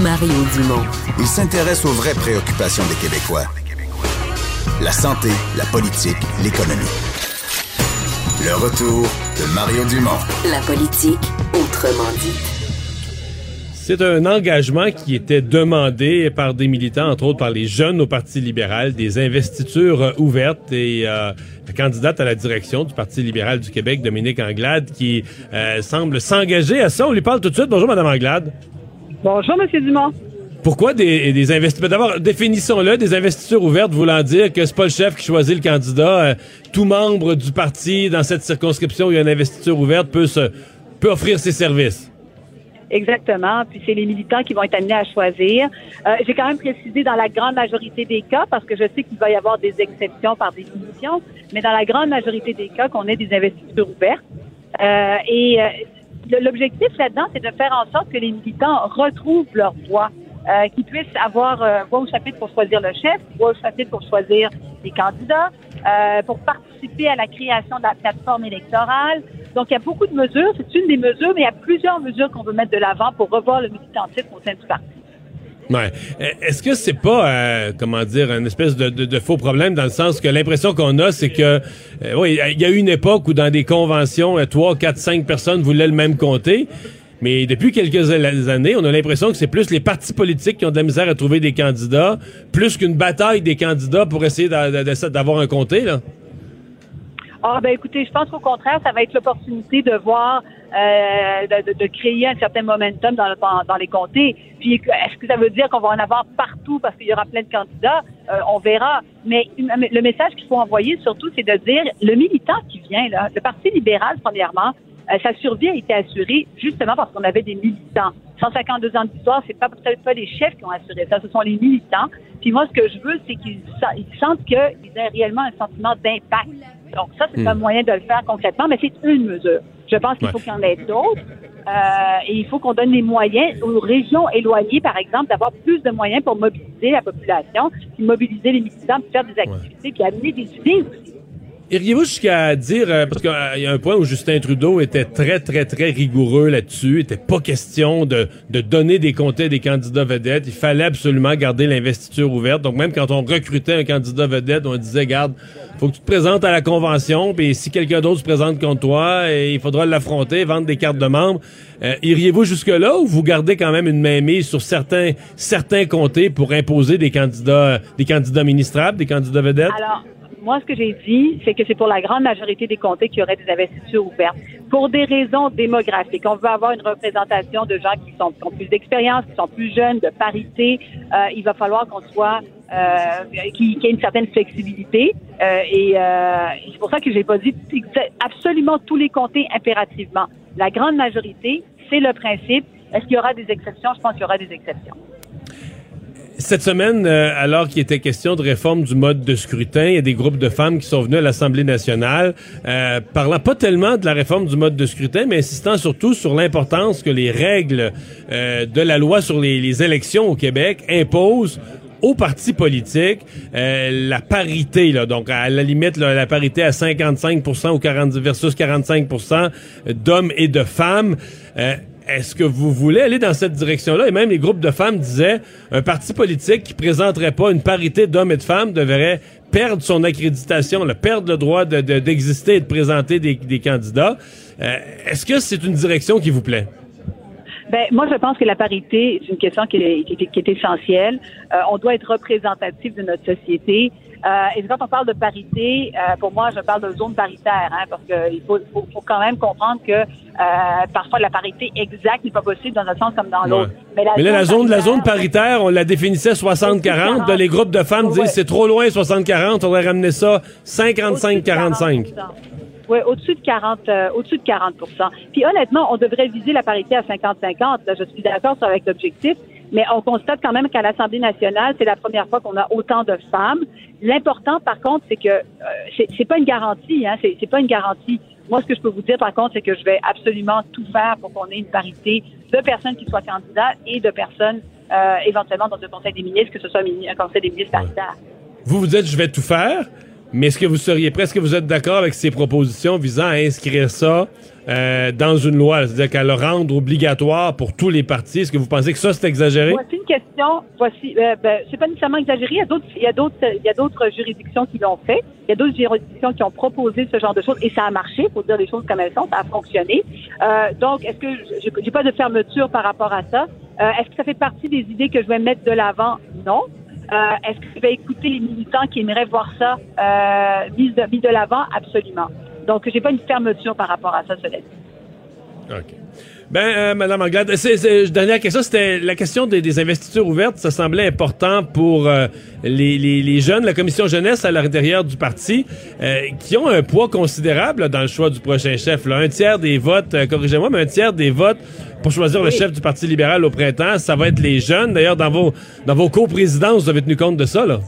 Mario Dumont. Il s'intéresse aux vraies préoccupations des Québécois. La santé, la politique, l'économie. Le retour de Mario Dumont. La politique, autrement dit. C'est un engagement qui était demandé par des militants, entre autres par les jeunes au Parti libéral, des investitures euh, ouvertes et euh, la candidate à la direction du Parti libéral du Québec, Dominique Anglade, qui euh, semble s'engager à ça. On lui parle tout de suite. Bonjour, Madame Anglade. Bonjour, Monsieur Dumont. Pourquoi des, des investitures? D'abord, définissons-le, des investitures ouvertes voulant dire que c'est pas le chef qui choisit le candidat. Euh, tout membre du parti dans cette circonscription où il y a une investiture ouverte peut, se, peut offrir ses services. Exactement. Puis c'est les militants qui vont être amenés à choisir. Euh, J'ai quand même précisé dans la grande majorité des cas, parce que je sais qu'il va y avoir des exceptions par définition, mais dans la grande majorité des cas, qu'on ait des investitures ouvertes. Euh, et euh, l'objectif là-dedans, c'est de faire en sorte que les militants retrouvent leur voix, euh, qu'ils puissent avoir euh, voix au chapitre pour choisir le chef, voix au chapitre pour choisir les candidats, euh, pour participer à la création de la plateforme électorale. Donc, il y a beaucoup de mesures. C'est une des mesures, mais il y a plusieurs mesures qu'on veut mettre de l'avant pour revoir le militantisme au sein du parti. Euh, Est-ce que c'est pas, euh, comment dire, une espèce de, faux problème dans le sens que l'impression qu'on a, c'est que, euh, oui, il y a eu une époque où dans des conventions, euh, trois, quatre, cinq personnes voulaient le même comté. Mais depuis quelques années, on a l'impression que c'est plus les partis politiques qui ont de la misère à trouver des candidats, plus qu'une bataille des candidats pour essayer d'avoir un comté, là. Ah ben écoutez, je pense qu'au contraire, ça va être l'opportunité de voir, euh, de, de- créer un certain momentum dans, le- dans, dans les comtés. Puis est-ce que ça veut dire qu'on va en avoir partout parce qu'il y aura plein de candidats? Euh, On verra. Mais le message qu'il faut envoyer surtout, c'est de dire le militant qui vient là, le Parti libéral premièrement, euh, sa survie a été assurée justement parce qu'on avait des militants. 152 ans d'histoire, c'est pas peut-être pas les chefs qui ont assuré ça, ce sont les militants. Puis moi, ce que je veux, c'est qu'ils sentent qu'ils aient réellement un sentiment d'impact. Donc ça, c'est Hmm. un moyen de le faire concrètement, mais c'est une mesure. Je pense qu'il Ouais. faut qu'il y en ait d'autres. Euh, et il faut qu'on donne les moyens aux régions éloignées, par exemple, d'avoir plus de moyens pour mobiliser la population, puis mobiliser les militants, puis faire des activités, puis amener des idées. Iriez-vous jusqu'à dire, euh, parce qu'il y a un point où Justin Trudeau était très, très, très rigoureux là-dessus, il était pas question de, donner des comtés à des candidats vedettes, il fallait absolument garder l'investiture ouverte. Donc même quand on recrutait un candidat vedette, on disait, garde, faut que tu te présentes à la convention, puis si quelqu'un d'autre se présente contre toi, il faudra l'affronter, vendre des cartes de membres. Euh, iriez-vous jusque-là ou vous gardez quand même une mainmise sur certains, certains comtés pour imposer des candidats, des candidats ministrables, des candidats vedettes? Alors, moi, ce que j'ai dit, c'est que c'est pour la grande majorité des comtés qu'il y aurait des investitures ouvertes. Pour des raisons démographiques. On veut avoir une représentation de gens qui, sont, qui ont plus d'expérience, qui sont plus jeunes, de parité. Euh, il va falloir qu'on soit, euh, qu'il qu'il y ait une certaine flexibilité. Euh, et euh, c'est pour ça que j'ai pas dit absolument tous les comtés impérativement. La grande majorité, c'est le principe. Est-ce qu'il y aura des exceptions? Je pense qu'il y aura des exceptions. Cette semaine, euh, alors qu'il était question de réforme du mode de scrutin, il y a des groupes de femmes qui sont venus à l'Assemblée nationale, euh, parlant pas tellement de la réforme du mode de scrutin, mais insistant surtout sur l'importance que les règles euh, de la loi sur les, les élections au Québec imposent aux partis politiques euh, la parité, là, donc à la limite là, la parité à 55 ou 40 versus 45 d'hommes et de femmes. Euh, est-ce que vous voulez aller dans cette direction-là? Et même les groupes de femmes disaient un parti politique qui présenterait pas une parité d'hommes et de femmes devrait perdre son accréditation, perdre le droit de- de- d'exister et de présenter des, candidats. Euh, Est-ce que c'est une direction qui vous plaît? Ben, moi, je pense que la parité, c'est une question qui est, essentielle. Euh, on doit être représentatif de notre société. Euh, et quand on parle de parité, pour moi, je parle de zone paritaire, hein, parce qu'il faut quand même comprendre que Euh, parfois, la parité exacte n'est pas possible dans un sens comme dans l'autre. Mais, là, la zone, la zone paritaire, on la définissait 60-40. Les groupes de femmes disent c'est trop loin 60-40, on devrait ramener ça 55-45. Oui, au-dessus de 40, euh, au-dessus de 40 Puis honnêtement, on devrait viser la parité à 50-50. Je suis d'accord avec l'objectif, mais on constate quand même qu'à l'Assemblée nationale, c'est la première fois qu'on a autant de femmes. L'important, par contre, c'est que euh, c'est, pas une garantie. Hein, c'est, pas une garantie. Moi, ce que je peux vous dire, par contre, c'est que je vais absolument tout faire pour qu'on ait une parité de personnes qui soient candidats et de personnes euh, éventuellement dans le Conseil des ministres, que ce soit un Conseil des ministres paritaire. Vous vous dites, je vais tout faire. Mais est-ce que vous seriez presque vous êtes d'accord avec ces propositions visant à inscrire ça euh, dans une loi, c'est-à-dire qu'à le rendre obligatoire pour tous les partis? Est-ce que vous pensez que ça, c'est exagéré? Voici une question. Voici, euh, ben, c'est pas nécessairement exagéré. Il y a d'autres, juridictions qui l'ont fait. Il y a d'autres juridictions qui ont proposé ce genre de choses et ça a marché. Faut dire les choses comme elles sont. Ça a fonctionné. Euh, donc, est-ce que j'ai pas de fermeture par rapport à ça? Euh, est-ce que ça fait partie des idées que je vais mettre de l'avant? Non. Est-ce que je vais écouter les militants qui aimeraient voir ça mis de, mis de l'avant? Absolument. Donc, j'ai pas une fermeture par rapport à ça, cela dit. OK. Ben, euh, Madame Anglade, c'est, dernière question, c'était la question des, investitures ouvertes. Ça semblait important pour euh, les, les, les, jeunes, la commission jeunesse à l'intérieur du parti, euh, qui ont un poids considérable dans le choix du prochain chef. Là. Un tiers des votes, corrigez-moi, mais un tiers des votes pour choisir le chef du Parti libéral au printemps, ça va être les jeunes. D'ailleurs, dans vos dans vos coprésidences, vous avez tenu compte de ça, là?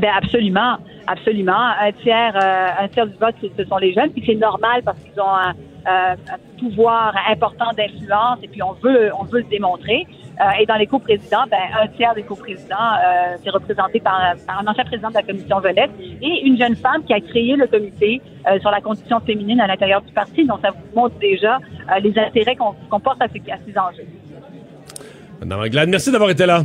Ben absolument, absolument. Un tiers, un tiers du vote, ce sont les jeunes, puis c'est normal parce qu'ils ont un euh, un pouvoir important d'influence et puis on veut on veut le démontrer. Euh, et dans les coprésidents, ben, un tiers des coprésidents euh, c'est représenté par, un ancien président de la commission Velette et une jeune femme qui a créé le comité euh, sur la condition féminine à l'intérieur du parti. Donc ça vous montre déjà les intérêts qu'on porte à ces, à ces enjeux. Madame Anglade, merci d'avoir été là.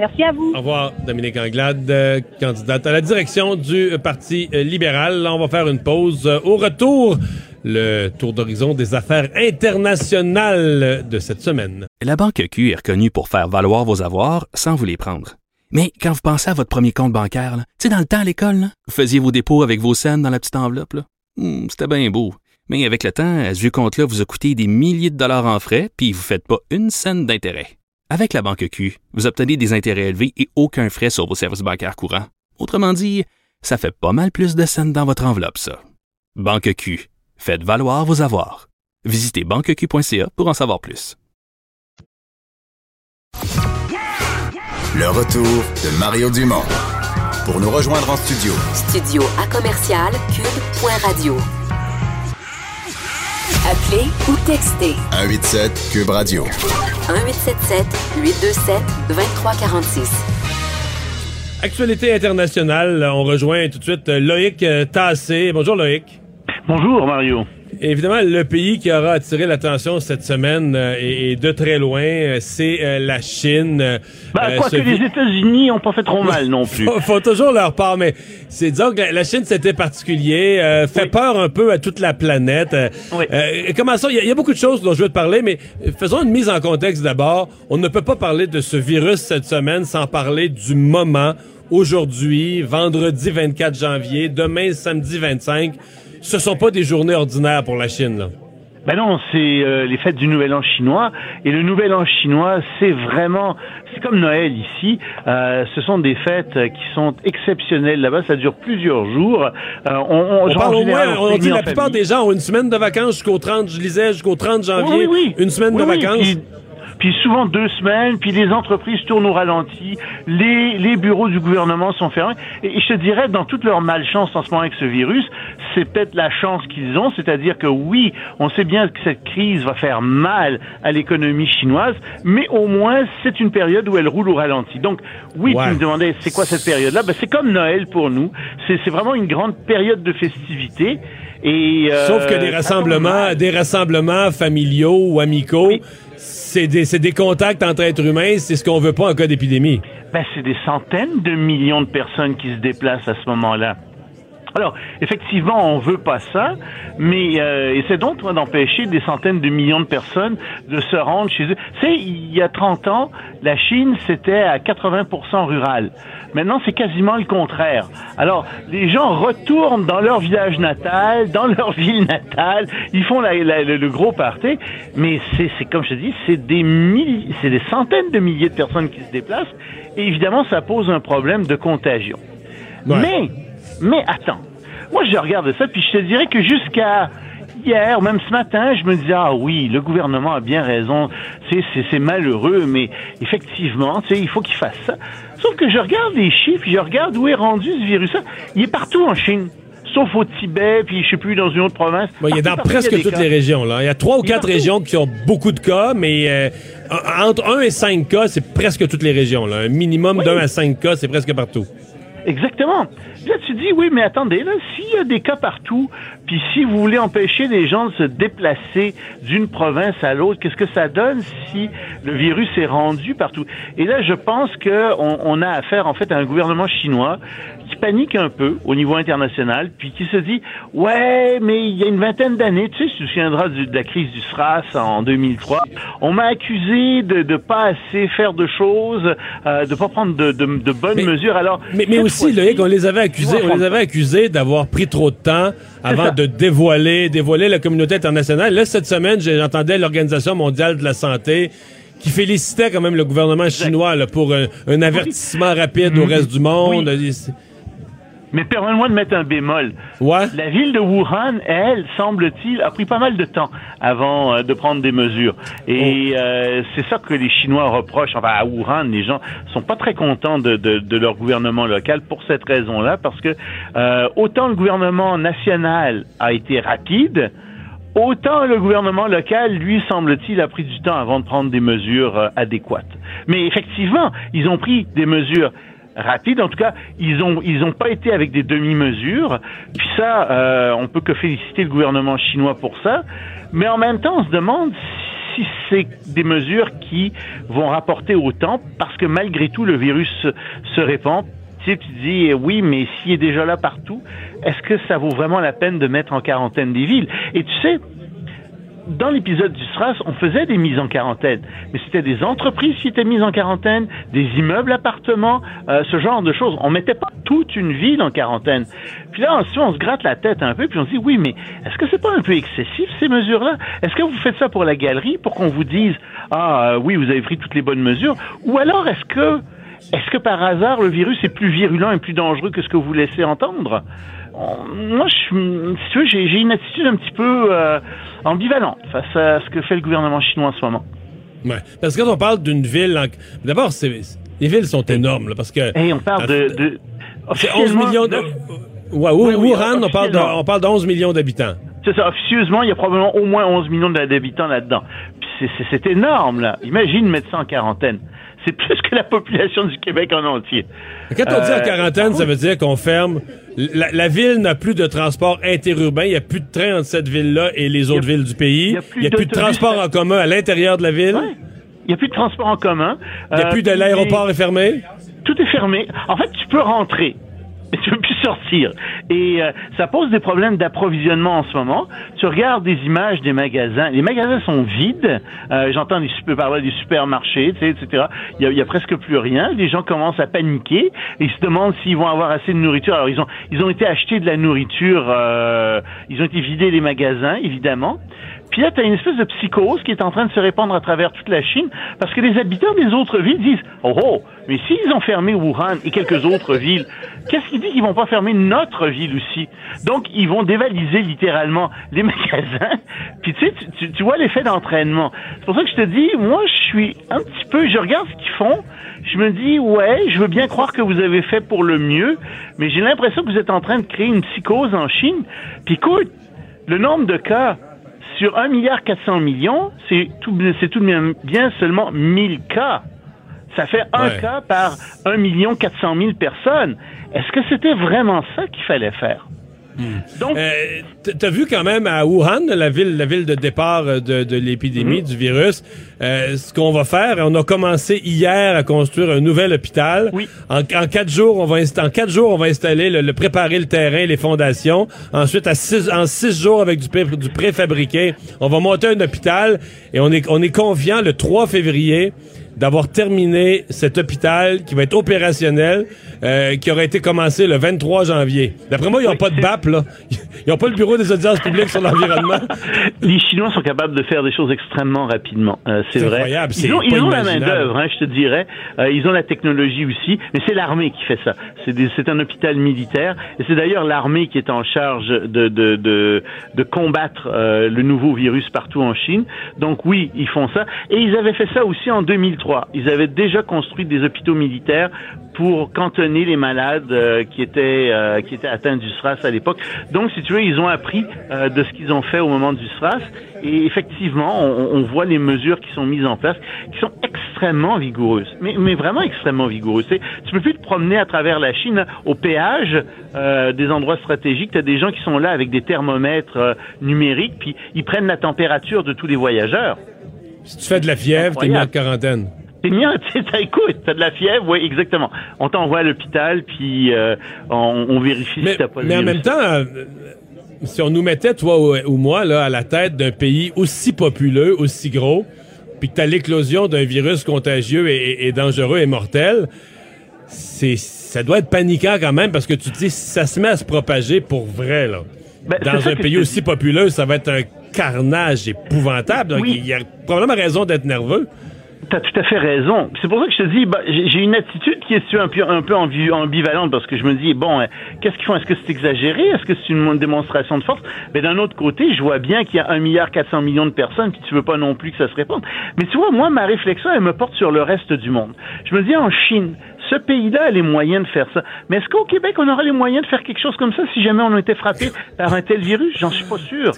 Merci à vous. Au revoir, Dominique Anglade, candidate à la direction du Parti libéral. Là, on va faire une pause. Au retour, le tour d'horizon des affaires internationales de cette semaine. La Banque Q est reconnue pour faire valoir vos avoirs sans vous les prendre. Mais quand vous pensez à votre premier compte bancaire, tu sais, dans le temps à l'école, vous faisiez vos dépôts avec vos scènes dans la petite enveloppe. Hmm, c'était bien beau. Mais avec le temps, ce vieux compte-là vous a coûté des milliers de dollars en frais, puis vous ne faites pas une scène d'intérêt. Avec la Banque Q, vous obtenez des intérêts élevés et aucun frais sur vos services bancaires courants. Autrement dit, ça fait pas mal plus de scènes dans votre enveloppe, ça. Banque Q, Faites valoir vos avoirs. Visitez banqueq.ca pour en savoir plus. Le retour de Mario Dumont. Pour nous rejoindre en studio. Studio à commercial cube.radio. Appelez ou textez. 187 cube radio. 1877 827 2346. Actualité internationale, on rejoint tout de suite Loïc Tassé. Bonjour Loïc. Bonjour Mario. Évidemment, le pays qui aura attiré l'attention cette semaine euh, et, de très loin, euh, c'est euh, la Chine. Bah, quoi que les États-Unis ont pas fait trop mal non plus. faut, faut toujours leur part, mais c'est dire que la, Chine c'était particulier, fait peur un peu à toute la planète. Oui. comment ça Il y, a beaucoup de choses dont je veux te parler, mais faisons une mise en contexte d'abord. On ne peut pas parler de ce virus cette semaine sans parler du moment aujourd'hui, vendredi 24 janvier, demain samedi 25 ce sont pas des journées ordinaires pour la Chine. Là. Ben non, c'est euh, les fêtes du Nouvel An chinois. Et le Nouvel An chinois, c'est vraiment, c'est comme Noël ici. Euh, ce sont des fêtes qui sont exceptionnelles là-bas. Ça dure plusieurs jours. Euh, on, on, parle au moins, on, dit la plupart des gens ont une semaine de vacances jusqu'au 30, je lisais, jusqu'au 30 janvier. Oui, oui. Une semaine de vacances puis souvent deux semaines, puis les entreprises tournent au ralenti, les, les bureaux du gouvernement sont fermés. Et je te dirais, dans toute leur malchance en ce moment avec ce virus, c'est peut-être la chance qu'ils ont, c'est-à-dire que oui, on sait bien que cette crise va faire mal à l'économie chinoise, mais au moins c'est une période où elle roule au ralenti. Donc oui, tu me demandais c'est quoi cette période-là? Ben c'est comme Noël pour nous. C'est vraiment une grande période de festivité. Et, euh, Sauf que des rassemblements, des rassemblements familiaux ou amicaux, c'est des, des, contacts entre êtres humains, c'est ce qu'on veut pas en cas d'épidémie. Ben, c'est des centaines de millions de personnes qui se déplacent à ce moment-là. Alors, effectivement, on veut pas ça, mais euh, essaie donc toi, d'empêcher des centaines de millions de personnes de se rendre chez eux. Tu sais, il y a 30 ans, la Chine, c'était à 80% rural. Maintenant, c'est quasiment le contraire. Alors, les gens retournent dans leur village natal, dans leur ville natale, ils font la, la- le, le gros party, mais c'est c'est comme je te dis, c'est des milliers, c'est des centaines de milliers de personnes qui se déplacent, et évidemment, ça pose un problème de contagion. Mais, mais attends, moi je regarde ça, puis je te dirais que jusqu'à hier, même ce matin, je me disais ah oui, le gouvernement a bien raison, c'est malheureux, mais effectivement, tu sais, il faut qu'il fasse ça. Sauf que je regarde les chiffres, je regarde où est rendu ce virus-là. Il est partout en Chine. Sauf au Tibet, puis je sais plus, dans une autre province. Bon, il est dans presque toutes cas. les régions. Là. Il y a trois ou quatre régions qui ont beaucoup de cas, mais euh, en- entre 1 et 5 cas, c'est presque toutes les régions. Là. Un minimum d'un à 5 cas, c'est presque partout. Exactement. Là, tu dis, oui, mais attendez, là, s'il y a des cas partout, puis si vous voulez empêcher les gens de se déplacer d'une province à l'autre, qu'est-ce que ça donne si le virus est rendu partout? Et là, je pense que on, on a affaire, en fait, à un gouvernement chinois qui panique un peu au niveau international, puis qui se dit, ouais, mais il y a une vingtaine d'années, tu sais, tu te souviendras du- de la crise du SRAS en 2003, on m'a accusé de ne pas assez faire de choses, euh, de pas prendre de, de- de bonnes mesures. Alors, Mais, mais aussi, Loïc, on les avait accusés, on les avait accusés d'avoir pris trop de temps avant de dévoiler, dévoiler la communauté internationale. Là, cette semaine, j'entendais l'Organisation mondiale de la santé qui félicitait quand même le gouvernement chinois là, pour un, un avertissement rapide au Mhm. reste du monde. Mais permets-moi de mettre un bémol. Ouais. La ville de Wuhan, elle, semble-t-il, a pris pas mal de temps avant euh, de prendre des mesures. Et euh, c'est ça que les Chinois reprochent. Enfin, à Wuhan, les gens sont pas très contents de, de, de leur gouvernement local pour cette raison-là, parce que euh, autant le gouvernement national a été rapide, Autant le gouvernement local, lui, semble-t-il, a pris du temps avant de prendre des mesures euh, adéquates. Mais effectivement, ils ont pris des mesures rapides. En tout cas, ils ont ils ont pas été avec des demi-mesures. Puis ça, euh, on peut que féliciter le gouvernement chinois pour ça. Mais en même temps, on se demande si c'est des mesures qui vont rapporter autant, parce que malgré tout, le virus se, répand. Tu sais, tu dis, euh, oui, mais s'il est déjà là partout, est-ce que ça vaut vraiment la peine de mettre en quarantaine des villes? Et tu sais, dans l'épisode du SRAS, on faisait des mises en quarantaine, mais c'était des entreprises qui étaient mises en quarantaine, des immeubles, appartements, euh, ce genre de choses. On mettait pas toute une ville en quarantaine. Puis là, ensuite, on se gratte la tête un peu, puis on se dit, oui, mais est-ce que c'est pas un peu excessif, ces mesures-là? Est-ce que vous faites ça pour la galerie, pour qu'on vous dise, ah, euh, oui, vous avez pris toutes les bonnes mesures? Ou alors, est-ce que, est-ce que par hasard, le virus est plus virulent et plus dangereux que ce que vous laissez entendre? On- Moi, je, si tu veux, j'ai j'ai une attitude un petit peu euh, ambivalente face à ce que fait le gouvernement chinois en ce moment. Ouais. Parce que quand on parle d'une ville, en- d'abord, c'est- les villes sont énormes, là, parce que. Et on parle de. de C'est 11 millions de. Ouais, Oui, oui, Wuhan, on parle de, on parle de 11 millions d'habitants. C'est ça, officieusement, il y a probablement au moins 11 millions d'habitants là-dedans. Puis c'est- c'est c'est énorme, là. Imagine mettre ça en quarantaine. C'est plus que la population du Québec en entier. Quand on dit en Euh, quarantaine, ça veut dire qu'on ferme. La, la ville n'a plus de transport interurbain. Il n'y a plus de train entre cette ville-là et les autres villes du pays. Il n'y a plus, de d'autobus. transport en commun à l'intérieur de la ville. Il n'y a plus de transport en commun. Il n'y a Euh, plus de l'aéroport est fermé? Tout est fermé. En fait, tu peux rentrer, tu peux plus sortir. Et euh, ça pose des problèmes d'approvisionnement en ce moment. Tu regardes des images des magasins. Les magasins sont vides. Euh, J'entends des super, parler des supermarchés, etc. Il y, a, a presque plus rien. Les gens commencent à paniquer. Ils se demandent s'ils vont avoir assez de nourriture. Alors, ils ont, ils ont été achetés de la nourriture. euh, ils ont été vidés les magasins, évidemment. Puis là, tu as une espèce de psychose qui est en train de se répandre à travers toute la Chine parce que les habitants des autres villes disent Oh, oh, mais s'ils ont fermé Wuhan et quelques autres villes, qu'est-ce qui dit qu'ils vont pas fermer notre ville aussi? Donc, ils vont dévaliser littéralement les magasins. Puis tu sais, tu, tu- vois l'effet d'entraînement. C'est pour ça que je te dis, moi, je suis un petit peu, je regarde ce qu'ils font. Je me dis, ouais, je veux bien croire que vous avez fait pour le mieux, mais j'ai l'impression que vous êtes en train de créer une psychose en Chine. Puis écoute, le nombre de cas sur 1 milliard 400 millions, c'est tout, c'est tout de même bien seulement 1000 cas. Ça fait un Ouais. cas par 1 million 400 000 personnes. Est-ce que c'était vraiment ça qu'il fallait faire? Donc, Euh, T'as vu quand même à Wuhan, la ville, la ville de départ euh, de, de l'épidémie, du virus, euh, ce qu'on va faire. On a commencé hier à construire un nouvel hôpital. En, en quatre jours, on va en quatre jours, on va installer, le, le- préparer le terrain, les fondations. Ensuite, à six, en six jours, avec du, pré- du préfabriqué, on va monter un hôpital et on est, on est confiant le 3 février d'avoir terminé cet hôpital qui va être opérationnel, euh, qui aurait été commencé le 23 janvier. D'après moi, ils n'ont pas de BAP, là. Ils n'ont pas le bureau des audiences publiques sur l'environnement. les Chinois sont capables de faire des choses extrêmement rapidement. Euh, c'est vrai. incroyable, Ils ont, ils ont la main imaginable. d'œuvre, hein, je te dirais. Euh, ils ont la technologie aussi, mais c'est l'armée qui fait ça. C'est un hôpital militaire, et c'est d'ailleurs l'armée qui est en charge de de de, de combattre euh, le nouveau virus partout en Chine. Donc oui, ils font ça, et ils avaient fait ça aussi en 2003. Ils avaient déjà construit des hôpitaux militaires pour cantonner les malades euh, qui étaient euh, qui étaient atteints du SRAS à l'époque. Donc, si tu veux, ils ont appris euh, de ce qu'ils ont fait au moment du SRAS. Et effectivement, on, on voit les mesures qui sont mises en place, qui sont extrêmement vigoureuses, mais, mais vraiment extrêmement vigoureuses. Tu peux plus te promener à travers la Chine au péage euh, des endroits stratégiques. Tu as des gens qui sont là avec des thermomètres euh, numériques, puis ils prennent la température de tous les voyageurs. Si tu fais de la fièvre, t'es mis en quarantaine. T'es mis en, tu écoute, t'as de la fièvre, oui, exactement. On t'envoie à l'hôpital, puis euh, on, on vérifie si t'as pas le Mais en même temps, euh, si on nous mettait, toi ou, moi, là, à la tête d'un pays aussi populeux, aussi gros, puis que t'as l'éclosion d'un virus contagieux et, et- et dangereux et mortel, c'est ça doit être paniquant quand même parce que tu te dis si ça se met à se propager pour vrai là. Ben, dans un pays aussi populeux, ça va être un carnage épouvantable. Donc, Oui. il y a probablement raison d'être nerveux. T'as tout à fait raison. C'est pour ça que je te dis, bah, j'ai une attitude qui est un peu, un peu ambi- ambivalente parce que je me dis, bon, hein, qu'est-ce qu'ils font? Est-ce que c'est exagéré? Est-ce que c'est une démonstration de force? Mais d'un autre côté, je vois bien qu'il y a 1 milliard 400 millions de personnes, puis tu veux pas non plus que ça se répande. Mais tu vois, moi, ma réflexion, elle me porte sur le reste du monde. Je me dis, en Chine, ce pays-là a les moyens de faire ça. Mais est-ce qu'au Québec, on aura les moyens de faire quelque chose comme ça si jamais on était frappé par un tel virus? J'en suis pas sûr.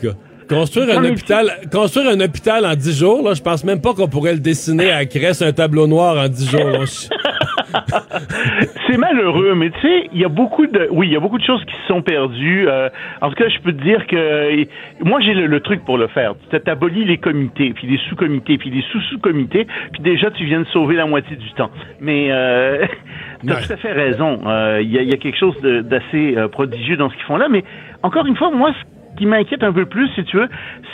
Construire un hôpital, construire un hôpital en 10 jours, là, je pense même pas qu'on pourrait le dessiner à Cresse un tableau noir en 10 jours. là. c'est malheureux, mais tu sais, il y a beaucoup de, oui, il y a beaucoup de choses qui se sont perdues. Euh, en tout cas, je peux te dire que moi, j'ai le, le truc pour le faire. Tu abolis les comités, puis les sous-comités, puis les sous-sous-comités, puis déjà, tu viens de sauver la moitié du temps. Mais euh, tu as tout à fait raison. Euh, Il y, a, y a quelque chose d'assez euh, prodigieux dans ce qu'ils font là, mais encore une fois, moi, ce qui m'inquiète un peu plus, si tu veux,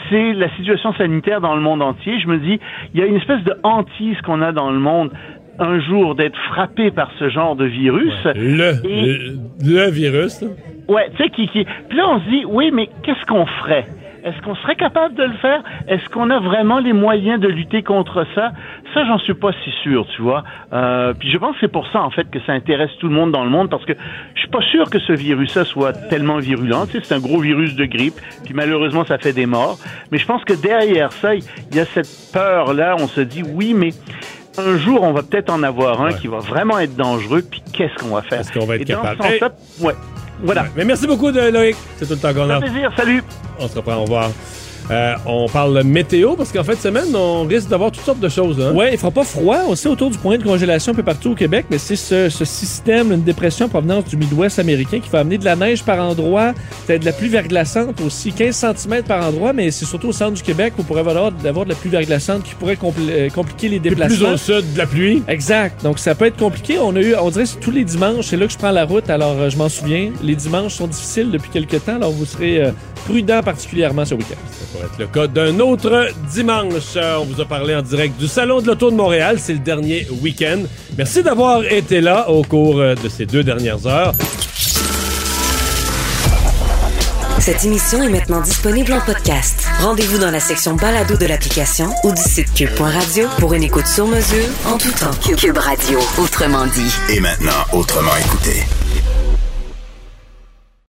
c'est la situation sanitaire dans le monde entier. Je me dis, il y a une espèce de hantise qu'on a dans le monde un jour d'être frappé par ce genre de virus. Le, le, le virus. Ouais, tu sais, qui, qui... Puis là, on se dit, oui, mais qu'est-ce qu'on ferait? Est-ce qu'on serait capable de le faire? Est-ce qu'on a vraiment les moyens de lutter contre ça? Ça, j'en suis pas si sûr, tu vois. Euh, puis je pense que c'est pour ça, en fait, que ça intéresse tout le monde dans le monde, parce que je suis pas sûr que ce virus-là soit tellement virulent. Tu sais, c'est un gros virus de grippe, puis malheureusement, ça fait des morts. Mais je pense que derrière ça, il y a cette peur-là. On se dit, oui, mais un jour, on va peut-être en avoir un qui va vraiment être dangereux, puis qu'est-ce qu'on va faire? Est-ce qu'on va être Et dans capable? ce sens-là, ouais. Voilà. Mais merci beaucoup, de Loïc. C'est tout le temps qu'on a. fait plaisir. Salut. On se reprend, au revoir. Euh, on parle météo parce qu'en fin de semaine, on risque d'avoir toutes sortes de choses. Hein? Ouais, il fera pas froid aussi autour du point de congélation un peu partout au Québec, mais c'est ce, ce système, une dépression en provenance du Midwest américain qui va amener de la neige par endroit, peut-être de la pluie verglaçante aussi, 15 cm par endroit, mais c'est surtout au centre du Québec où on pourrait avoir, avoir de la pluie verglaçante qui pourrait compl- euh, compliquer les Plus déplacements. au sud, de la pluie. Exact. Donc ça peut être compliqué. On a eu, on dirait que tous les dimanches, c'est là que je prends la route. Alors euh, je m'en souviens. Les dimanches sont difficiles depuis quelques temps. Alors vous serez euh, prudent particulièrement ce week-end. Ça pourrait être le cas d'un autre dimanche. Euh, On vous a parlé en direct du Salon de l'Auto de Montréal. C'est le dernier week-end. Merci d'avoir été là au cours euh, de ces deux dernières heures. Cette émission est maintenant disponible en podcast. Rendez-vous dans la section balado de l'application ou du site cube.radio pour une écoute sur mesure en tout temps. Cube Radio, autrement dit. Et maintenant, autrement écouté.